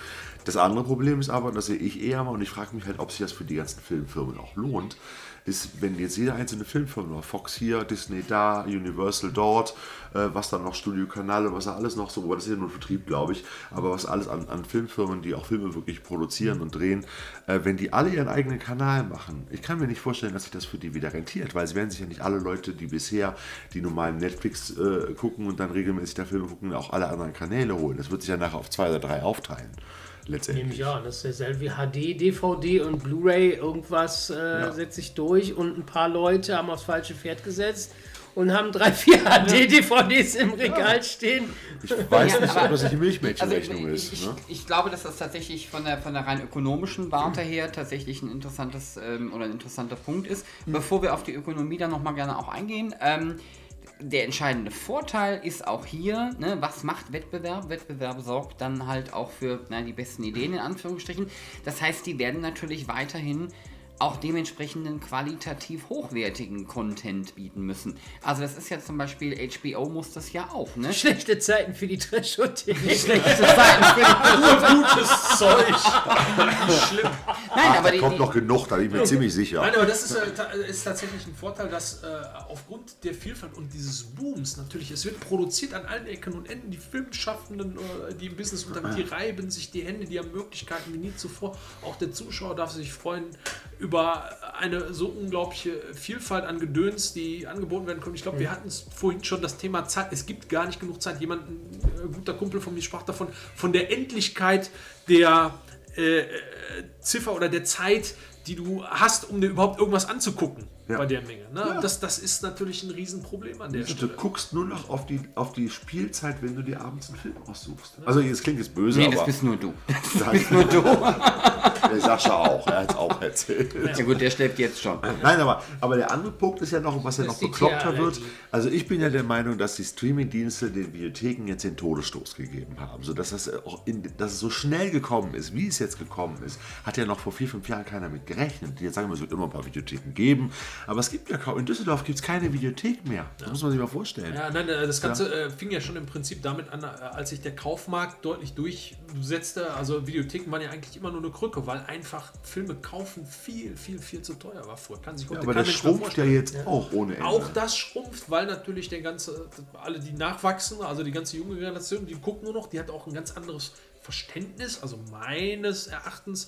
Das andere Problem ist aber, und das sehe ich eher mal, und ich frage mich halt, ob sich das für die ganzen Filmfirmen auch lohnt, ist, wenn jetzt jede einzelne Filmfirma, Fox hier, Disney da, Universal dort, äh, was dann noch Studio Kanal, was da alles noch so, aber das ist ja nur Vertrieb, glaube ich, aber was alles an, an Filmfirmen, die auch Filme wirklich produzieren und drehen, äh, wenn die alle ihren eigenen Kanal machen, ich kann mir nicht vorstellen, dass sich das für die wieder rentiert, weil es werden sich ja nicht alle Leute, die bisher die normalen Netflix äh, gucken und dann regelmäßig da Filme gucken, auch alle anderen Kanäle holen. Das wird sich ja nachher auf zwei oder drei aufteilen. Nehme Letztendlich. ich an, das ist dasselbe wie HD, DVD und Blu-ray. Irgendwas äh, setzt sich durch und ein paar Leute haben aufs falsche Pferd gesetzt und haben drei, vier HD-DVDs im Regal stehen. Ich weiß Ja, nicht, aber- ob das eine Also Milchmädchenrechnung ich, ist. ich, Ne? ich glaube, dass das tatsächlich von der, von der rein ökonomischen Warte her tatsächlich ein interessantes ähm, oder ein interessanter Punkt ist. Bevor wir auf die Ökonomie dann nochmal gerne auch eingehen, ähm, der entscheidende Vorteil ist auch hier, ne, was macht Wettbewerb? Wettbewerb sorgt dann halt auch für na, die besten Ideen in Anführungsstrichen. Das heißt, die werden natürlich weiterhin auch dementsprechenden qualitativ hochwertigen Content bieten müssen. Also das ist ja zum Beispiel, HBO muss das ja auch, ne? Schlechte Zeiten für die Trash-Hotel. Schlechte Zeiten für die Gutes Zeug. Schlimm. Nein, Ach, aber da die, kommt die, noch genug, da bin ich mir ziemlich sicher. Nein, aber das ist, äh, ist tatsächlich ein Vorteil, dass äh, aufgrund der Vielfalt und dieses Booms natürlich, es wird produziert an allen Ecken und Enden, die Filmschaffenden, äh, die im Business unterwegs, die reiben sich die Hände, die haben Möglichkeiten wie nie zuvor. Auch der Zuschauer darf sich freuen über eine so unglaubliche Vielfalt an Gedöns, die angeboten werden können. Ich glaube, wir hatten es vorhin schon das Thema Zeit. Es gibt gar nicht genug Zeit. Jemand, ein äh, guter Kumpel von mir sprach davon, von der Endlichkeit der äh, äh, Ziffer oder der Zeit, die du hast, um dir überhaupt irgendwas anzugucken Ja. bei der Menge. Ne? Das, das ist natürlich ein Riesenproblem an der Du Stelle. guckst nur noch auf die, auf die Spielzeit, wenn du dir abends einen Film aussuchst. Also, es klingt jetzt böse, nee, das aber bist nur du. nur du. der Sascha auch, er hat es auch erzählt. Ja gut, der schläft jetzt schon. Nein, aber, aber der andere Punkt ist ja noch, was ja Das noch bekloppter wird. Also ich bin ja der Meinung, dass die Streamingdienste den Videotheken jetzt den Todesstoß gegeben haben. So dass das auch in, dass es so schnell gekommen ist, wie es jetzt gekommen ist, hat ja noch vor vier, fünf Jahren keiner mit gerechnet. Jetzt sagen, wir, es wird immer ein paar Videotheken geben. Aber es gibt ja kaum, in Düsseldorf gibt es keine Videothek mehr. Das muss man sich mal vorstellen. Ja, nein, äh, das Ganze äh, fing ja schon im Prinzip damit an, äh, als sich der Kaufmarkt deutlich durchsetzte. Also Videotheken waren ja eigentlich immer nur eine Krücke, weil einfach Filme kaufen viel, viel, viel zu teuer war früher. Kann sich heute aber kein das schrumpft ja jetzt auch ohne Ende. Auch das schrumpft, weil natürlich der ganze, alle die nachwachsen, also die ganze junge Generation, die gucken nur noch, die hat auch ein ganz anderes Verständnis, also meines Erachtens,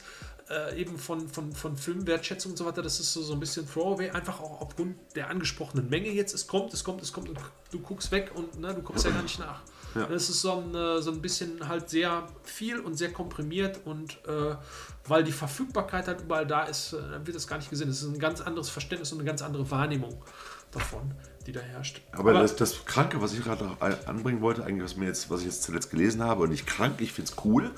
äh, eben von, von, von Filmwertschätzung und so weiter. Das ist so, so ein bisschen Throwaway, einfach auch aufgrund der angesprochenen Menge jetzt. Es kommt, es kommt, es kommt und du guckst weg und ne, du kommst ja gar nicht nach. Das ist so ein, äh, so ein bisschen halt sehr viel und sehr komprimiert und äh, weil die Verfügbarkeit halt überall da ist, äh, wird das gar nicht gesehen. Es ist ein ganz anderes Verständnis und eine ganz andere Wahrnehmung davon, die da herrscht. Aber, das, das Kranke, was ich gerade noch anbringen wollte, eigentlich, was, mir jetzt, was ich jetzt zuletzt gelesen habe, und nicht krank, ich finde es cool.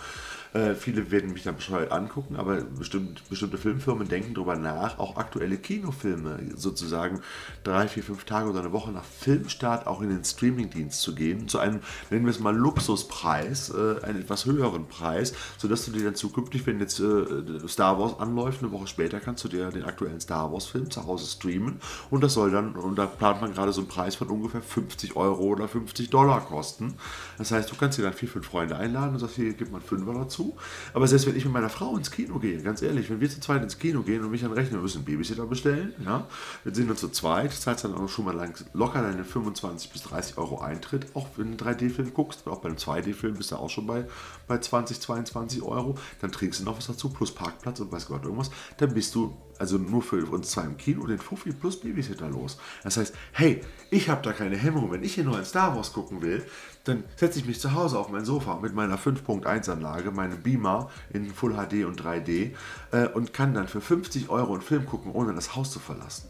Äh, viele werden mich dann bescheuert angucken, aber bestimmt, bestimmte Filmfirmen denken darüber nach, auch aktuelle Kinofilme sozusagen drei, vier, fünf Tage oder eine Woche nach Filmstart auch in den Streamingdienst zu gehen, zu einem, nennen wir es mal Luxuspreis, äh, einen etwas höheren Preis, sodass du dir dann zukünftig, wenn jetzt äh, Star Wars anläuft, eine Woche später kannst du dir den aktuellen Star Wars Film zu Hause streamen und das soll dann, und da plant man gerade so einen Preis von ungefähr 50 Euro oder 50 Dollar kosten. Das heißt, du kannst dir dann vier, fünf Freunde einladen und sagst, hier gibt man Fünfer dazu. Aber selbst wenn ich mit meiner Frau ins Kino gehe, ganz ehrlich, wenn wir zu zweit ins Kino gehen und mich dann rechnen, wir müssen einen Babysitter bestellen, ja, wir sind dann zu zweit, zahlst dann auch schon mal locker deine 25 bis 30 Euro Eintritt, auch wenn du einen 3D-Film guckst, auch bei einem 2D-Film bist du auch schon bei, bei 20, 22 Euro, dann trinkst du noch was dazu, plus Parkplatz und weiß Gott irgendwas, dann bist du also nur für uns zwei im Kino den Fuffi plus Babysitter los. Das heißt, hey, ich habe da keine Hemmung, wenn ich hier nur ein Star Wars gucken will, dann setze ich mich zu Hause auf mein Sofa mit meiner 5.1-Anlage, meinem Beamer in Full HD und 3D äh, und kann dann für 50 Euro einen Film gucken, ohne das Haus zu verlassen.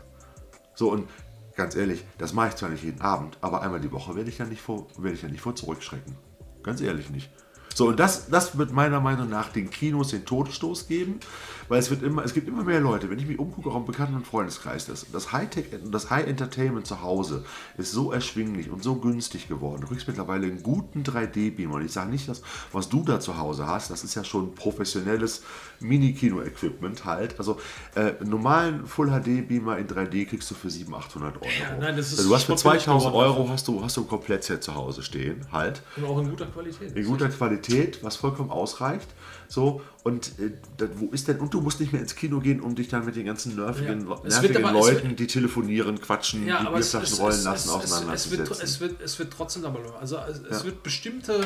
So und ganz ehrlich, das mache ich zwar nicht jeden Abend, aber einmal die Woche werde ich ja nicht vor, werde ich ja nicht vor zurückschrecken. Ganz ehrlich nicht. So, und das, das wird meiner Meinung nach den Kinos den Todesstoß geben, weil es wird immer, es gibt immer mehr Leute, wenn ich mich umgucke, auch im Bekannten- und Freundeskreis, das, das Hightech und das High Entertainment zu Hause ist so erschwinglich und so günstig geworden. Du kriegst mittlerweile einen guten 3D-Beamer. Und ich sage nicht, dass was du da zu Hause hast, das ist ja schon professionelles Mini-Kino-Equipment halt. Also äh, einen normalen Full HD-Beamer in 3D kriegst du für 700, 800 Euro. Ja, nein, das ist also du hast für schon billig 2000 geworden Euro hast du, hast du ein Komplettset zu Hause stehen halt Und auch in guter Qualität. in guter Qualität, was vollkommen ausreicht. So, und äh, da, wo ist denn, und du musst nicht mehr ins Kino gehen, um dich dann mit den ganzen nervigen, Ja. Nervigen aber- Leuten, wird- die telefonieren, quatschen, Ja, die Bierflaschen es, rollen es, lassen, es, es, es, wird, auseinanderzusetzen. es, wird, es wird trotzdem aber also es, es wird bestimmte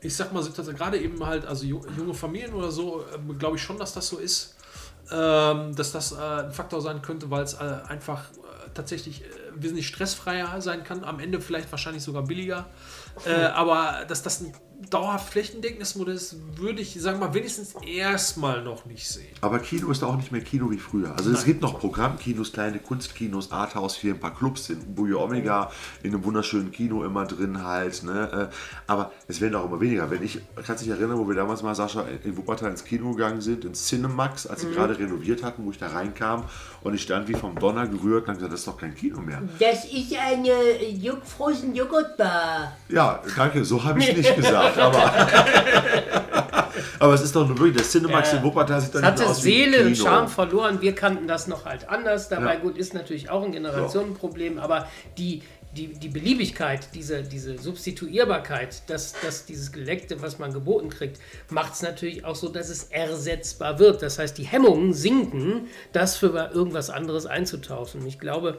ich sag mal gerade eben halt also ju- junge Familien oder so äh, glaube ich schon dass das so ist ähm, dass das äh, ein Faktor sein könnte weil es äh, einfach äh, tatsächlich äh, wesentlich stressfreier sein kann am Ende vielleicht wahrscheinlich sogar billiger äh, aber dass das ein dauerhaft flächendeckendes Modell ist würde ich sagen mal wenigstens erstmal noch nicht sehen Aber Kino ist auch nicht mehr Kino wie früher. Also es gibt noch Programmkinos, kleine Kunstkinos, Arthouse, hier ein paar Clubs in Bujo Omega, in einem wunderschönen Kino immer drin halt. Ne? Äh, Aber es werden auch immer weniger. Wenn ich, kannst dich erinnern, wo wir damals mal, Sascha, in Wuppertal ins Kino gegangen sind, ins Cinemax, als sie gerade renoviert hatten, wo ich da reinkam und ich stand wie vom Donner gerührt und habe gesagt, das ist doch kein Kino mehr. Das ist eine Frozen Joghurtbar. Ja, danke, so habe ich nicht gesagt, aber, Aber es ist doch nur wirklich, der Cinemax Ja. in Wuppertal sieht doch Es nicht hatte aus Seele und. Charme verloren. Wir kannten das noch halt anders. Dabei Ja. gut ist natürlich auch ein Generationenproblem, aber die, die, die Beliebigkeit, diese, diese Substituierbarkeit, dass, dass dieses Geleckte, was man geboten kriegt, macht es natürlich auch so, dass es ersetzbar wird. Das heißt, die Hemmungen sinken, das für irgendwas anderes einzutauschen. Ich glaube,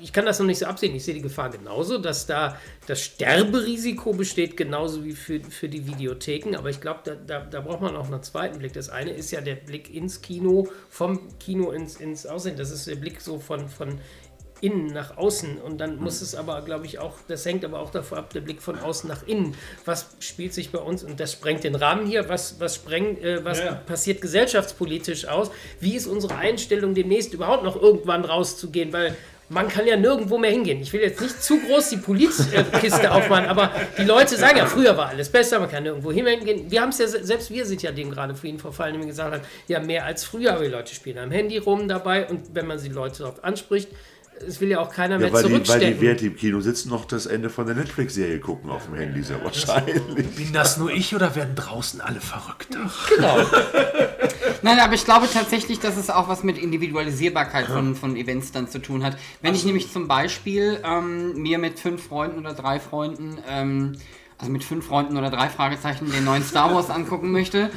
ich kann das noch nicht so absehen. Ich sehe die Gefahr genauso, dass da das Sterberisiko besteht, genauso wie für, für die Videotheken. Aber ich glaube, da, da, da braucht man auch einen zweiten Blick. Das eine ist ja der Blick ins Kino, vom Kino ins, ins Aussehen. Das ist der Blick so von, von innen nach außen. Und dann muss es aber, glaube ich, auch, das hängt aber auch davon ab, der Blick von außen nach innen. Was spielt sich bei uns, und das sprengt den Rahmen hier, was, was, sprengt, äh, was ja. passiert gesellschaftspolitisch aus? Wie ist unsere Einstellung, demnächst überhaupt noch irgendwann rauszugehen? Weil man kann ja nirgendwo mehr hingehen. Ich will jetzt nicht zu groß die Politkiste aufmachen, aber die Leute sagen ja, früher war alles besser, man kann nirgendwo hingehen. Wir haben es ja, se- selbst wir sind ja dem gerade vorhin verfallen, indem wir gesagt haben, ja, mehr als früher, aber die Leute spielen am Handy rum dabei und wenn man die Leute darauf anspricht, es will ja auch keiner Ja, mehr weil die, weil die, zurückstecken. die im Kino sitzen, noch das Ende von der Netflix-Serie gucken auf dem Handy, sehr wahrscheinlich. Bin das nur ich oder werden draußen alle verrückt? genau. Nein, aber ich glaube tatsächlich, dass es auch was mit Individualisierbarkeit von, von Events dann zu tun hat. Wenn ich nämlich zum Beispiel ähm, mir mit fünf Freunden oder drei Freunden, ähm, also mit fünf Freunden oder drei Fragezeichen den neuen Star Wars angucken möchte,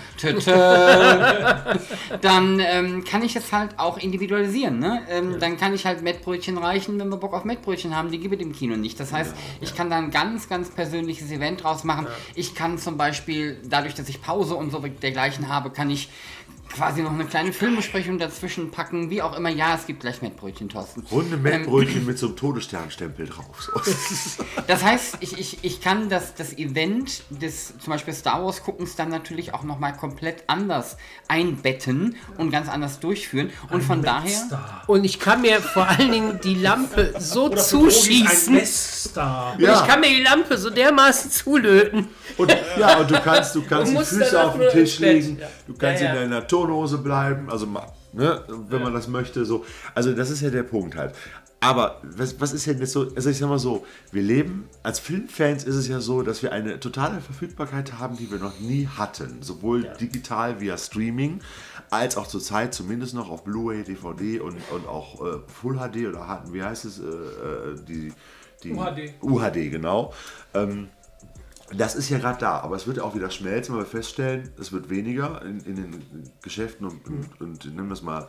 dann ähm, kann ich es halt auch individualisieren. Ne? Ähm, Dann kann ich halt Mettbrötchen reichen, wenn wir Bock auf Mettbrötchen haben, die gibt es im Kino nicht. Das heißt, ich kann da ein ganz, ganz persönliches Event draus machen. Ich kann zum Beispiel, dadurch, dass ich Pause und so dergleichen habe, kann ich quasi noch eine kleine Filmbesprechung dazwischen packen, wie auch immer. Ja, es gibt gleich Mettbrötchen, Thorsten. Runde Mettbrötchen mit so einem Todessternstempel drauf. So. Das heißt, ich, ich, ich kann das, das Event des zum Beispiel Star Wars Guckens dann natürlich auch nochmal komplett anders einbetten und ganz anders durchführen. Und von daher. Und ich kann mir vor allen Dingen die Lampe so zuschießen. Ein. Und ich kann mir die Lampe so dermaßen zulöten. Und, ja, und du kannst, du kannst Du die Füße auf den Tisch legen, ja. du kannst Ja, ja. in deiner Turnhose bleiben, also ne, wenn man das möchte. So. Also das ist ja der Punkt halt. Aber was, was ist denn jetzt so, also ich sag mal so, wir leben, als Filmfans ist es ja so, dass wir eine totale Verfügbarkeit haben, die wir noch nie hatten. Sowohl digital via Streaming, als auch zurzeit zumindest noch auf Blu-ray, DVD und, und auch äh, Full HD oder HD, wie heißt es, äh, äh, die, die UHD. UHD, genau. Ähm, das ist ja gerade da, aber es wird auch wieder schmelzen, weil wir feststellen, es wird weniger in, in den Geschäften und, und, und nimm das mal,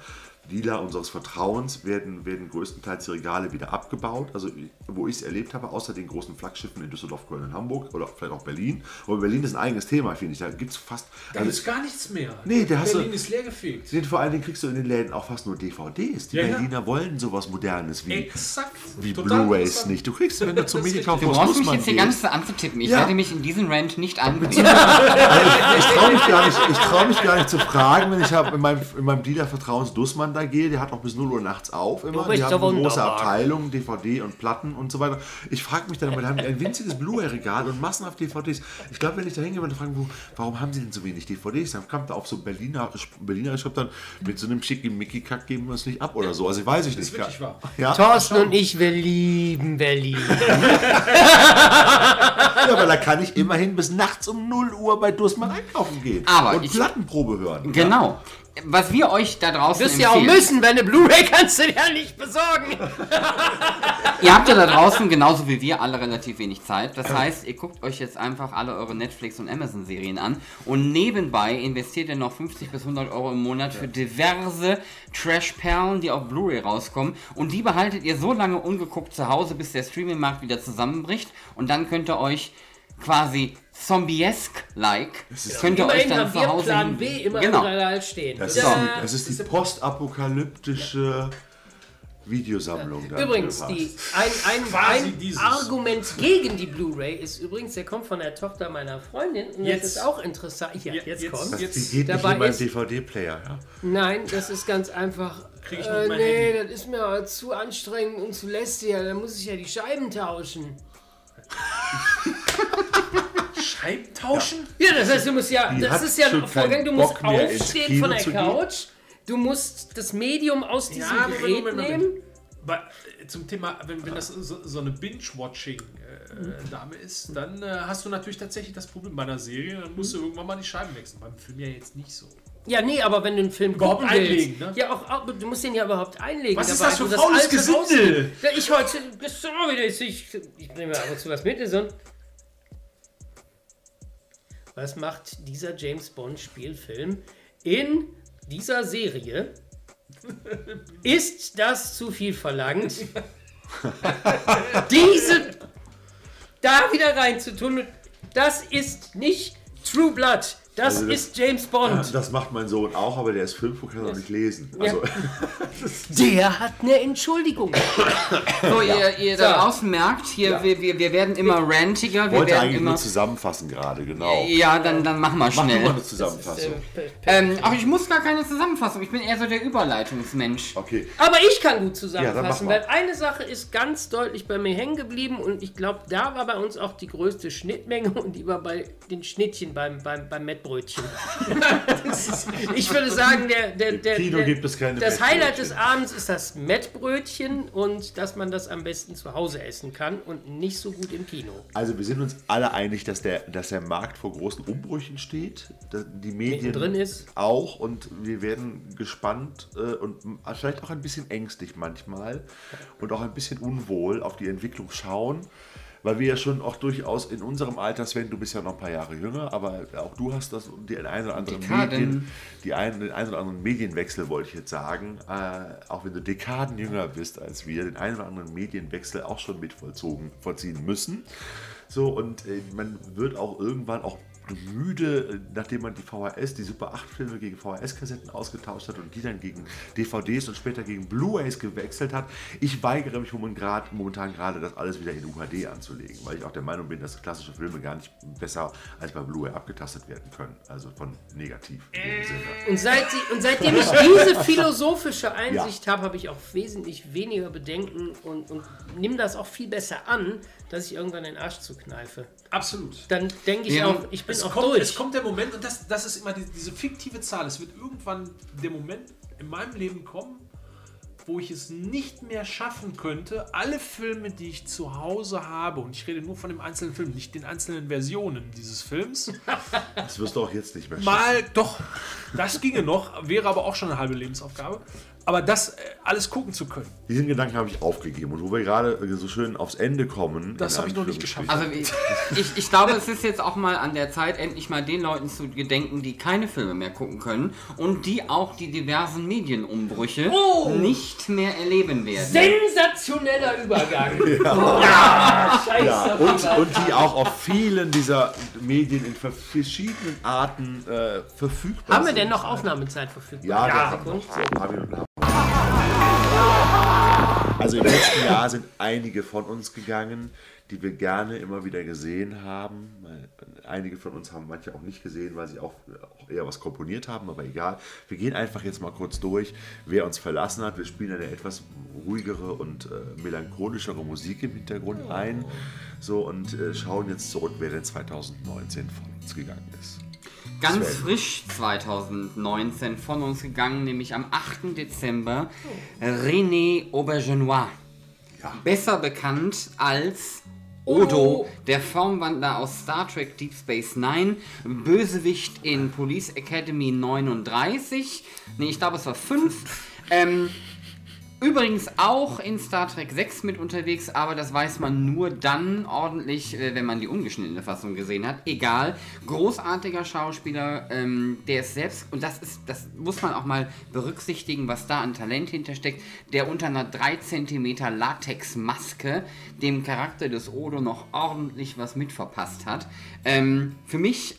Dealer unseres Vertrauens werden, werden größtenteils die Regale wieder abgebaut. Also wo ich es erlebt habe, außer den großen Flaggschiffen in Düsseldorf, Köln und Hamburg oder vielleicht auch Berlin. Aber Berlin ist ein eigenes Thema, finde ich. Da gibt es fast... Da also- ist gar nichts mehr. Nee, da hast du- Berlin ist leergefegt. sind vor allen Dingen kriegst du in den Läden auch fast nur DVDs. Die Ja, ja. Berliner wollen sowas Modernes wie, Exakt. wie Blu-Rays nicht. Du kriegst, wenn du zum Medienkauf Du brauchst mich jetzt die ganze anzutippen. Ich Ja. werde mich in diesen Rant nicht anbringen. ich traue mich, gar nicht- ich trau mich gar nicht zu fragen, wenn ich hab in meinem, in meinem Dealer Vertrauens Dussmann da gehe, der hat auch bis 0 Uhr nachts auf immer. Die haben eine große. Abteilung, DVD und Platten und so weiter. Ich frage mich dann, weil die haben ein winziges Blu-ray-Regal und massenhaft DVDs. Ich glaube, wenn ich da hingehe und frage, wo, warum haben sie denn so wenig DVDs? Dann kommt da auf so Berliner, Berliner ich dann mit so einem Schickimicki-Kack geben wir es nicht ab oder so. Also weiß ich nicht. wirklich wahr. Ja, Thorsten und ich, wir lieben Berlin. ja, aber da kann ich immerhin bis nachts um 0 Uhr bei Dussmann einkaufen gehen. Aber und ich- Plattenprobe hören. Genau. Was wir euch da draußen Wirst ja auch empfehlen. müssen, weil eine Blu-ray kannst du ja nicht besorgen. Ihr habt ja da draußen genauso wie wir alle relativ wenig Zeit. Das heißt, ihr guckt euch jetzt einfach alle eure Netflix- und Amazon-Serien an und nebenbei investiert ihr noch 50 bis 100 Euro im Monat für diverse Trash-Perlen, die auf Blu-ray rauskommen. Und die behaltet ihr so lange ungeguckt zu Hause, bis der Streaming-Markt wieder zusammenbricht. Und dann könnt ihr euch quasi zombiesk-like, könnt ihr euch dann zu Hause... Plan B immer genau. im Regal stehen. Das ist, Ja. die, das ist die postapokalyptische Videosammlung. da, Übrigens, die, ein, ein, ein. Argument gegen die Blu-ray ist übrigens, der kommt von der Tochter meiner Freundin und Jetzt. das ist auch interessant. Ja, Jetzt- jetzt, kommt. Das jetzt die geht nicht dabei in meinen ist- DVD-Player. Ja. Nein, das ist ganz einfach. Krieg ich äh, nee, Handy. das ist mir aber zu anstrengend und zu lästig. Da muss ich ja die Scheiben tauschen. Scheiben tauschen? Ja, das heißt, du musst ja, Die das hat ist ja schon ein Vorgang, keinen du musst Bock mehr, ins aufstehen Kino von der zu gehen. Couch, du musst das Medium aus diesem Moment, Gerät Moment, Moment. nehmen. Äh, zum Thema, wenn, wenn das so, so eine Binge-Watching, äh, Dame ist, dann äh, hast du natürlich tatsächlich das Problem bei einer Serie, dann musst du irgendwann mal die Scheiben wechseln. Beim Film ja jetzt nicht so. Ja, nee, aber wenn du einen Film Überhaupt gucken willst, einlegen, ne? Ja, auch, auch, du musst den ja überhaupt einlegen. Was ist das für faules Gesindel? Ja, ich heute, sorry, das ich, ich bringe mir ab und zu was mit. So. ein- Was macht dieser James Bond Spielfilm in dieser Serie? Ist das zu viel verlangt? Diese da wieder reinzutun, das ist nicht True Blood. Das, Also das- ist James Bond. Das macht mein Sohn auch, aber der ist fünf und kann noch nicht lesen. Also, Der hat eine Entschuldigung. So, ihr, ihr da So. draußen merkt, hier, wir, wir, wir werden immer rantiger, wir wollte eigentlich immer. nur zusammenfassen gerade, genau. Ja, dann, dann mach mal Mach du schnell. mal eine Zusammenfassung. Ähm, aber ich muss gar keine Zusammenfassung, ich bin eher so der Überleitungsmensch. Okay. Aber ich kann gut Ja, zusammenfassen, weil eine Sache ist ganz deutlich bei mir hängen geblieben und ich glaube, da war bei uns auch die größte Schnittmenge und die war bei den Schnittchen beim, beim, beim Mettbrötchen. ich würde sagen, der, der, der, der, das Highlight des Abends ist das Mettbrötchen und dass man das am besten zu Hause essen kann und nicht so gut im Kino. Also wir sind uns alle einig, dass der, dass der Markt vor großen Umbrüchen steht. Die Medien Mittendrin ist. auch und wir werden gespannt äh, und vielleicht auch ein bisschen ängstlich manchmal und auch ein bisschen unwohl auf die Entwicklung schauen. Weil wir ja schon auch durchaus in unserem Alter, Sven, du bist ja noch ein paar Jahre jünger, aber auch du hast das den einen oder anderen. Medien, die einen, den einen oder anderen Medienwechsel, wollte ich jetzt sagen, äh, auch wenn du Dekaden jünger bist als wir, den einen oder anderen Medienwechsel auch schon mit vollzogen, vollziehen müssen. So, und äh, man wird auch irgendwann auch müde, äh, nachdem man die VHS, die Super 8 Filme gegen VHS-Kassetten ausgetauscht hat und die dann gegen DVDs und später gegen Blu-rays gewechselt hat. Ich weigere mich momentan gerade, das alles wieder in UHD anzulegen, weil ich auch der Meinung bin, dass klassische Filme gar nicht besser als bei Blu-ray abgetastet werden können. Also von negativ Sinne. Und, seit, und seitdem ich diese philosophische Einsicht habe, habe ich auch wesentlich weniger Bedenken und, und nehme das auch viel besser an, dass ich irgendwann den Arsch zukneife. Absolut. Dann denke ich Ja, auch, ich bin Es auch kommt, durch. es kommt der Moment, und das, das ist immer die, diese fiktive Zahl. Es wird irgendwann der Moment in meinem Leben kommen, wo ich es nicht mehr schaffen könnte, alle Filme, die ich zu Hause habe, und ich rede nur von dem einzelnen Film, nicht den einzelnen Versionen dieses Films, Das wirst du auch jetzt nicht mehr schaffen. mal, doch, das ginge noch, wäre aber auch schon eine halbe Lebensaufgabe, aber das äh, alles gucken zu können. Diesen Gedanken habe ich aufgegeben. Und wo wir gerade äh, so schön aufs Ende kommen. Das habe ich noch nicht geschafft. Also ich, ich, ich glaube, es ist jetzt auch mal an der Zeit, endlich mal den Leuten zu gedenken, die keine Filme mehr gucken können und die auch die diversen Medienumbrüche oh. nicht mehr erleben werden. Sensationeller Übergang. ja. Oh, ja. Scheiße. Ja. Und, und, die auch auf vielen dieser Medien in verschiedenen Arten äh, verfügbar sind. Haben wir denn noch Aufnahmezeit verfügbar? Ja, ja. Noch 10, also im letzten Jahr sind einige von uns gegangen, die wir gerne immer wieder gesehen haben. Einige von uns haben manche auch nicht gesehen, weil sie auch, eher was komponiert haben, aber egal. Wir gehen einfach jetzt mal kurz durch, wer uns verlassen hat. Wir spielen eine etwas ruhigere und äh, melancholischere Musik im Hintergrund ein. So und äh, schauen jetzt zurück, wer denn 2019 von uns gegangen ist. Ganz frisch 2019 von uns gegangen, nämlich am 8. Dezember, René Aubergenois. Besser bekannt als Odo, der Formwandler aus Star Trek Deep Space Nine, Bösewicht in Police Academy 39. Nee, ich glaube, es war 5. Ähm, Übrigens auch in Star Trek 6 mit unterwegs, aber das weiß man nur dann ordentlich, äh, wenn man die ungeschnittene Fassung gesehen hat. Egal, großartiger Schauspieler, ähm, der ist selbst, und das ist, das muss man auch mal berücksichtigen, was da an Talent hintersteckt, der unter einer 3 cm Latexmaske dem Charakter des Odo noch ordentlich was mitverpasst hat. Ähm, für mich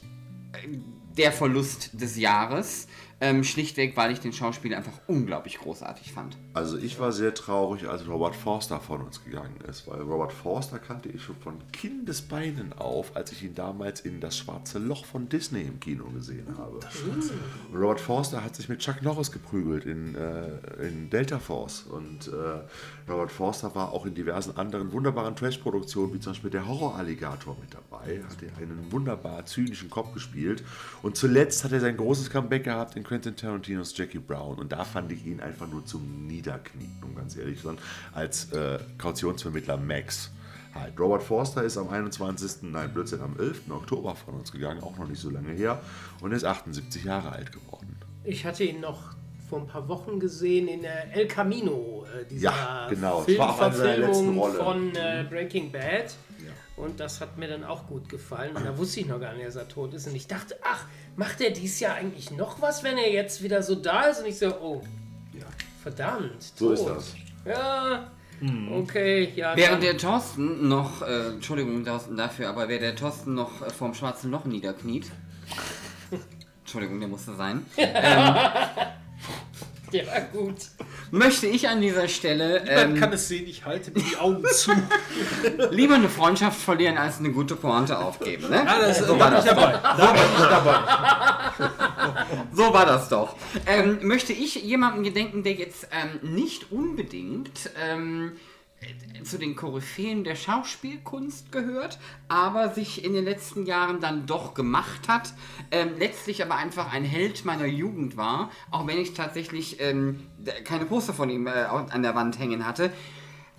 äh, der Verlust des Jahres. Ähm, schlichtweg, weil ich den Schauspieler einfach unglaublich großartig fand. Also ich war sehr traurig, als Robert Forster von uns gegangen ist, weil Robert Forster kannte ich schon von Kindesbeinen auf, als ich ihn damals in das schwarze Loch von Disney im Kino gesehen habe. Und Robert Forster hat sich mit Chuck Norris geprügelt in, äh, in Delta Force und äh, Robert Forster war auch in diversen anderen wunderbaren Trash-Produktionen, wie zum Beispiel der Horror-Alligator mit dabei, hat er einen wunderbar zynischen Kopf gespielt und zuletzt hat er sein großes Comeback gehabt in Quentin Tarantinos Jackie Brown und da fand ich ihn einfach nur zum Niederknien, um ganz ehrlich zu sein, als äh, Kautionsvermittler Max halt. Robert Forster ist am 21., nein, Blödsinn, am 11. Oktober von uns gegangen, auch noch nicht so lange her. Und ist 78 Jahre alt geworden. Ich hatte ihn noch vor ein paar Wochen gesehen in äh, El Camino, äh, dieser Ja, genau. Filmverfilmung von äh, Breaking Bad. Und das hat mir dann auch gut gefallen. Und da wusste ich noch gar nicht, dass er tot ist. Und ich dachte, ach, macht er dies Jahr eigentlich noch was, wenn er jetzt wieder so da ist? Und ich so, oh, Ja. verdammt. So ist tot. das. Ja, okay, ja. Während dann- der Thorsten noch, äh, Entschuldigung Thorsten dafür, aber wer der Thorsten noch äh, vorm schwarzen Loch niederkniet, Entschuldigung, der musste sein, Ja, gut. möchte ich an dieser Stelle Man ähm, kann es sehen, ich halte mir die Augen zu. lieber eine Freundschaft verlieren als eine gute Pointe aufgeben. Ne? Ja, das, so, da war bin ich das, dabei. Da bin ich dabei. so war das doch. Ähm, möchte ich jemandem gedenken, der jetzt ähm, nicht unbedingt ähm, äh, zu den Koryphäen der Schauspielkunst gehört, aber sich in den letzten Jahren dann doch gemacht hat, ähm, letztlich aber einfach ein Held meiner Jugend war, auch wenn ich tatsächlich ähm, keine Poster von ihm äh, an der Wand hängen hatte.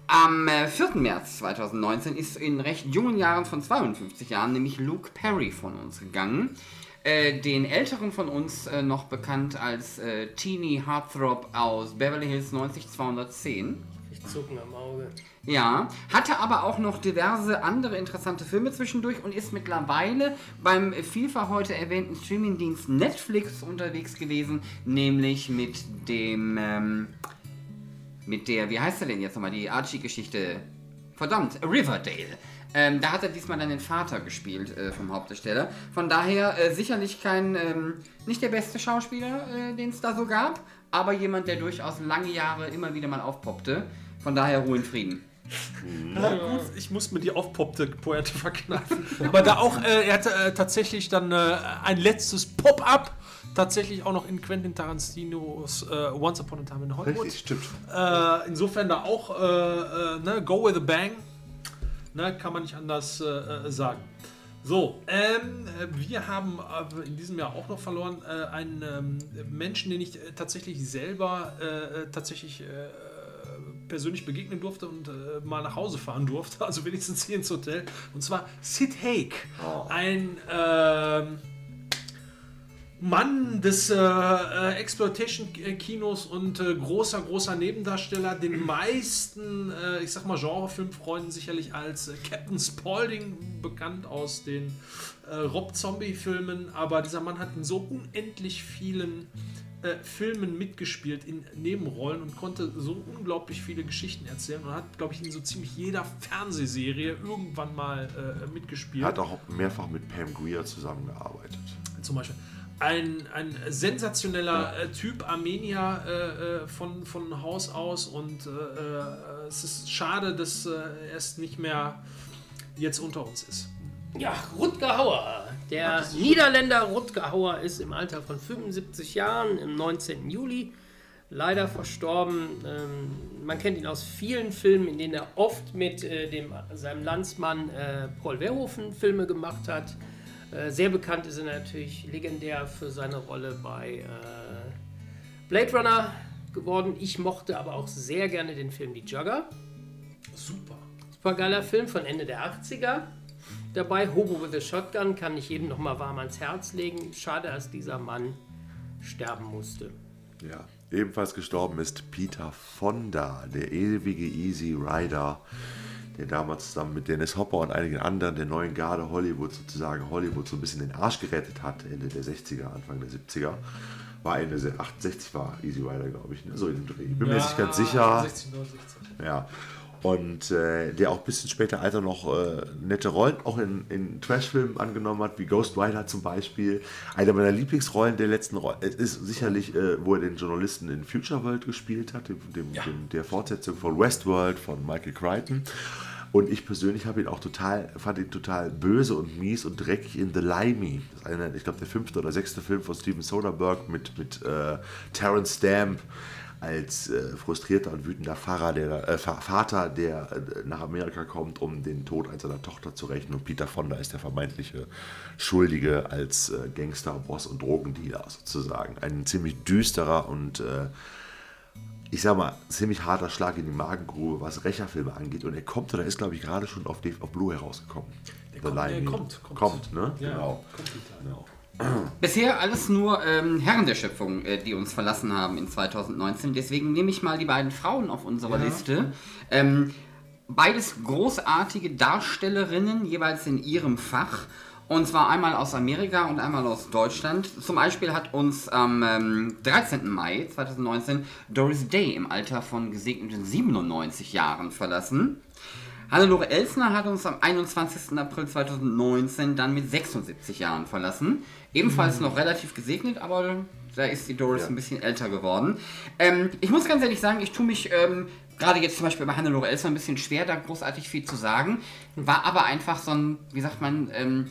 Am äh, 4. März 2019 ist in recht jungen Jahren von 52 Jahren nämlich Luke Perry von uns gegangen. Äh, den älteren von uns äh, noch bekannt als äh, Teeny Heartthrob aus Beverly Hills 90210. Zucken am Auge. Ja, hatte aber auch noch diverse andere interessante Filme zwischendurch und ist mittlerweile beim vielfach heute erwähnten Streamingdienst Netflix unterwegs gewesen, nämlich mit dem, ähm, mit der, wie heißt er denn jetzt nochmal, die Archie-Geschichte, verdammt, Riverdale. Ähm, da hat er diesmal dann den Vater gespielt äh, vom Hauptdarsteller. Von daher äh, sicherlich kein, ähm, nicht der beste Schauspieler, äh, den es da so gab, aber jemand, der durchaus lange Jahre immer wieder mal aufpoppte. Von daher Ruhe in Frieden. Na gut, ich muss mir die aufpoppte Pointe verkneifen. Aber da auch, äh, er hatte äh, tatsächlich dann äh, ein letztes Pop-up, tatsächlich auch noch in Quentin Tarantinos äh, Once Upon a Time in Hollywood. Richtig, stimmt. Äh, insofern da auch äh, äh, ne, Go with a Bang. Ne, kann man nicht anders äh, äh, sagen. So, ähm, äh, wir haben in diesem Jahr auch noch verloren äh, einen ähm, Menschen, den ich tatsächlich selber tatsächlich äh, persönlich begegnen durfte und äh, mal nach Hause fahren durfte, also wenigstens hier ins Hotel. Und zwar Sid Haig, ein ähm, Mann des äh, äh, Exploitation-Kinos und äh, großer, großer Nebendarsteller, den meisten, äh, ich sag mal, Genrefilmfreunden sicherlich als äh, Captain Spaulding bekannt aus den äh, Rob-Zombie-Filmen, aber dieser Mann hat in so unendlich vielen äh, Filmen mitgespielt, in Nebenrollen und konnte so unglaublich viele Geschichten erzählen und hat, glaube ich, in so ziemlich jeder Fernsehserie irgendwann mal äh, mitgespielt. Er hat auch mehrfach mit Pam Grier zusammengearbeitet. Zum Beispiel. Ein, ein sensationeller äh, Typ, Armenier äh, äh, von, von Haus aus und es ist schade, dass er es nicht mehr jetzt unter uns ist. Ja, Rutger Hauer. Der Niederländer Rutger Hauer ist im Alter von 75 Jahren im 19. Juli leider verstorben. Ähm, man kennt ihn aus vielen Filmen, in denen er oft mit äh, dem, seinem Landsmann äh, Paul Verhoeven Filme gemacht hat. Äh, sehr bekannt ist er natürlich legendär für seine Rolle bei äh, Blade Runner geworden. Ich mochte aber auch sehr gerne den Film Die Jugger. Super. Super geiler Film von Ende der 80er. Dabei Hobo with a Shotgun kann ich jedem noch mal warm ans Herz legen. Schade, dass dieser Mann sterben musste. Ja. Ebenfalls gestorben ist Peter Fonda, der ewige Easy Rider, der damals zusammen mit Dennis Hopper und einigen anderen der neuen Garde Hollywood sozusagen Hollywood so ein bisschen den Arsch gerettet hat, Ende der 60er, Anfang der 70er. War Ende der 68 war Easy Rider, glaube ich, ne? so in dem Dreh. Ich bin mir jetzt nicht ganz sicher. 16, 69. Ja. Und äh, der auch ein bisschen später Alter noch äh, nette Rollen auch in, in Trash-Filmen angenommen hat, wie Ghost Rider zum Beispiel. Eine meiner Lieblingsrollen der letzten Rollen ist sicherlich, äh, wo er den Journalisten in Future World gespielt hat, dem, dem, dem, der Fortsetzung von Westworld von Michael Crichton. Und ich persönlich habe ihn auch total, fand ihn total böse und mies und dreckig in The Limey. Das ist einer, ich glaube, der fünfte oder sechste Film von Steven Soderbergh mit, mit äh, Terrence Stamp als äh, frustrierter und wütender Pfarrer, der, äh, Vater, der äh, nach Amerika kommt, um den Tod seiner Tochter zu rächen. Und Peter Fonda ist der vermeintliche Schuldige als äh, Gangster, Boss und Drogendealer sozusagen. Ein ziemlich düsterer und äh, ich sag mal, ziemlich harter Schlag in die Magengrube, was Rächerfilme angeht. Und er kommt, oder ist, glaube ich, gerade schon auf, auf Blu-ray rausgekommen. Der kommt, der kommt, kommt. Kommt, ne? Ja, Genau. kommt auch. Bisher alles nur ähm, Herren der Schöpfung, äh, die uns verlassen haben in 2019. Deswegen nehme ich mal die beiden Frauen auf unserer Liste. Ähm, beides großartige Darstellerinnen, jeweils in ihrem Fach. Und zwar einmal aus Amerika und einmal aus Deutschland. Zum Beispiel hat uns am ähm, 13. Mai 2019 Doris Day im Alter von gesegneten 97 Jahren verlassen. Hannelore Elsner hat uns am 21. April 2019 dann mit 76 Jahren verlassen. Ebenfalls noch relativ gesegnet, aber da ist die Doris Ja. ein bisschen älter geworden. Ähm, ich muss ganz ehrlich sagen, ich tue mich ähm, gerade jetzt zum Beispiel bei Hannelore Elsner ein bisschen schwer, da großartig viel zu sagen. War aber einfach so ein, wie sagt man, ähm,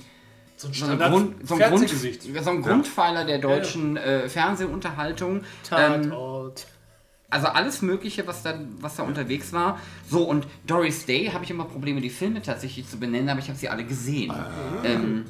So ein Standard Grund, so ein, Grund, so ein Grundpfeiler der deutschen äh, Fernsehunterhaltung. Ähm, Tatort. also alles Mögliche, was da, was da unterwegs war. So, und Doris Day habe ich immer Probleme, die Filme tatsächlich zu benennen, aber ich habe sie alle gesehen. Ah. Ähm,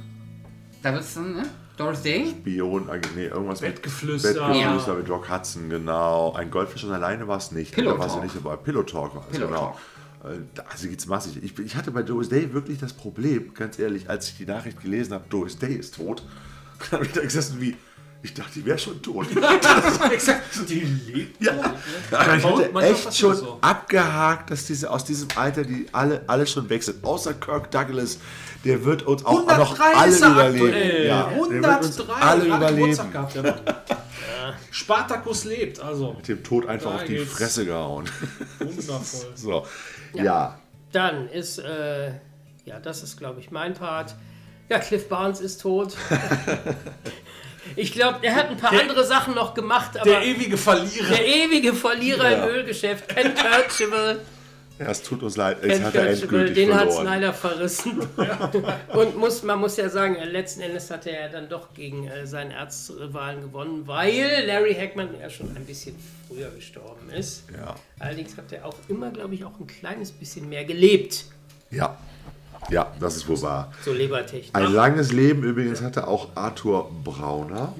da wird es dann, ne? Doris Day? Spion, äh, nee, irgendwas Bettgeflüster. mit Bettgeflüster Ja. mit Rock Hudson, genau. Ein Goldfisch und alleine war es nicht. Pillow Da war sie Talk. nicht dabei. Pillow Talk war es, Pillow genau. Äh, da- Also geht's massig. Ich, ich hatte bei Doris Day wirklich das Problem, ganz ehrlich, als ich die Nachricht gelesen habe, Doris Day ist tot, dann habe ich da gesessen wie, ich dachte, die wäre schon tot. Exakt, die lebt. Ja, aber ich Und hatte echt schon so. abgehakt, dass diese aus diesem Alter, die alle, alle schon weg sind. Außer Kirk Douglas, der wird uns auch, auch noch 103 alle ist er überleben. aktuell. Ja, der wird uns 103. alle überleben. Gehabt, der. Spartacus lebt, also Dem Tod einfach Da auf die geht's. Fresse gehauen. wundervoll. So, ja. Dann ist, äh, ja, das ist, glaube ich, mein Part. Ja, Cliff Barnes ist tot. ich glaube, er hat ein paar Der- andere Sachen noch gemacht, aber Der der, ewige Verlierer. ewige Verlierer Ja. im Ölgeschäft, Ken Kirchhoff, ja, es tut uns leid, es hat er endgültig den hat es leider verrissen. Und muss, man muss ja sagen, äh, letzten Endes hat er ja dann doch gegen äh, seinen Erzrivalen gewonnen, weil Larry Hackman ja schon ein bisschen früher gestorben ist. Ja. Allerdings hat er auch immer, glaube ich, auch ein kleines bisschen mehr gelebt. ja, ja, das ist wohl wahr. So Lebertechnik. Ein langes Leben übrigens hatte auch Arthur Brauner.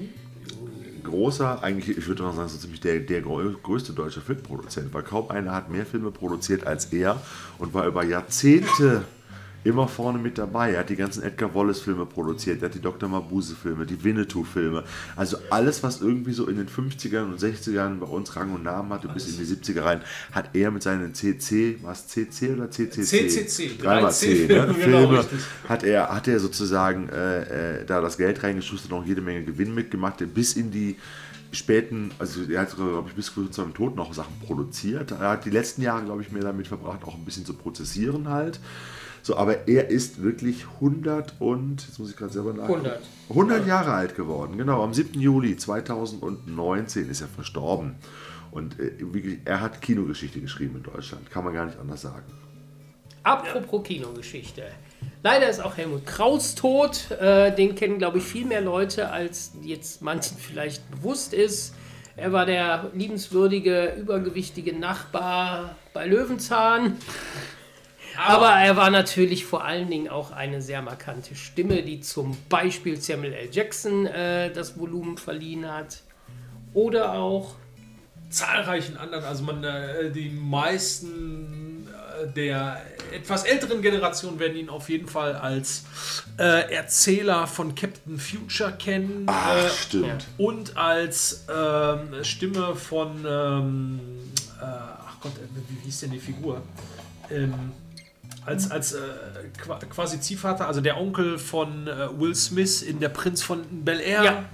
Großer, eigentlich, ich würde mal sagen, so ziemlich der, der grö- größte deutsche Filmproduzent, weil kaum einer hat mehr Filme produziert als er und war über Jahrzehnte immer vorne mit dabei. Er hat die ganzen Edgar Wallace-Filme produziert, er hat die Dr. Mabuse-Filme, die Winnetou-Filme. Also alles, was irgendwie so in den 50ern und 60ern bei uns Rang und Namen hatte, bis in die 70er rein, hat er mit seinen CC, was CC oder CCC? CCC, Dreimal C, ne? 3C, genau, Filme richtig. hat er, hat er sozusagen äh, äh, da das Geld reingeschustert und auch jede Menge Gewinn mitgemacht, bis in die späten, also er hat glaube ich, bis kurz zu seinem Tod noch Sachen produziert. Er hat die letzten Jahre, glaube ich, mehr damit verbracht, auch ein bisschen zu prozessieren halt. So, aber er ist wirklich 100 und, jetzt muss ich gerade selber nachgucken, 100. 100 Jahre alt geworden. Genau, am 7. Juli 2019 ist er verstorben. Und äh, er hat Kinogeschichte geschrieben in Deutschland, kann man gar nicht anders sagen. Apropos Kinogeschichte. Leider ist auch Helmut Kraus tot. Äh, den kennen, glaube ich, viel mehr Leute, als jetzt manchen vielleicht bewusst ist. Er war der liebenswürdige, übergewichtige Nachbar bei Löwenzahn. Aber er war natürlich vor allen Dingen auch eine sehr markante Stimme, die zum Beispiel Samuel L. Jackson äh, das Volumen verliehen hat. Oder auch zahlreichen anderen, also man, äh, die meisten äh, der etwas älteren Generation werden ihn auf jeden Fall als äh, Erzähler von Captain Future kennen Ach, äh, stimmt. und als ähm, Stimme von, ähm, äh, ach Gott, äh, wie hieß denn die Figur? Ähm, als, als äh, qua- quasi Ziehvater, also der Onkel von äh, Will Smith in Der Prinz von Bel Air. Ja.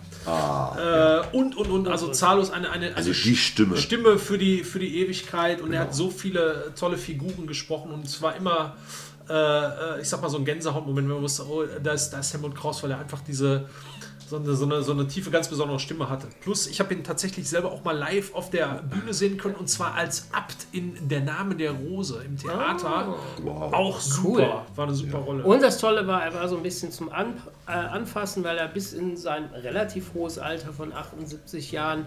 Äh, und, und, und, also zahllos eine, eine, Also eine die Stimme. Stimme für die, für die Ewigkeit und er hat so viele tolle Figuren gesprochen und es war immer, äh, äh, ich sag mal, so ein Gänsehautmoment, wenn man wusste, oh, da ist, da ist Helmut Kraus, weil er einfach diese, so eine, so eine, so eine tiefe, ganz besondere Stimme hatte. Plus, ich habe ihn tatsächlich selber auch mal live auf der Bühne sehen können und zwar als Abt in Der Name der Rose im Theater. Wow. Auch super, Cool. war eine super Rolle. Und das Tolle war, er war so ein bisschen zum An äh, Anfassen, weil er bis in sein relativ hohes Alter von 78 Jahren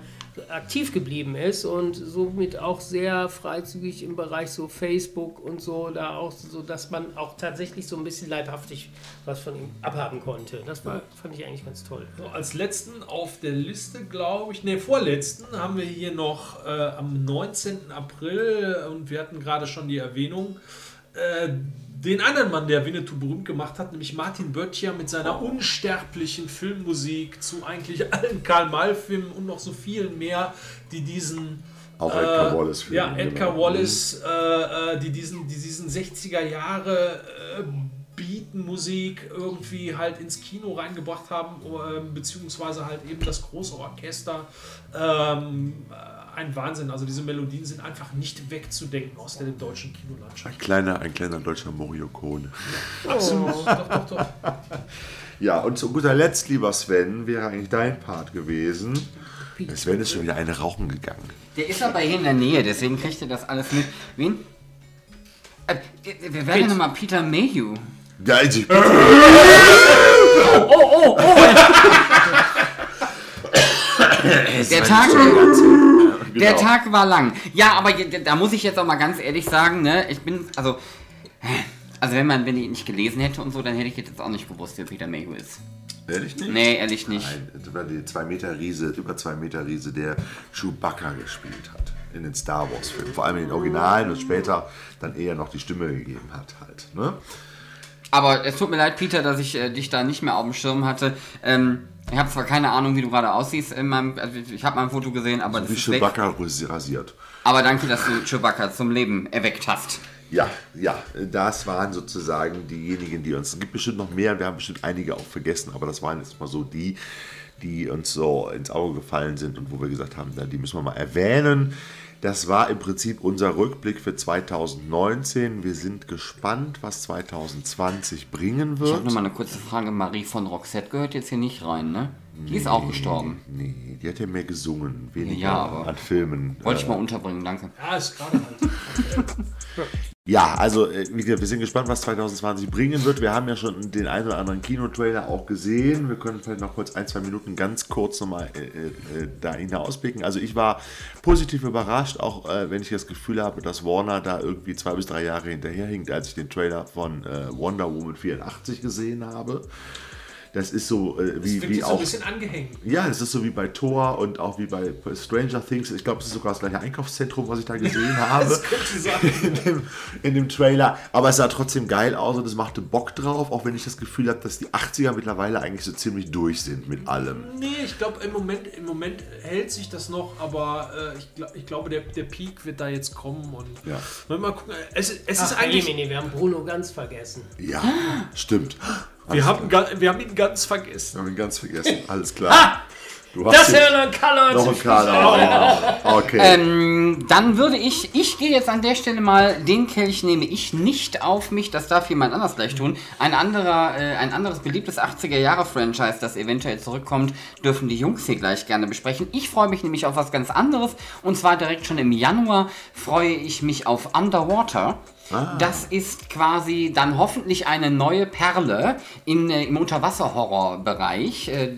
aktiv geblieben ist und somit auch sehr freizügig im Bereich so Facebook und so, da auch so, dass man auch tatsächlich so ein bisschen leibhaftig was von ihm abhaben konnte. Das war, fand ich eigentlich ganz toll. So, als letzten auf der Liste, glaube ich, ne, vorletzten haben wir hier noch äh, am 19. April und wir hatten gerade schon die Erwähnung, äh, den anderen Mann, der Winnetou berühmt gemacht hat, nämlich Martin Böttcher mit seiner unsterblichen Filmmusik zu eigentlich allen Karl-May-Filmen und noch so vielen mehr, die diesen Auch Edgar äh, Wallace Film, Ja, Edgar genau. Wallace, äh, äh, die, diesen, die diesen 60er Jahre äh, Beatmusik irgendwie halt ins Kino reingebracht haben, äh, beziehungsweise halt eben das große Orchester. Ähm, äh, ein Wahnsinn. Also diese Melodien sind einfach nicht wegzudenken aus der deutschen Kinolandschaft. Ein kleiner, ein kleiner deutscher Moriokone. Absolut. Doch, doch, doch. Ja, und zu guter Letzt, lieber Sven, wäre eigentlich dein Part gewesen. Sven ist schon wieder eine rauchen gegangen. Der ist aber hier in der Nähe, deswegen kriegt ihr das alles mit. Wen? Äh, wer wäre denn nochmal Peter Mayhew? Ja, also ich Der Tag, der Genau. Tag war lang. Ja, aber da muss ich jetzt auch mal ganz ehrlich sagen, ne, ich bin, also, also wenn man, wenn ich ihn nicht gelesen hätte und so, dann hätte ich jetzt auch nicht gewusst, wer Peter Mayhew ist. Ehrlich nicht? Nee, ehrlich nicht. Nein, das war die 2 Meter Riese, über 2 Meter Riese, der Chewbacca gespielt hat in den Star Wars Filmen. Vor allem in den Originalen und später dann eher noch die Stimme gegeben hat halt. Ne? Aber es tut mir leid, Peter, dass ich äh, dich da nicht mehr auf dem Schirm hatte. Ähm, ich habe zwar keine Ahnung, wie du gerade aussiehst in meinem, also ich habe mal ein Foto gesehen, aber das Wie ist weg. Chewbacca rasiert. Aber danke, dass du Chewbacca zum Leben erweckt hast. Ja, ja, das waren sozusagen diejenigen, die uns. Es gibt bestimmt noch mehr, wir haben bestimmt einige auch vergessen, aber das waren jetzt mal so die, die uns so ins Auge gefallen sind und wo wir gesagt haben, na, die müssen wir mal erwähnen. Das war im Prinzip unser Rückblick für 2019. Wir sind gespannt, was 2020 bringen Ich habe wird. nur mal eine kurze Frage. Marie von Roxette gehört jetzt hier nicht rein, ne? Die ist auch gestorben. Nee, die hat ja mehr gesungen, weniger Ja, aber- an Filmen. Wollte ich äh, mal unterbringen, danke. Ja, ist gerade halt. Ja, also äh, wie gesagt, wir sind gespannt, was 2020 bringen wird. Wir haben ja schon den einen oder anderen Kinotrailer auch gesehen. Wir können vielleicht noch kurz ein, zwei Minuten ganz kurz nochmal äh, äh, da hinausblicken. Also ich war positiv überrascht, auch äh, wenn ich das Gefühl habe, dass Warner da irgendwie zwei bis drei Jahre hinterherhinkt, als ich den Trailer von äh, Wonder Woman 84 gesehen habe. Das ist so äh, Ist wie, wirklich wie so ein auch bisschen angehängt. ja, das ist so wie bei Thor und auch wie bei Stranger Things. Ich glaube, es ist sogar das gleiche Einkaufszentrum, was ich da gesehen habe. Das könnte sein. In dem, in dem Trailer. Aber es sah trotzdem geil aus und es machte Bock drauf, auch wenn ich das Gefühl habe, dass die 80er mittlerweile eigentlich so ziemlich durch sind mit allem. Nee, ich glaube, im Moment, im Moment hält sich das noch, aber äh, ich, glaub, ich glaube, der, der Peak wird da jetzt kommen. Und Ja. Mal, gucken. Es, es ist Ach, eigentlich. Jemine, wir haben Bruno ganz vergessen. Ja, stimmt. Wir haben, wir haben ihn ganz vergessen. Wir haben ihn ganz vergessen. Alles klar. Du hast Das wäre ein Color noch ein Kader. Okay. Ähm, dann würde ich, ich gehe jetzt an der Stelle mal, den Kelch nehme ich nicht auf mich, das darf jemand anders gleich tun. Ein anderer, äh, ein anderes beliebtes 80er-Jahre-Franchise, das eventuell zurückkommt, dürfen die Jungs hier gleich gerne besprechen. Ich freue mich nämlich auf was ganz anderes und zwar direkt schon im Januar freue ich mich auf Underwater. Das ist quasi dann hoffentlich eine neue Perle in, äh, im Unterwasser-Horror-Bereich. Äh,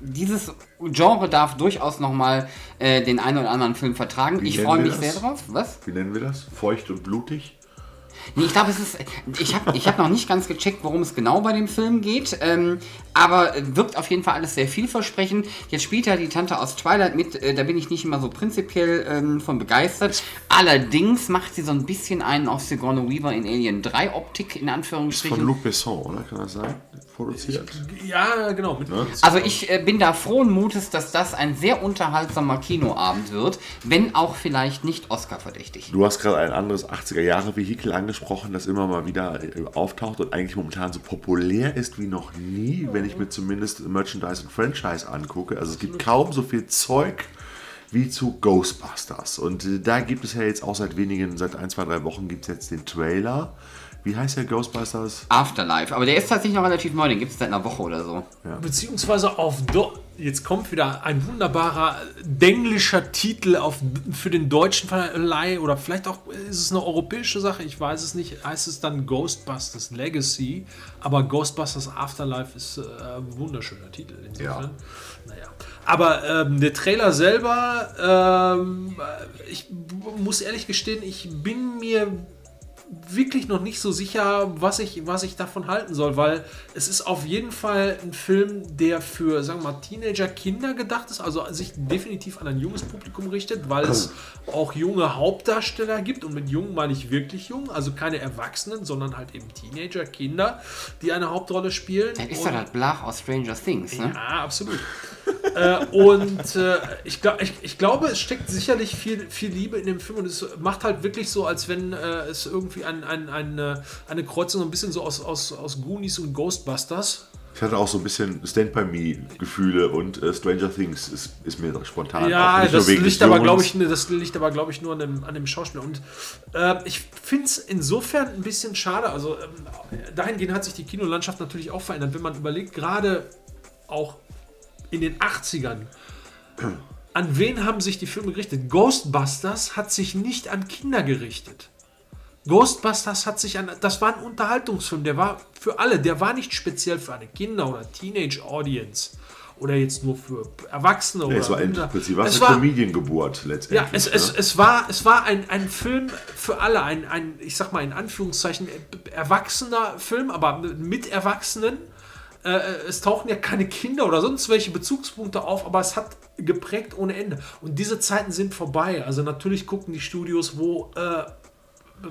dieses Genre darf durchaus nochmal äh, den einen oder anderen Film vertragen. Wie ich freue mich sehr drauf. Was? Wie nennen wir das? Feucht und blutig? Nee, ich glaube, es ist. Ich habe ich hab noch nicht ganz gecheckt, worum es genau bei dem Film geht. Ähm, aber äh, wirkt auf jeden Fall alles sehr vielversprechend. Jetzt spielt ja die Tante aus Twilight mit. Äh, da bin ich nicht immer so prinzipiell ähm, von begeistert. Allerdings macht sie so ein bisschen einen auf Sigourney Weaver in Alien 3 Optik, in Von Anführungsstrichen. Luc Besson, oder? Kann das sein? Produziert. Ja, genau. Mit Also ich äh, bin da frohen Mutes, dass das ein sehr unterhaltsamer Kinoabend wird, wenn auch vielleicht nicht Oscar-verdächtig. Du hast gerade ein anderes 80er-Jahre-Vehikel angesprochen, das immer mal wieder äh, auftaucht und eigentlich momentan so populär ist wie noch nie, wenn ich mir zumindest Merchandise und Franchise angucke. Also es gibt kaum so viel Zeug wie zu Ghostbusters. Und äh, da gibt es ja jetzt auch seit wenigen, seit ein, zwei, drei Wochen gibt es jetzt den Trailer. Wie heißt der Ghostbusters? Afterlife, aber der ist tatsächlich noch relativ neu, den gibt es seit einer Woche oder so. Beziehungsweise auf, Do jetzt kommt wieder ein wunderbarer denglischer Titel auf, für den deutschen Verleih oder vielleicht auch ist es eine europäische Sache, ich weiß es nicht, heißt es dann Ghostbusters Legacy, aber Ghostbusters Afterlife ist äh, ein wunderschöner Titel. Insofern. Naja. Aber ähm, der Trailer selber, ähm, ich muss ehrlich gestehen, ich bin mir wirklich noch nicht so sicher, was ich, was ich davon halten soll, weil es ist auf jeden Fall ein Film, der für, sagen wir mal, Teenager, Kinder gedacht ist, also sich definitiv an ein junges Publikum richtet, weil es auch junge Hauptdarsteller gibt und mit jung meine ich wirklich jung, also keine Erwachsenen, sondern halt eben Teenager, Kinder, die eine Hauptrolle spielen. Das ist doch das Blach aus Stranger Things, ne? ja, absolut. äh, und äh, ich, glaub, ich, ich glaube, es steckt sicherlich viel, viel Liebe in dem Film und es macht halt wirklich so, als wenn äh, es irgendwie ein, ein, ein, äh, eine Kreuzung so ein bisschen so aus, aus, aus Goonies und Ghostbusters. Ich hatte auch so ein bisschen Stand by Me Gefühle und äh, Stranger Things ist, ist mir spontan. Ja, nur das liegt, aber, ich, ne, das liegt aber, glaube ich, nur an dem, an dem Schauspieler. Und äh, ich finde es insofern ein bisschen schade. Also ähm, dahingehend hat sich die Kinolandschaft natürlich auch verändert. Wenn man überlegt, gerade auch in den 80ern, an wen haben sich die Filme gerichtet? Ghostbusters hat sich nicht an Kinder gerichtet. Ghostbusters hat sich an. Das war ein Unterhaltungsfilm, der war für alle, der war nicht speziell für eine Kinder- oder Teenage-Audience. Oder jetzt nur für Erwachsene Ja, oder es war im Kinder. Prinzip was Es eine war, Comedian-Geburt letztendlich. ja, es, es, ne? es war, es war ein, ein Film für alle, ein, ein, ich sag mal in Anführungszeichen, erwachsener Film, aber mit Erwachsenen. Äh, es tauchen ja keine Kinder oder sonst welche Bezugspunkte auf, aber es hat geprägt ohne Ende. Und diese Zeiten sind vorbei. Also natürlich gucken die Studios, wo äh,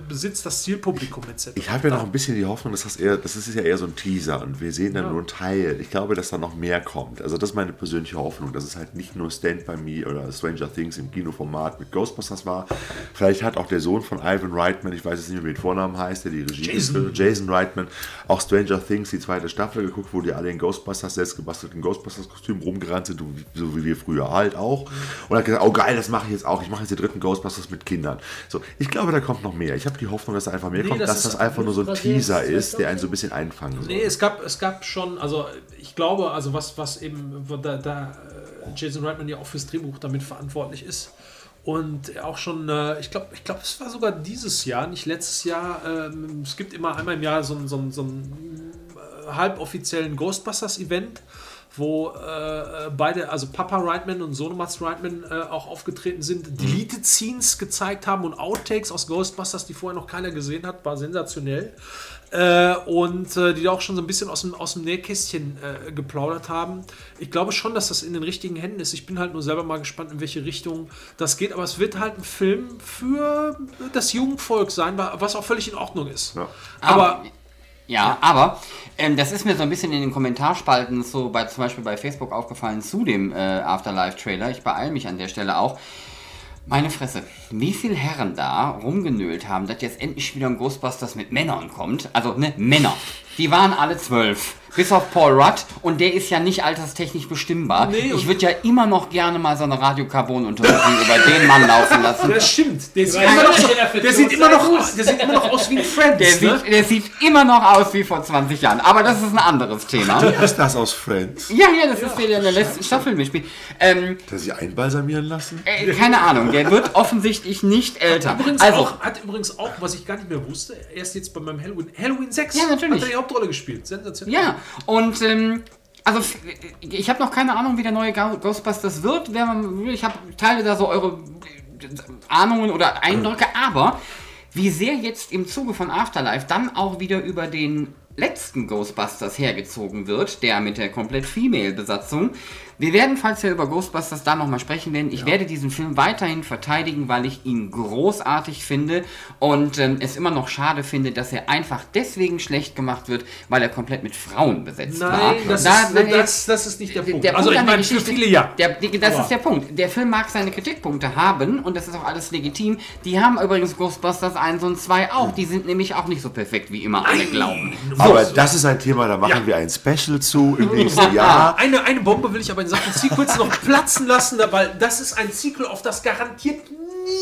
besitzt das Zielpublikum etc. Ich habe ja noch ein bisschen die Hoffnung, dass das eher, das ist ja eher so ein Teaser und wir sehen dann nur einen Teil. Ich glaube, dass da noch mehr kommt. Also das ist meine persönliche Hoffnung, dass es halt nicht nur Stand By Me oder Stranger Things im Kinoformat mit Ghostbusters war. Vielleicht hat auch der Sohn von Ivan Reitman, ich weiß jetzt nicht mehr, wie der Vornamen heißt, der die Regie Jason. hat, Jason Reitman, auch Stranger Things, die zweite Staffel geguckt, wo die alle in Ghostbusters, selbstgebastelten Ghostbusters-Kostümen rumgerannt sind, so wie wir früher halt auch. Und hat gesagt, oh geil, das mache ich jetzt auch. Ich mache jetzt die dritten Ghostbusters mit Kindern. So, ich glaube, da kommt noch mehr. Ich habe die Hoffnung, dass da einfach mehr Nee, kommt, das dass das einfach nur so ein Teaser ist, 2000? der einen so ein bisschen einfangen soll. Nee, es gab, es gab schon, also ich glaube, also was, was eben, da, da äh, Jason Reitman ja auch fürs Drehbuch damit verantwortlich ist. Und auch schon, äh, ich glaube, ich glaube, es war sogar dieses Jahr, nicht letztes Jahr. Ähm, es gibt immer einmal im Jahr so, so, so einen äh, halboffiziellen Ghostbusters-Event, wo äh, beide, also Papa Reitman und Sohnematz Reitman äh, auch aufgetreten sind, Deleted Scenes gezeigt haben und Outtakes aus Ghostbusters, die vorher noch keiner gesehen hat, war sensationell. Äh, und äh, die da auch schon so ein bisschen aus dem, aus dem Nähkästchen äh, geplaudert haben. Ich glaube schon, dass das in den richtigen Händen ist. Ich bin halt nur selber mal gespannt, in welche Richtung das geht. Aber es wird halt ein Film für das Jugendvolk sein, wa- was auch völlig in Ordnung ist. Ja. Aber Ja, aber ähm, das ist mir so ein bisschen in den Kommentarspalten so bei zum Beispiel bei Facebook aufgefallen zu dem äh, Afterlife-Trailer. Ich beeile mich an der Stelle auch. Meine Fresse, wie viele Herren da rumgenölt haben, dass jetzt endlich wieder ein Ghostbusters mit Männern kommt. Also, ne, Männer. Die waren alle zwölf. Bis auf Paul Rudd und der ist ja nicht alterstechnisch bestimmbar. Nee, ich würde ja immer noch gerne mal so eine Radiokarbon-Untersuchung über den Mann laufen lassen. das stimmt. Der sieht, immer noch, so, der sieht immer noch, der sieht immer noch aus wie ein Friends. Der ne? sieht, der sieht immer noch aus wie vor 20 Jahren. Aber das ist ein anderes Thema. ist das aus Friends? Ja, ja, das ist der, der in der letzten Staffel mitspielt. Ähm, Hat er sich einbalsamieren lassen? äh, keine Ahnung, der wird offensichtlich nicht älter. Übrigens Also, auch, hat übrigens auch, was ich gar nicht mehr wusste, erst jetzt bei meinem Halloween, Halloween 6 Ja, natürlich. hat er die Hauptrolle gespielt. Sensationell. ja, und ähm, also f- ich habe noch keine Ahnung, wie der neue Ghostbusters wird. Ich habe teile da so eure äh, Ahnungen oder Eindrücke, aber wie sehr jetzt im Zuge von Afterlife dann auch wieder über den letzten Ghostbusters hergezogen wird, der mit der komplett Female-Besatzung. Wir werden, falls wir über Ghostbusters da nochmal sprechen werden, ich werde diesen Film weiterhin verteidigen, weil ich ihn großartig finde und ähm, es immer noch schade finde, dass er einfach deswegen schlecht gemacht wird, weil er komplett mit Frauen besetzt war. Nein, das, Da- ist, nein, das, das ist nicht der Punkt. der also Punkt ich an der meine, für viele ja. Der, die, das Aber- ist der Punkt. Der Film mag seine Kritikpunkte haben und das ist auch alles legitim. Die haben übrigens Ghostbusters 1 und 2 auch. Die sind nämlich auch nicht so perfekt, wie immer alle glauben. Aber das ist ein Thema, da machen Ja. wir ein Special zu im nächsten Jahr. Eine, eine Bombe will ich aber in Sachen Sequels noch platzen lassen, weil das ist ein Sequel, auf das garantiert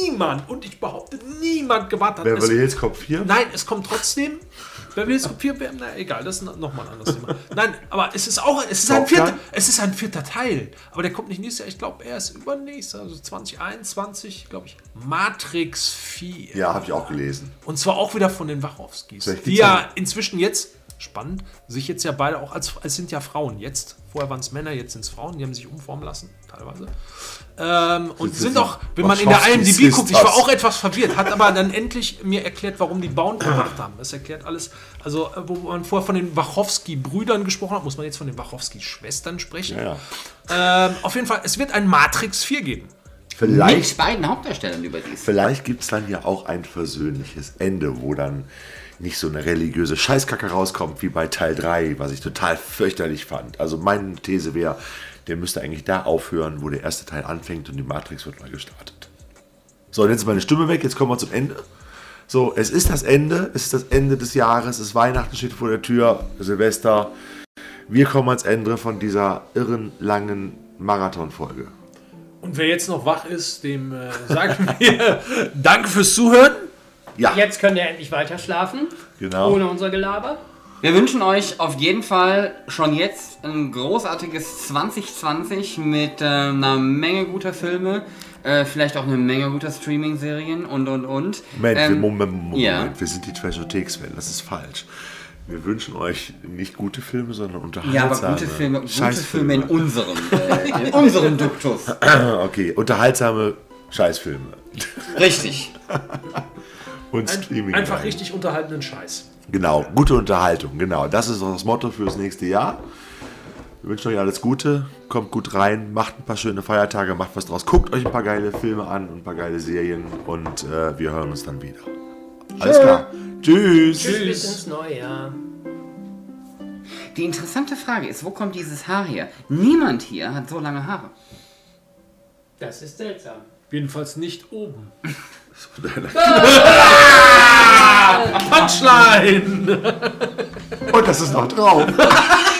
niemand, und ich behaupte, niemand gewartet hat. Beverly Hills Cop 4? Nein, es kommt trotzdem. Beverly Hills Cop 4, na egal, das ist nochmal ein anderes Thema. Nein, aber es ist auch, es ist, ein vierter, es ist ein vierter Teil. Aber der kommt nicht nächstes Jahr, ich glaube, er ist übernächstes, also 2021, glaube ich. Matrix 4. Ja, habe ich auch gelesen. Und zwar auch wieder von den Wachowskis. Die ja inzwischen jetzt, spannend, sich jetzt ja beide auch als, es sind ja Frauen jetzt. Vorher waren es Männer, jetzt sind es Frauen, die haben sich umformen lassen, teilweise. Ähm, und sind auch, wenn man in der IMDb guckt, ich war auch etwas verwirrt, hat aber dann endlich mir erklärt, warum die Bauen gemacht haben. Das erklärt alles. Also, äh, wo man vorher von den Wachowski-Brüdern gesprochen hat, muss man jetzt von den Wachowski-Schwestern sprechen. Ja, ja. Ähm, auf jeden Fall, es wird ein Matrix 4 geben. Vielleicht, Mit beiden Hauptdarstellern überdies. vielleicht gibt es dann ja auch ein versöhnliches Ende, wo dann nicht so eine religiöse Scheißkacke rauskommt wie bei Teil 3, was ich total fürchterlich fand. Also meine These wäre, der müsste eigentlich da aufhören, wo der erste Teil anfängt und die Matrix wird neu gestartet. So, und jetzt ist meine Stimme weg, jetzt kommen wir zum Ende. So, es ist das Ende, es ist das Ende des Jahres, es ist Weihnachten steht vor der Tür, Silvester. Wir kommen ans Ende von dieser irren langen Marathonfolge. Und wer jetzt noch wach ist, dem äh, sagen wir Danke fürs Zuhören. Ja, Jetzt könnt ihr endlich weiter schlafen. Genau. Ohne unser Gelaber. Wir wünschen euch auf jeden Fall schon jetzt ein großartiges 2020 mit äh, einer Menge guter Filme, äh, vielleicht auch eine Menge guter Streaming-Serien und und und. Moment, wir, Ähm, Moment, Moment, ja. wir sind die Trashotheks-Fan, das ist falsch. Wir wünschen euch nicht gute Filme, sondern unterhaltsame Ja, aber gute Filme, gute Scheißfilme. Filme in unserem, äh, in unserem Duktus. Okay, unterhaltsame Scheißfilme. Richtig. Und Streaming. Einfach richtig unterhaltenden Scheiß. Genau, gute Unterhaltung, genau. Das ist das Motto fürs nächste Jahr. Wir wünschen euch alles Gute, kommt gut rein, macht ein paar schöne Feiertage, macht was draus, guckt euch ein paar geile Filme an und ein paar geile Serien und äh, wir hören uns dann wieder. Alles klar. Tschüss. Tschüss. Bis ins neue Jahr. Die interessante Frage ist, wo kommt dieses Haar her? Niemand hier hat so lange Haare. Das ist seltsam. Jedenfalls nicht oben. Punchline! Und das ist noch drauf.